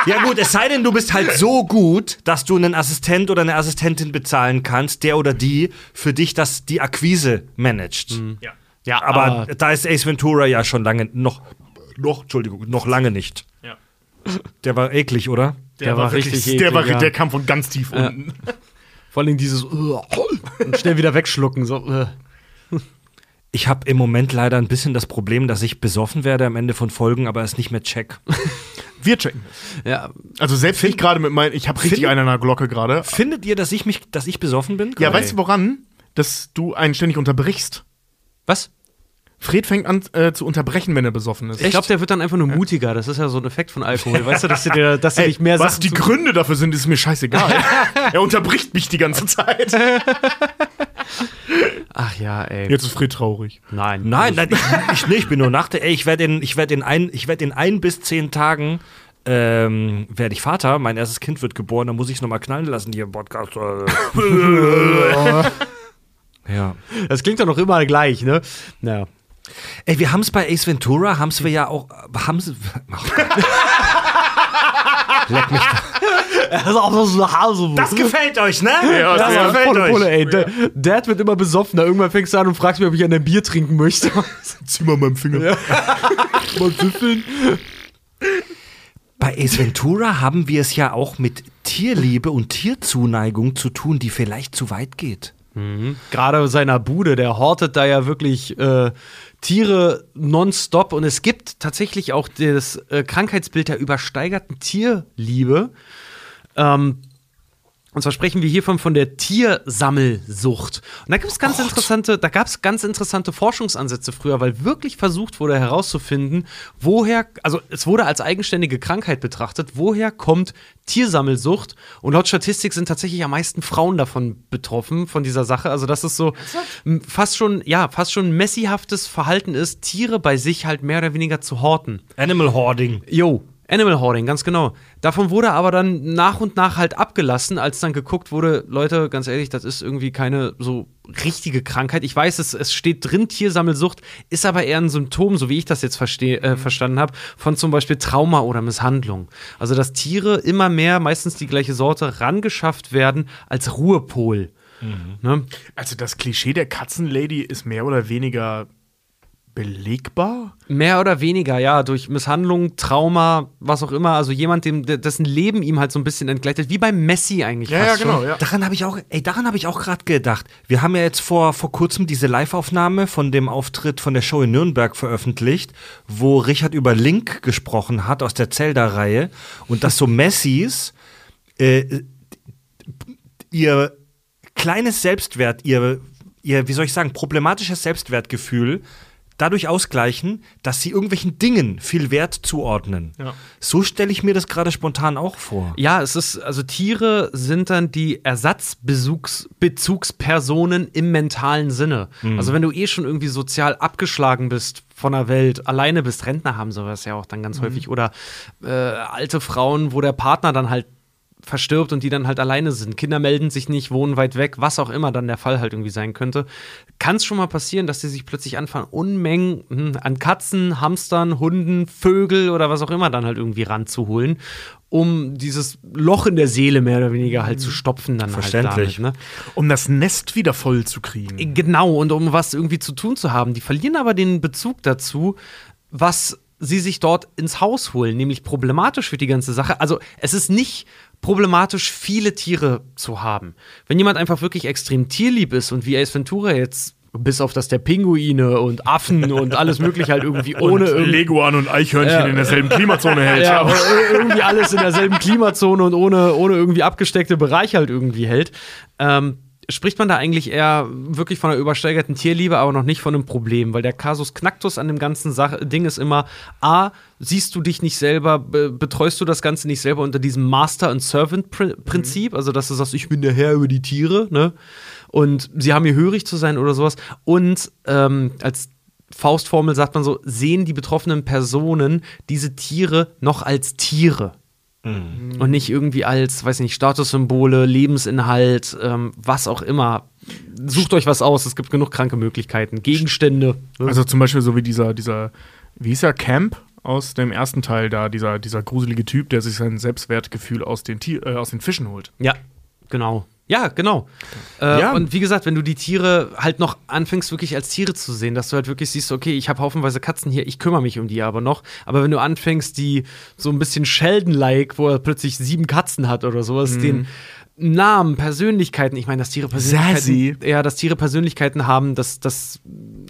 Ja gut, es sei denn, du bist halt so gut, dass du einen Assistent oder eine Assistentin bezahlen kannst, der oder die für dich das die Akquise managt. ja. Ja, Aber da ist Ace Ventura ja schon lange noch noch Entschuldigung, noch lange nicht. Ja. Der war eklig, oder? Der, Der war, war richtig der, war, eklig, ja. der kam von ganz tief unten. vor allem dieses und schnell wieder wegschlucken. So. äh. Ich habe im Moment leider ein bisschen das Problem, dass ich besoffen werde am Ende von Folgen, aber es nicht mehr check. Wir checken. Ja, Also selbst ich gerade mit meinen, ich habe richtig Find- einen an der Glocke gerade. Findet ihr, dass ich mich, dass ich besoffen bin? Ja, weißt du woran? Dass du einen ständig unterbrichst. was? Fred fängt an äh, zu unterbrechen, wenn er besoffen ist. Ich glaube, der wird dann einfach nur mutiger. Das ist ja so ein Effekt von Alkohol. Weißt du, dass du dir, dass du Ey, dich mehr was Sachen die Gründe dafür sind, ist mir scheißegal. er unterbricht mich die ganze Zeit. Ach ja, ey. Jetzt ist Fred traurig. Nein. Nein, nein, ich, ich nicht. Ich bin nur nach der. Ey, ich werde in, ich werde in ein, ich werde in ein bis zehn Tagen ähm, werde ich Vater. Mein erstes Kind wird geboren. Dann muss ich es nochmal knallen lassen hier im Podcast. ja. Das klingt doch noch immer gleich, ne? Ja. Ey, wir haben es bei Ace Ventura, haben wir ja auch, haben sie, ach Gott. Leck mich. Das ist auch so ein Hase. Das gefällt euch, ne? Ja, das ja, gefällt volle euch. Pulle, ey. Der- Dad wird immer besoffener. Irgendwann fängst du an und fragst mich, ob ich an dein Bier trinken möchte. Zieh mal meinen Finger. Mal süffeln. Bei Ace Ventura haben wir es ja auch mit Tierliebe und Tierzuneigung zu tun, die vielleicht zu weit geht. Gerade seiner Bude, der hortet da ja wirklich äh, Tiere nonstop. Und es gibt tatsächlich auch das äh, Krankheitsbild der übersteigerten Tierliebe. Ähm, und zwar sprechen wir hiervon von der Tiersammelsucht. Und da gibt es ganz interessante, da gab es ganz interessante Forschungsansätze früher, weil wirklich versucht wurde herauszufinden, woher, also es wurde als eigenständige Krankheit betrachtet, woher kommt Tiersammelsucht? Und laut Statistik sind tatsächlich am meisten Frauen davon betroffen, von dieser Sache. Also das ist so fast schon, ja, fast schon messihaftes Verhalten ist, Tiere bei sich halt mehr oder weniger zu horten. Animal Hoarding. Jo. Animal Hoarding, ganz genau. Davon wurde aber dann nach und nach halt abgelassen, als dann geguckt wurde, Leute, ganz ehrlich, das ist irgendwie keine so richtige Krankheit. Ich weiß, es, es steht drin, Tiersammelsucht, ist aber eher ein Symptom, so wie ich das jetzt versteh, äh, verstanden habe, von zum Beispiel Trauma oder Misshandlung. Also, dass Tiere immer mehr, meistens die gleiche Sorte, rangeschafft werden als Ruhepol. Ne? Also das Klischee der Katzenlady ist mehr oder weniger belegbar? Mehr oder weniger, ja, durch Misshandlung, Trauma, was auch immer. Also jemand, dem, dessen Leben ihm halt so ein bisschen entgleitet, wie bei Messi eigentlich Ja, ja, genau, schon. ja. Daran habe ich auch, ey, daran habe ich auch gerade gedacht. Wir haben ja jetzt vor, vor kurzem diese Live-Aufnahme von dem Auftritt von der Show in Nürnberg veröffentlicht, wo Richard über Link gesprochen hat aus der Zelda-Reihe und dass so Messis äh, ihr kleines Selbstwert, ihr, ihr, wie soll ich sagen, problematisches Selbstwertgefühl dadurch ausgleichen, dass sie irgendwelchen Dingen viel Wert zuordnen. Ja. So stelle ich mir das gerade spontan auch vor. Ja, es ist, also Tiere sind dann die Ersatzbezugspersonen im mentalen Sinne. Also wenn du eh schon irgendwie sozial abgeschlagen bist von der Welt, alleine bist, Rentner haben sowas ja auch dann ganz häufig. Oder äh, alte Frauen, wo der Partner dann halt verstirbt und die dann halt alleine sind. Kinder melden sich nicht, wohnen weit weg, was auch immer dann der Fall halt irgendwie sein könnte. Kann es schon mal passieren, dass die sich plötzlich anfangen, Unmengen hm, an Katzen, Hamstern, Hunden, Vögel oder was auch immer dann halt irgendwie ranzuholen, um dieses Loch in der Seele mehr oder weniger halt zu stopfen dann Verständlich. halt damit. Ne? Um das Nest wieder voll zu kriegen. Genau, und um was irgendwie zu tun zu haben. Die verlieren aber den Bezug dazu, was sie sich dort ins Haus holen, nämlich problematisch für die ganze Sache. Also es ist nicht problematisch, viele Tiere zu haben. Wenn jemand einfach wirklich extrem tierlieb ist und wie Ace Ventura jetzt, bis auf das der Pinguine und Affen und alles mögliche halt irgendwie ohne und irgendwie Leguan und Eichhörnchen Ja. in derselben Klimazone hält. ja, aber- ir- irgendwie alles in derselben Klimazone und ohne, ohne irgendwie abgesteckte Bereiche halt irgendwie hält. Ähm, spricht man da eigentlich eher wirklich von einer übersteigerten Tierliebe, aber noch nicht von einem Problem, weil der Kasus Knacktus an dem ganzen Sach Ding ist immer, a, siehst du dich nicht selber, be betreust du das Ganze nicht selber unter diesem Master- und Servant-Prinzip, also dass du sagst, ich bin der Herr über die Tiere, ne? Und sie haben hier hörig zu sein oder sowas. Und ähm, als Faustformel sagt man so, sehen die betroffenen Personen diese Tiere noch als Tiere. Und nicht irgendwie als, weiß nicht, Statussymbole, Lebensinhalt, ähm, was auch immer. Sucht euch was aus, es gibt genug kranke Möglichkeiten. Gegenstände. ne? Also zum Beispiel so wie dieser, dieser, wie hieß er, Camp aus dem ersten Teil da, dieser, dieser gruselige Typ, der sich sein Selbstwertgefühl aus den, Tier, äh, aus den Fischen holt. Ja, genau. Ja, genau. Äh, Ja. Und wie gesagt, wenn du die Tiere halt noch anfängst, wirklich als Tiere zu sehen, dass du halt wirklich siehst, okay, ich habe haufenweise Katzen hier, ich kümmere mich um die aber noch. Aber wenn du anfängst, die so ein bisschen Sheldon-like, wo er plötzlich sieben Katzen hat oder sowas, den Namen, Persönlichkeiten, ich meine, dass Tiere Persönlichkeiten, Sassy. ja, dass Tiere Persönlichkeiten haben, das, das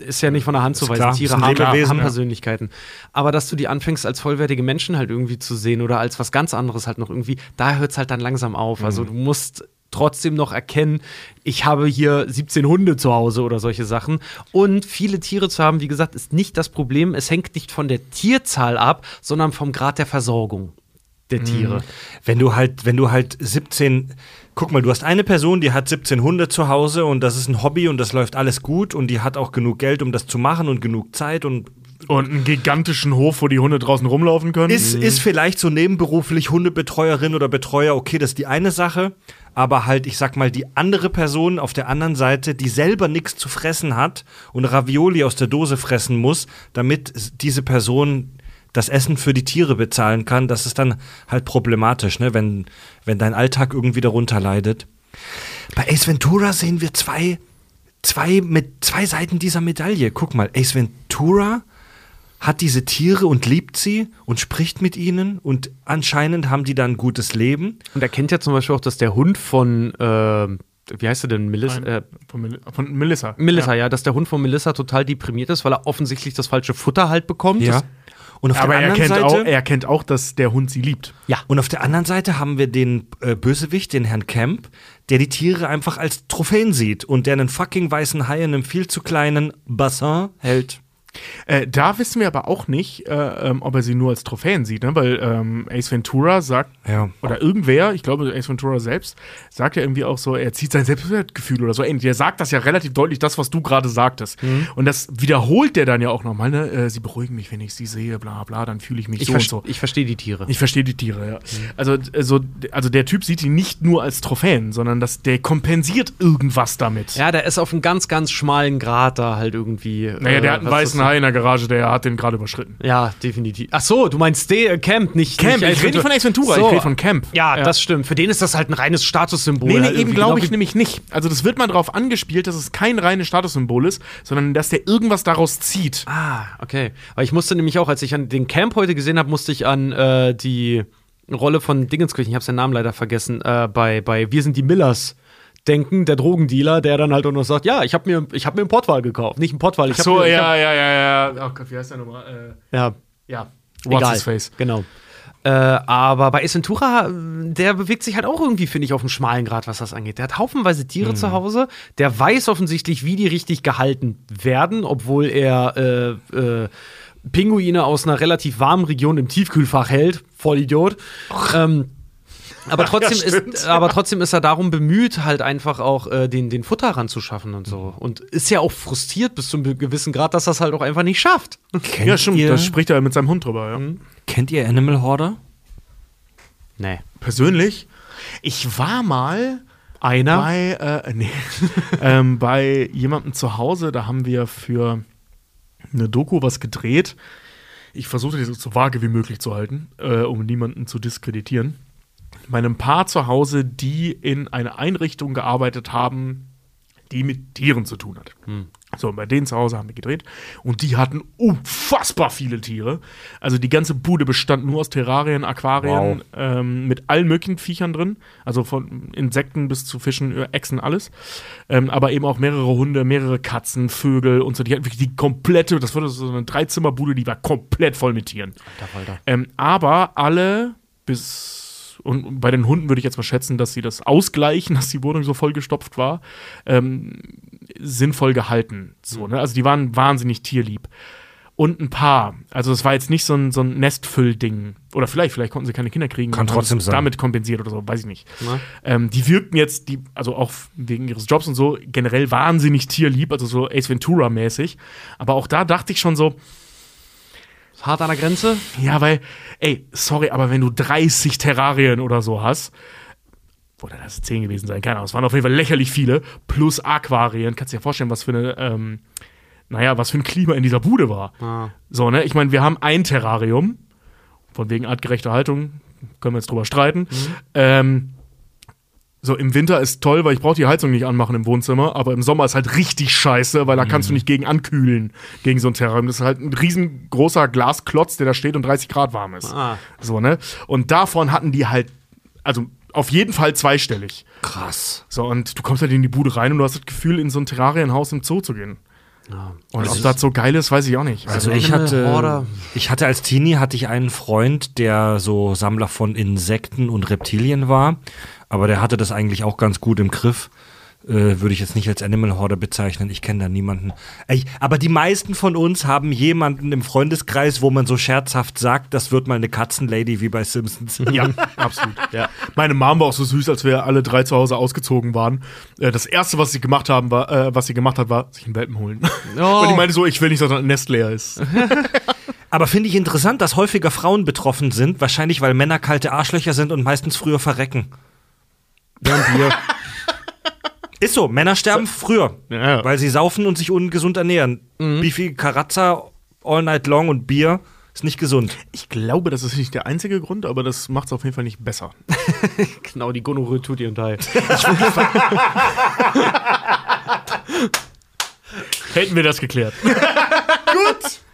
ist ja nicht von der Hand zu weisen. Tiere haben, Lebewesen, haben ja. Persönlichkeiten. Aber dass du die anfängst, als vollwertige Menschen halt irgendwie zu sehen oder als was ganz anderes halt noch irgendwie, da hört es halt dann langsam auf. Also Mhm. du musst trotzdem noch erkennen, ich habe hier 17 Hunde zu Hause oder solche Sachen. Und viele Tiere zu haben, wie gesagt, ist nicht das Problem. Es hängt nicht von der Tierzahl ab, sondern vom Grad der Versorgung der Tiere. Wenn du halt, wenn du halt 17, guck mal, du hast eine Person, die hat 17 Hunde zu Hause und das ist ein Hobby und das läuft alles gut und die hat auch genug Geld, um das zu machen und genug Zeit und Und einen gigantischen Hof, wo die Hunde draußen rumlaufen können. ist, ist vielleicht so nebenberuflich Hundebetreuerin oder Betreuer, okay, das ist die eine Sache, aber halt, ich sag mal, die andere Person auf der anderen Seite, die selber nichts zu fressen hat und Ravioli aus der Dose fressen muss, damit diese Person das Essen für die Tiere bezahlen kann, das ist dann halt problematisch, ne, wenn, wenn dein Alltag irgendwie darunter leidet. Bei Ace Ventura sehen wir zwei, zwei, mit zwei Seiten dieser Medaille. Guck mal, Ace Ventura hat diese Tiere und liebt sie und spricht mit ihnen und anscheinend haben die dann ein gutes Leben. Und er kennt ja zum Beispiel auch, dass der Hund von, äh, wie heißt er denn, Melissa? Äh, Von, von Melissa. Melissa, ja. dass der Hund von Melissa total deprimiert ist, weil er offensichtlich das falsche Futter halt bekommt. Das- Und auf Aber der er anderen kennt, Seite auch, er kennt auch, dass der Hund sie liebt. ja. und auf der anderen Seite haben wir den äh, Bösewicht, den Herrn Kemp, der die Tiere einfach als Trophäen sieht und der einen fucking weißen Hai in einem viel zu kleinen Bassin hält. Äh, da wissen wir aber auch nicht, äh, ähm, ob er sie nur als Trophäen sieht, ne? weil ähm, Ace Ventura sagt, Ja. oder irgendwer, ich glaube Ace Ventura selbst, sagt ja irgendwie auch so, er zieht sein Selbstwertgefühl oder so ähnlich. Er sagt das ja relativ deutlich, das, was du gerade sagtest. Mhm. Und das wiederholt der dann ja auch nochmal, ne? Äh, sie beruhigen mich, wenn ich sie sehe, bla bla, dann fühle ich mich Ich, so und so. ich verstehe die Tiere. Ich verstehe die Tiere, ja. Also, also, also der Typ sieht die nicht nur als Trophäen, sondern dass der kompensiert irgendwas damit. ja, der ist auf einem ganz, ganz schmalen Grad da halt irgendwie. Naja, der äh, hat einen weißen Hai in der Garage, der hat den gerade überschritten. Ja, definitiv. Ach so, du meinst De äh, Camp, nicht Camp, nicht ich rede nicht von Ace Ventura, ich rede von Camp. Ja, Ja. das stimmt. Für den ist das halt ein reines Statussymbol. Nee, nee, halt eben glaube genau ich nämlich nicht. Also das wird mal darauf angespielt, dass es kein reines Statussymbol ist, sondern dass der irgendwas daraus zieht. Ah, okay. Weil ich musste nämlich auch, als ich an den Camp heute gesehen habe, musste ich an äh, die Rolle von Dingenskirchen, ich habe seinen Namen leider vergessen, äh, bei, bei Wir sind die Millers denken, der Drogendealer, der dann halt auch noch sagt, ja, ich habe mir, ich hab mir einen Pottwal gekauft. Nicht einen Pottwal, ich habe so, mir, ja, hab, ja, ja, ja. Oh Gott, wie heißt der nochmal? Äh, ja, ja, What's egal. his face? Genau. Äh, aber bei Ace Ventura, äh, der bewegt sich halt auch irgendwie, finde ich, auf einem schmalen Grad, was das angeht. Der hat haufenweise Tiere zu Hause. Der weiß offensichtlich, wie die richtig gehalten werden, obwohl er äh, äh, Pinguine aus einer relativ warmen Region im Tiefkühlfach hält. Vollidiot. Ähm, aber trotzdem, stimmt. ist, aber trotzdem ist er darum bemüht, halt einfach auch äh, den, den Futter ranzuschaffen und so. Und ist ja auch frustriert bis zu einem gewissen Grad, dass er es halt auch einfach nicht schafft. Kennt Ja, stimmt, Ihr, da spricht er mit seinem Hund drüber, ja. kennt ihr Animal Hoarder? Nee. Persönlich, ich war mal Einer? bei, äh, nee, ähm, bei jemandem zu Hause, da haben wir für eine Doku was gedreht. Ich versuchte das so vage wie möglich zu halten, äh, um niemanden zu diskreditieren. Bei einem Paar zu Hause, die in einer Einrichtung gearbeitet haben, die mit Tieren zu tun hat. So, und bei denen zu Hause haben wir gedreht und die hatten unfassbar viele Tiere. Also die ganze Bude bestand nur aus Terrarien, Aquarien, ähm, mit allen möglichen Viechern drin. Also von Insekten bis zu Fischen, äh, Echsen, alles. Ähm, aber eben auch mehrere Hunde, mehrere Katzen, Vögel und so. Die hatten wirklich die komplette, das war so eine Dreizimmerbude, die war komplett voll mit Tieren. Ähm, aber alle bis und bei den Hunden würde ich jetzt mal schätzen, dass sie das ausgleichen, dass die Wohnung so vollgestopft war, ähm, sinnvoll gehalten. So, ne? Also die waren wahnsinnig tierlieb. Und ein paar. Also es war jetzt nicht so ein, so ein Nestfüllding. Oder vielleicht, vielleicht konnten sie keine Kinder kriegen. Kann trotzdem sein. Damit kompensiert oder so, weiß ich nicht. Ähm, die wirkten jetzt, die, also auch wegen ihres Jobs und so, generell wahnsinnig tierlieb, also so Ace Ventura-mäßig. Aber auch da dachte ich schon so, Hart an der Grenze? ja, weil, ey, sorry, aber wenn du 30 Terrarien oder so hast, oder das ist 10 gewesen sein, keine Ahnung, es waren auf jeden Fall lächerlich viele, plus Aquarien, kannst dir ja vorstellen, was für eine, ähm, naja, was für ein Klima in dieser Bude war. Ah. So, ne, ich meine, wir haben ein Terrarium, von wegen artgerechter Haltung, können wir jetzt drüber streiten. Ähm, so, im Winter ist toll, weil ich brauche die Heizung nicht anmachen im Wohnzimmer, aber im Sommer ist halt richtig scheiße, weil da kannst du nicht gegen ankühlen, gegen so ein Terrarium. Das ist halt ein riesengroßer Glasklotz, der da steht und 30 Grad warm ist. Ah. So, ne? Und davon hatten die halt, also auf jeden Fall zweistellig. Krass. So, und du kommst halt in die Bude rein und du hast das Gefühl, in so ein Terrarienhaus im Zoo zu gehen. Und ob das so geil ist, weiß ich auch nicht. Also ich Animal hatte, Hoarder. ich hatte als Teenie hatte ich einen Freund, der so Sammler von Insekten und Reptilien war, aber der hatte das eigentlich auch ganz gut im Griff. Äh, Würde ich jetzt nicht als Animal Hoarder bezeichnen. Ich kenne da niemanden. Ey, aber die meisten von uns haben jemanden im Freundeskreis, wo man so scherzhaft sagt, das wird mal eine Katzenlady wie bei Simpsons. Ja, absolut. Meine Mom war auch so süß, als wir alle drei zu Hause ausgezogen waren. Äh, Das erste, was sie gemacht haben, war, äh, was sie gemacht hat, war sich einen Welpen holen. Oh. Und ich meinte so, ich will nicht, dass das Nest leer ist. Aber finde ich interessant, dass häufiger Frauen betroffen sind, wahrscheinlich weil Männer kalte Arschlöcher sind und meistens früher verrecken. Während wir. Ist so, Männer sterben früher, Ja, weil sie saufen und sich ungesund ernähren. Wie viel Karazza all night long und Bier ist nicht gesund. Ich glaube, das ist nicht der einzige Grund, aber das macht es auf jeden Fall nicht besser. genau, die Gonorrhoe tut ihr Teil. Hätten wir das geklärt.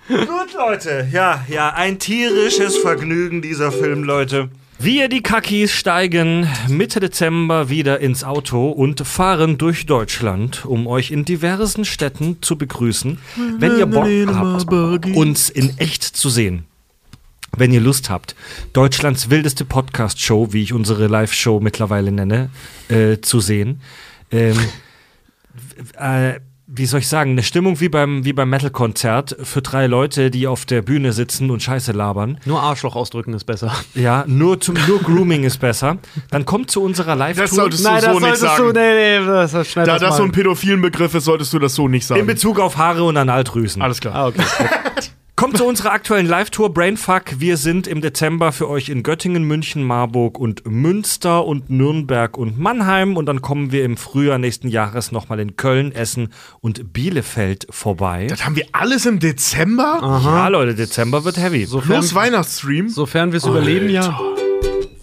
Gut, Leute. Ja, ja, ein tierisches Vergnügen dieser Film, Leute. Wir, die Kakis, steigen Mitte Dezember wieder ins Auto und fahren durch Deutschland, um euch in diversen Städten zu begrüßen. Wenn ihr Bock habt, uns in echt zu sehen. Wenn ihr Lust habt, Deutschlands wildeste Podcast-Show, wie ich unsere Live-Show mittlerweile nenne, äh, zu sehen. Ähm, äh, wie soll ich sagen, eine Stimmung wie beim, wie beim Metal-Konzert für drei Leute, die auf der Bühne sitzen und Scheiße labern. Nur Arschloch ausdrücken ist besser. Ja, nur, zum, nur Grooming ist besser. Dann kommt zu unserer Live-Tour. Das solltest du so nicht sagen. nee, nee, das, Da das das so ein pädophilen Begriff ist, solltest du das so nicht in sagen. Bezug auf Haare und Analdrüsen. Alles klar. Ah, okay. Kommt zu unserer aktuellen Live-Tour Brainfuck. Wir sind im Dezember für euch in Göttingen, München, Marburg und Münster und Nürnberg und Mannheim. Und dann kommen wir im Frühjahr nächsten Jahres nochmal in Köln, Essen und Bielefeld vorbei. Das haben wir alles im Dezember? Ja, Leute, Dezember wird heavy. Plus Weihnachtsstream? Sofern wir es überleben, ja.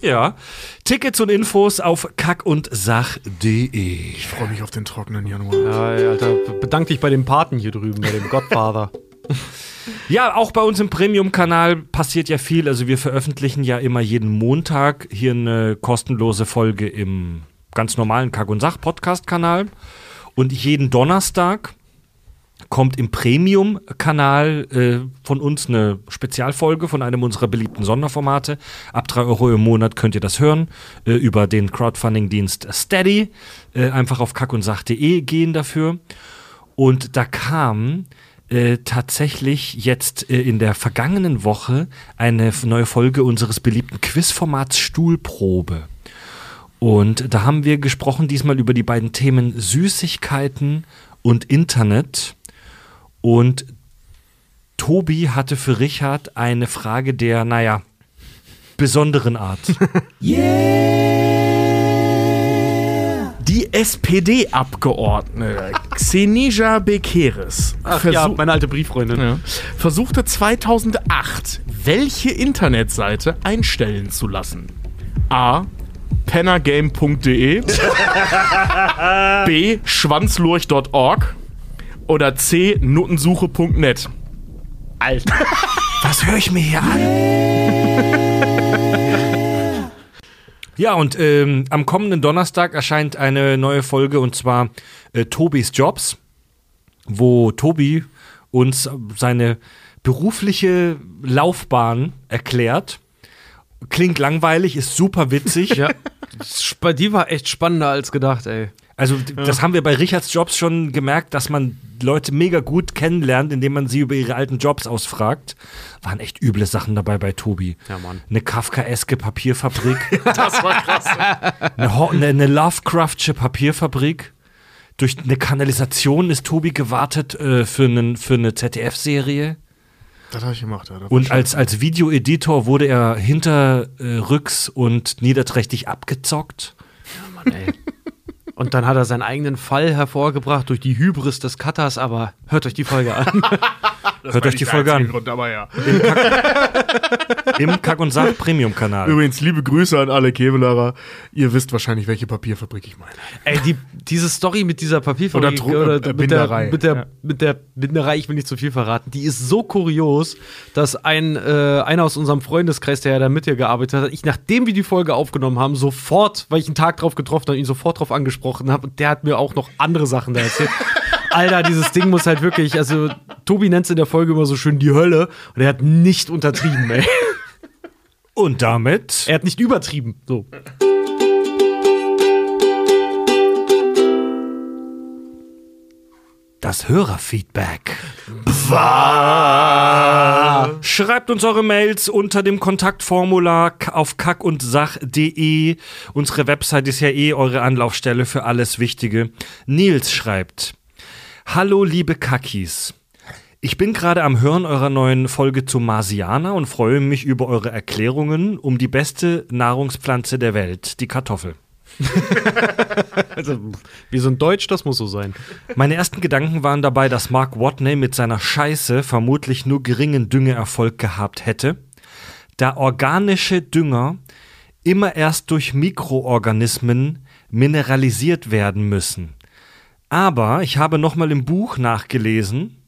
Ja. Tickets und Infos auf kackundsach.de. Ich freue mich auf den trockenen Januar. Ja, Alter, bedank dich bei dem Paten hier drüben, bei dem Godfather. Ja, auch bei uns im Premium-Kanal passiert ja viel. Also wir veröffentlichen ja immer jeden Montag hier eine kostenlose Folge im ganz normalen Kack und Sach Podcast-Kanal. Und jeden Donnerstag kommt im Premium-Kanal äh, von uns eine Spezialfolge von einem unserer beliebten Sonderformate. Ab 3 Euro im Monat könnt ihr das hören äh, über den Crowdfunding-Dienst Steady. Äh, einfach auf kackundsach.de gehen dafür. Und da kam äh, tatsächlich jetzt äh, in der vergangenen Woche eine neue Folge unseres beliebten Quizformats Stuhlprobe. Und da haben wir gesprochen diesmal über die beiden Themen Süßigkeiten und Internet. Und Tobi hatte für Richard eine Frage der, naja, besonderen Art. Die SPD-Abgeordnete Xenija Bekeres Ach ja, meine alte Brieffreundin. ja, versuchte 2008, welche Internetseite einstellen zu lassen? A. pennergame.de B. schwanzlurch.org oder C. nuttensuche.net Alter. Was höre ich mir hier an? Ja, und ähm, am kommenden Donnerstag erscheint eine neue Folge und zwar äh, Tobis Jobs, wo Tobi uns seine berufliche Laufbahn erklärt. Klingt langweilig, ist super witzig. Ja. Die war echt spannender als gedacht, ey. Also d- das haben wir bei Richards Jobs schon gemerkt, dass man Leute mega gut kennenlernt, indem man sie über ihre alten Jobs ausfragt. Waren echt üble Sachen dabei bei Tobi. Ja, Mann. Eine Kafkaeske Papierfabrik, Das war krass. eine, Ho- eine, eine Lovecraftsche Papierfabrik. Durch eine Kanalisation ist Tobi gewartet äh, für, einen, für eine ZDF-Serie. Das habe ich gemacht. Ja. Und als, als Videoeditor wurde er hinterrücks und niederträchtig abgezockt. Mann, ey. Und dann hat er seinen eigenen Fall hervorgebracht durch die Hybris des Cutters, aber hört euch die Folge an. Das hört euch die Folge an. Grund, aber ja. Im Kack- und Sach Premium-Kanal. Übrigens, liebe Grüße an alle Kevelarer. Ihr wisst wahrscheinlich, welche Papierfabrik ich meine. Ey, die, diese Story mit dieser Papierfabrik Oder Dru- äh, mit, der, Binderei. mit, der, Ja. mit der Binderei, ich will nicht zu viel verraten, die ist so kurios, dass ein, äh, einer aus unserem Freundeskreis, der ja da mit dir gearbeitet hat, ich, nachdem wir die Folge aufgenommen haben, sofort, weil ich einen Tag drauf getroffen habe, ihn sofort drauf angesprochen habe und der hat mir auch noch andere Sachen da erzählt. Alter, dieses Ding muss halt wirklich, also Tobi nennt es in der Folge immer so schön die Hölle und er hat nicht untertrieben, ey. Und damit Er hat nicht übertrieben, so. Das Hörerfeedback. Schreibt uns eure Mails unter dem Kontaktformular auf kackundsach.de. Unsere Website ist ja eh eure Anlaufstelle für alles Wichtige. Nils schreibt: Hallo, liebe Kackis. Ich bin gerade am Hören eurer neuen Folge zu Marsianer und freue mich über eure Erklärungen um die beste Nahrungspflanze der Welt, die Kartoffel. Also, wir sind deutsch, das muss so sein. Meine ersten Gedanken waren dabei, dass Mark Watney mit seiner Scheiße vermutlich nur geringen Düngeerfolg gehabt hätte, da organische Dünger immer erst durch Mikroorganismen mineralisiert werden müssen. Aber ich habe nochmal im Buch nachgelesen,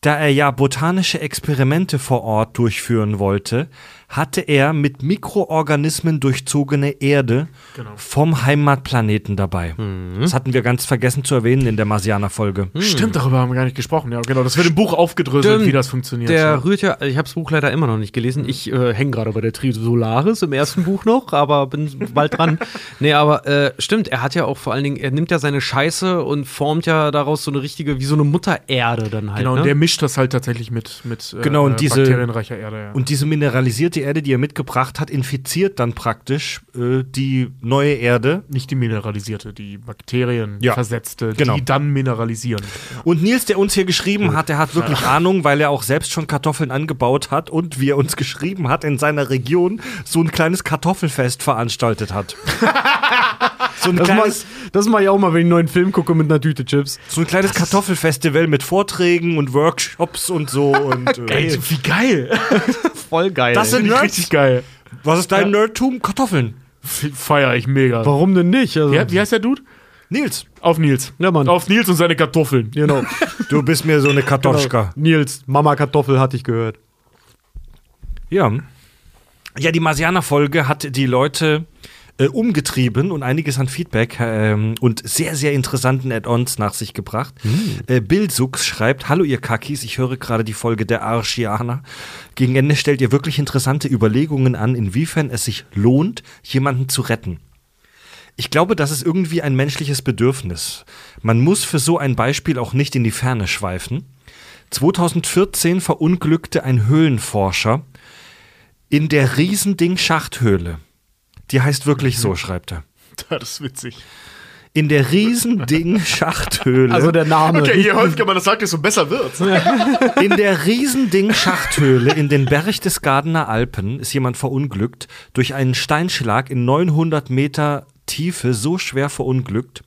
da er ja botanische Experimente vor Ort durchführen wollte, hatte er mit Mikroorganismen durchzogene Erde Genau. vom Heimatplaneten dabei. Das hatten wir ganz vergessen zu erwähnen in der Marsianer-Folge. Stimmt, darüber haben wir gar nicht gesprochen. Ja, genau. Das wird im Buch aufgedröselt, Stimmt. wie das funktioniert. Der ja. rührt ja, ich habe das Buch leider immer noch nicht gelesen. Ich äh, hänge gerade bei der Trisolaris im ersten Buch noch, aber bin bald dran. Nee, aber äh, stimmt, er hat ja auch vor allen Dingen, er nimmt ja seine Scheiße und formt ja daraus so eine richtige, wie so eine Muttererde dann halt. Genau, ne? und der mischt das halt tatsächlich mit, mit äh, Genau, und äh, diese- bakterienreicher Erde. Ja. Und diese mineralisierte Erde, die er mitgebracht hat, infiziert dann praktisch äh, die neue Erde. nicht die mineralisierte, die Bakterien Ja, versetzte, genau. die dann mineralisieren. Und Nils, der uns hier geschrieben hat, der hat wirklich Ahnung, weil er auch selbst schon Kartoffeln angebaut hat und wie er uns geschrieben hat, in seiner Region so ein kleines Kartoffelfest veranstaltet hat. so ein das, mach, kleines, das mach ich auch mal, wenn ich einen neuen Film gucke mit einer Tüte Chips. so ein kleines Kartoffelfestival mit Vorträgen und Workshops und so. Und, äh, Ey, wie geil! Voll geil. Das sind Nerds. richtig geil. Was ist dein Nerdtum? Kartoffeln. Feier ich mega. Warum denn nicht? Also, Wie, wie heißt der Dude? Nils, Auf Nils. Ja, Mann. Auf Nils und seine Kartoffeln. Genau. du bist mir so eine Kartoschka. Nils, Mama Kartoffel hatte ich gehört. Ja. Ja, die Marsianer-Folge hat die Leute äh, umgetrieben und einiges an Feedback ähm, und sehr, sehr interessanten Add-ons nach sich gebracht. Äh, Bill Sux schreibt: Hallo, ihr Kakis, ich höre gerade die Folge der Archianer. Gegen Ende stellt ihr wirklich interessante Überlegungen an, inwiefern es sich lohnt, jemanden zu retten. Ich glaube, das ist irgendwie ein menschliches Bedürfnis. Man muss für so ein Beispiel auch nicht in die Ferne schweifen. 2014 verunglückte ein Höhlenforscher in der Riesending-Schachthöhle. Die heißt wirklich so, schreibt er. Das ist witzig. In der Riesending-Schachthöhle. Also der Name. Okay, je häufiger man das sagt, desto besser wird's. In der Riesending-Schachthöhle in den Berchtesgadener Alpen ist jemand verunglückt, durch einen Steinschlag in 900 Meter Tiefe so schwer verunglückt,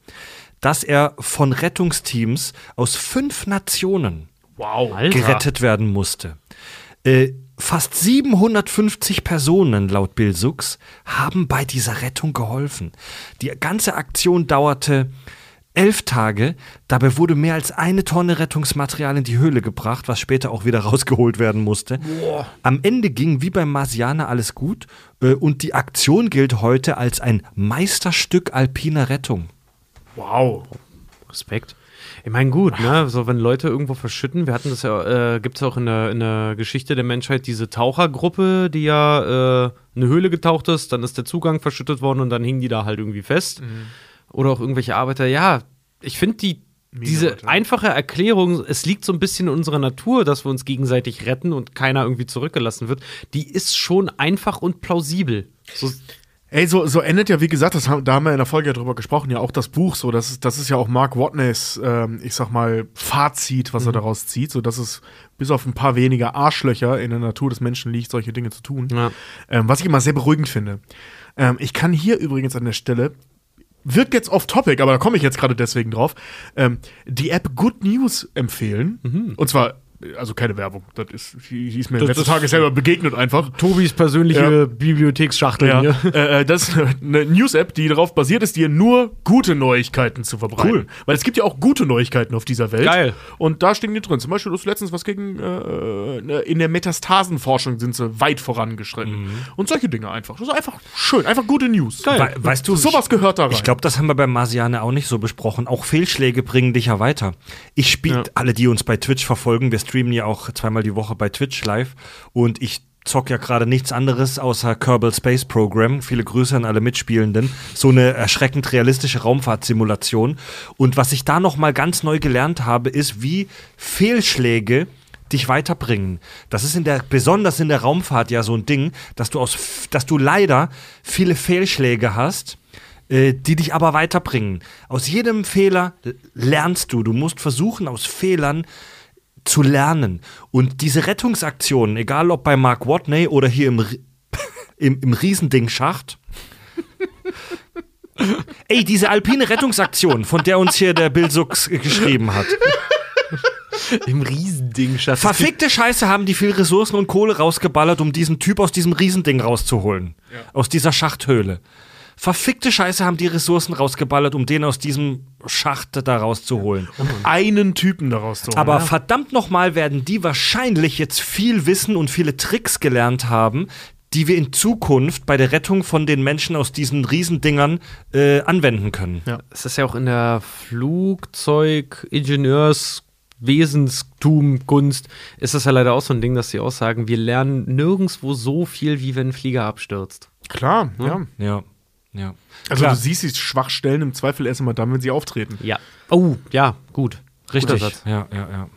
dass er von Rettungsteams aus fünf Nationen Wow. gerettet werden musste. Äh, fast 750 Personen, laut Bill Sux, haben bei dieser Rettung geholfen. Die ganze Aktion dauerte elf Tage. Dabei wurde mehr als eine Tonne Rettungsmaterial in die Höhle gebracht, was später auch wieder rausgeholt werden musste. Am Ende ging wie beim Marsianer alles gut äh, und die Aktion gilt heute als ein Meisterstück alpiner Rettung. Wow. Respekt. Ich meine, gut, ne? So, wenn Leute irgendwo verschütten, wir hatten das ja, äh, gibt es auch in der, in der Geschichte der Menschheit diese Tauchergruppe, die ja äh, eine Höhle getaucht ist, dann ist der Zugang verschüttet worden und dann hingen die da halt irgendwie fest. Oder auch irgendwelche Arbeiter. Ja, ich finde die. Diese einfache Erklärung, es liegt so ein bisschen in unserer Natur, dass wir uns gegenseitig retten und keiner irgendwie zurückgelassen wird, die ist schon einfach und plausibel. So, Ey, so, so endet ja, wie gesagt, das haben, da haben wir in der Folge ja drüber gesprochen, ja auch das Buch so. Das ist, das ist ja auch Mark Watneys, ähm, ich sag mal, Fazit, was er daraus zieht, so dass es bis auf ein paar wenige Arschlöcher in der Natur des Menschen liegt, solche Dinge zu tun. Ja. Ähm, was ich immer sehr beruhigend finde. Ähm, ich kann hier übrigens an der Stelle, wirkt jetzt off topic, aber da komme ich jetzt gerade deswegen drauf, ähm, die App Good News empfehlen. Und zwar, also keine Werbung, das ist, die ist mir Das letzte Tage selber begegnet einfach. Tobis persönliche Ja. Bibliotheksschachtel Ja, hier. äh, äh, das ist eine, News-App, die darauf basiert ist, dir nur gute Neuigkeiten zu verbreiten. Cool. Weil es gibt ja auch gute Neuigkeiten auf dieser Welt. Geil. Und da stehen die drin. Zum Beispiel, du hast letztens was gegen, äh, in der Metastasenforschung sind sie weit vorangeschritten. Und solche Dinge einfach. Das ist einfach schön, einfach gute News. We weißt du, Sowas gehört da rein. Ich glaube, das haben wir beim Marsianer auch nicht so besprochen. Auch Fehlschläge bringen dich ja weiter. Ich spiele, Ja. alle, die uns bei Twitch verfolgen, wir streamen ja auch zweimal die Woche bei Twitch live und ich zock ja gerade nichts anderes außer Kerbal Space Program. Viele Grüße an alle Mitspielenden. So eine erschreckend realistische Raumfahrtsimulation. Und was ich da noch mal ganz neu gelernt habe, ist, wie Fehlschläge dich weiterbringen. Das ist in der, besonders in der Raumfahrt ja so ein Ding, dass du aus, dass du leider viele Fehlschläge hast, äh, die dich aber weiterbringen. Aus jedem Fehler lernst du. Du musst versuchen, aus Fehlern zu lernen. Und diese Rettungsaktionen, egal ob bei Mark Watney oder hier im, im, im Riesending-Schacht, Ey, diese alpine Rettungsaktion, von der uns hier der Bill Sux geschrieben hat. Im Riesending, Schatz. Verfickte Scheiße haben die viel Ressourcen und Kohle rausgeballert, um diesen Typ aus diesem Riesending rauszuholen. Aus dieser Schachthöhle. Verfickte Scheiße haben die Ressourcen rausgeballert, um den aus diesem Schacht da rauszuholen. einen Typen daraus zu holen. Aber verdammt nochmal werden die wahrscheinlich jetzt viel wissen und viele Tricks gelernt haben, die wir in Zukunft bei der Rettung von den Menschen aus diesen Riesendingern äh, anwenden können. Ja. Es ist ja auch in der Flugzeug-Ingenieurswesenstum, Kunst, ist das ja leider auch so ein Ding, dass sie auch sagen, wir lernen nirgendwo so viel, wie wenn ein Flieger abstürzt. Klar, ja. Ja, ja. Also Klar. du siehst die Schwachstellen im Zweifel erst einmal dann, wenn sie auftreten. Ja. Oh, ja, gut. Richtig. Satz. Ja, ja, ja.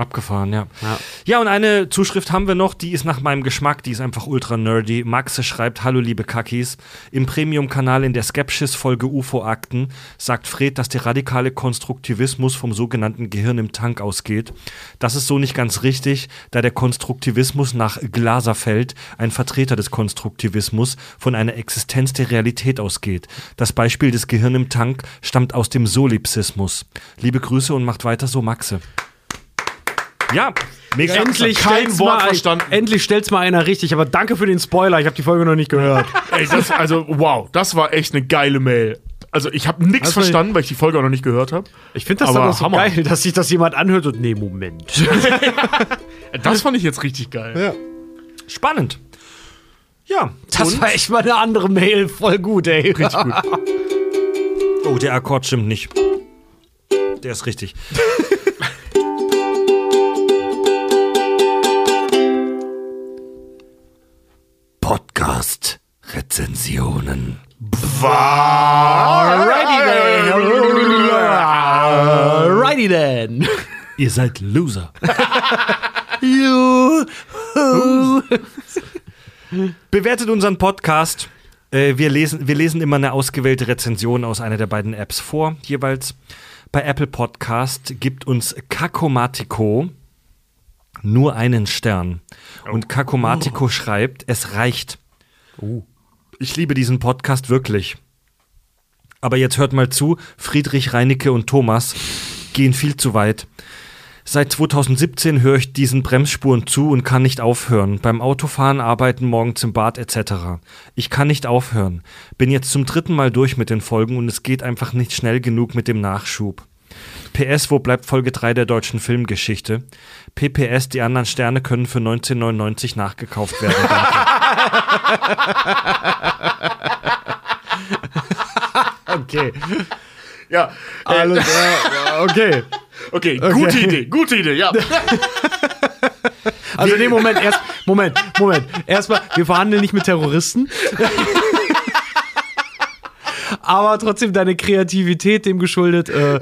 Abgefahren, ja. Ja. Ja, und eine Zuschrift haben wir noch, die ist nach meinem Geschmack, die ist einfach ultra nerdy. Maxe schreibt, hallo liebe Kackis, im Premium-Kanal in der Skepsis-Folge UFO-Akten sagt Fred, dass der radikale Konstruktivismus vom sogenannten Gehirn im Tank ausgeht. Das ist so nicht ganz richtig, da der Konstruktivismus nach Glaserfeld, ein Vertreter des Konstruktivismus, von einer Existenz der Realität ausgeht. Das Beispiel des Gehirn im Tank stammt aus dem Solipsismus. Liebe Grüße und macht weiter so, Maxe. Ja, mega. Endlich kein stellt's Wort mal, verstanden. Endlich stellt's mal einer richtig, aber danke für den Spoiler, ich habe die Folge noch nicht gehört. Ey, das, also, wow, das war echt eine geile Mail. Also, ich habe nichts war- verstanden, weil ich die Folge auch noch nicht gehört habe. Ich finde das Aber aber so Hammer. geil, dass sich das jemand anhört und nee, Moment. Das fand ich jetzt richtig geil. Spannend. Ja, Das und- war echt mal eine andere Mail, voll gut, ey. Richtig gut. Oh, der Akkord stimmt nicht. Der ist richtig. Podcast-Rezensionen. Alrighty then. Alrighty then. Ihr seid Loser. Bewertet unseren Podcast. Äh, wir, lesen, wir lesen immer eine ausgewählte Rezension aus einer der beiden Apps vor, jeweils. Bei Apple Podcast gibt uns Kakomatico nur einen Stern. Und Kakomatico schreibt, es reicht. Ich liebe diesen Podcast wirklich. Aber jetzt hört mal zu, Friedrich, Reinecke und Thomas gehen viel zu weit. Seit 2017 höre ich diesen Bremsspuren zu und kann nicht aufhören. Beim Autofahren, Arbeiten, morgens im Bad etc. Ich kann nicht aufhören. Bin jetzt zum dritten Mal durch mit den Folgen und es geht einfach nicht schnell genug mit dem Nachschub. PS, wo bleibt Folge 3 der deutschen Filmgeschichte? PPS, die anderen Sterne können für 1999 nachgekauft werden. Danke. Okay. Ja, äh, Alles, ja, okay. okay, gute Idee, gute Idee, ja. Also nee, Moment, erst, Moment, Moment. Erstmal, wir verhandeln nicht mit Terroristen. Aber trotzdem deine Kreativität dem geschuldet. Äh,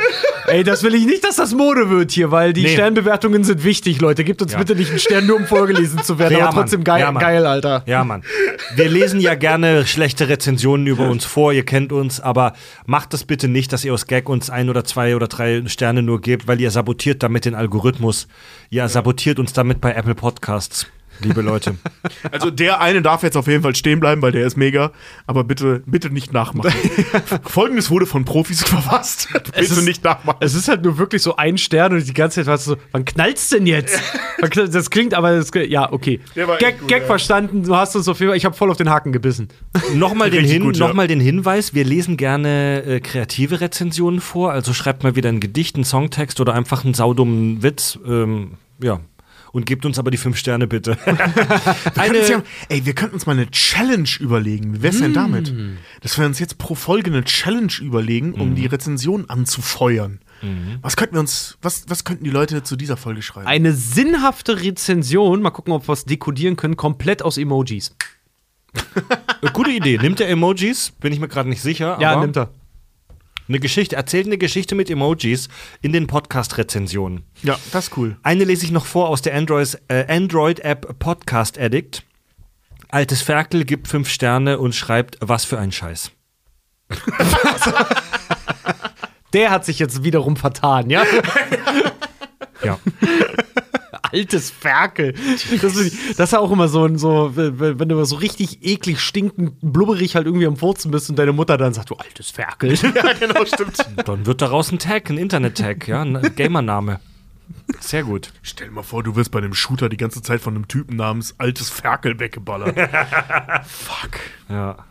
ey, das will ich nicht, dass das Mode wird hier, weil die Nee. Sternbewertungen sind wichtig, Leute. Gebt uns Ja. bitte nicht einen Stern, nur um vorgelesen zu werden. Ja, aber trotzdem geil, Ja, geil, Alter. Ja, Mann. Wir lesen ja gerne schlechte Rezensionen über uns vor, ihr kennt uns, aber macht das bitte nicht, dass ihr aus Gag uns ein oder zwei oder drei Sterne nur gebt, weil ihr sabotiert damit den Algorithmus. Ihr sabotiert uns damit bei Apple Podcasts, liebe Leute. Also der eine darf jetzt auf jeden Fall stehen bleiben, weil der ist mega. Aber bitte, bitte nicht nachmachen. Folgendes wurde von Profis verfasst. bitte ist- nicht nachmachen. Es ist halt nur wirklich so ein Stern und die ganze Zeit warst du so, wann knallt's denn jetzt? Das klingt aber, das, ja, okay. Gag, gut, Gag ja. verstanden, du hast uns auf jeden Fall, ich habe voll auf den Haken gebissen. Nochmal den, Hin gut, ja. noch den Hinweis, wir lesen gerne äh, kreative Rezensionen vor, also schreibt mal wieder ein Gedicht, einen Songtext oder einfach einen saudummen Witz. Ähm, ja. Und gebt uns aber die fünf Sterne bitte. Wir ja, ey, wir könnten uns mal eine Challenge überlegen. Wie wär's denn damit? Dass wir uns jetzt pro Folge eine Challenge überlegen, um die Rezension anzufeuern. Was könnten wir uns, was, was könnten die Leute zu dieser Folge schreiben? Eine sinnhafte Rezension, mal gucken, ob wir es dekodieren können, komplett aus Emojis. Gute Idee. Nimmt er Emojis? Bin ich mir gerade nicht sicher. Ja, aber nimmt er. Eine Geschichte, erzählt eine Geschichte mit Emojis in den Podcast-Rezensionen. ja, das ist cool. Eine lese ich noch vor aus der Android- äh, Android-App Podcast Addict. Altes Ferkel gibt fünf Sterne und schreibt, was für ein Scheiß. Der hat sich jetzt wiederum vertan, ja? Ja. Altes Ferkel. Das, ist- das ist auch immer so, ein- so, wenn wenn du so richtig eklig stinkend, blubberig halt irgendwie am Furzen bist und deine Mutter dann sagt, du altes Ferkel. Ja, genau, stimmt. Dann wird daraus ein Tag, ein Internet-Tag, ja, ein Gamername. Sehr gut. Stell dir mal vor, du wirst bei einem Shooter die ganze Zeit von einem Typen namens Altes Ferkel weggeballert. Fuck. Ja.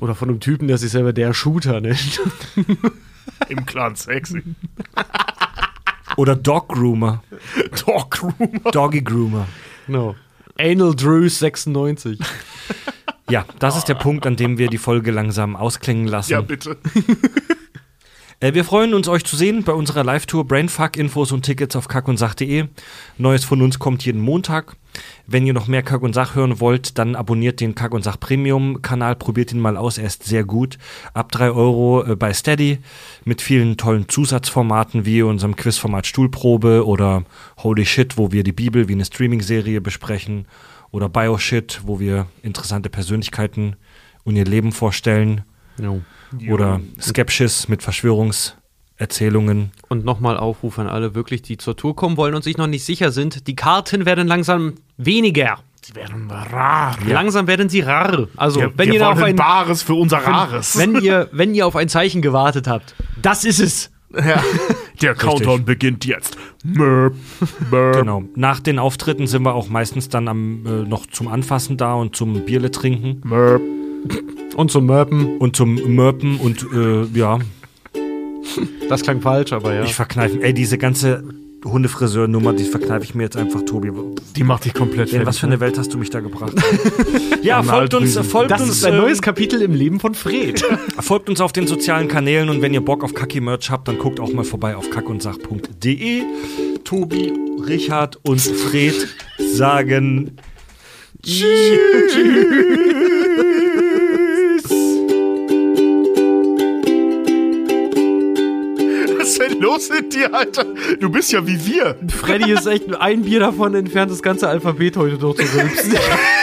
Oder von einem Typen, der sich selber der Shooter nennt. Im Clan sexy. Oder Dog Groomer. Dog Groomer. Doggy Groomer. No. Anal Drews 96. Ja, das ist der Punkt, an dem wir die Folge langsam ausklingen lassen. Ja, bitte. Äh, wir freuen uns, euch zu sehen bei unserer Live-Tour Brainfuck. Infos und Tickets auf kackundsach.de. Neues von uns kommt jeden Montag. Wenn ihr noch mehr Kack und Sach hören wollt, dann abonniert den Kack und Sach Premium-Kanal. Probiert ihn mal aus, er ist sehr gut. Ab 3 Euro äh, bei Steady mit vielen tollen Zusatzformaten wie unserem Quizformat Stuhlprobe oder Holy Shit, wo wir die Bibel wie eine Streaming-Serie besprechen. Oder Bioshit, wo wir interessante Persönlichkeiten und ihr Leben vorstellen. Oder Skepsis mit Verschwörungserzählungen. Und nochmal Aufruf an alle wirklich, die zur Tour kommen wollen und sich noch nicht sicher sind. Die Karten werden langsam weniger. Die werden rar. Langsam werden sie rar. Also, Wir, wenn wir ihr auf ein Bares für unser Rares. wenn ihr, wenn ihr auf ein Zeichen gewartet habt, das ist es. Der Countdown beginnt jetzt. Mörp, mörp. Genau. Nach den Auftritten sind wir auch meistens dann am, äh, noch zum Anfassen da und zum Bierle trinken Mörp. Und zum Mörpen. und zum Mörpen und äh, ja, Das klang falsch, aber ja. ich verkneife. Ey, diese ganze Hundefriseur-Nummer, die verkneife ich mir jetzt einfach, Tobi. Die macht dich komplett In fertig. was für eine Welt hast du mich da gebracht? ja, folgt uns, folgt das uns, ist ein ähm, neues Kapitel im Leben von Fred. folgt uns auf den sozialen Kanälen und wenn ihr Bock auf Kacki-Merch habt, dann guckt auch mal vorbei auf kackundsach.de. Tobi, Richard und Fred sagen Was los mit dir, Alter? Du bist ja wie wir. Freddy ist echt ein Bier davon entfernt, das ganze Alphabet heute durchzurülpsen.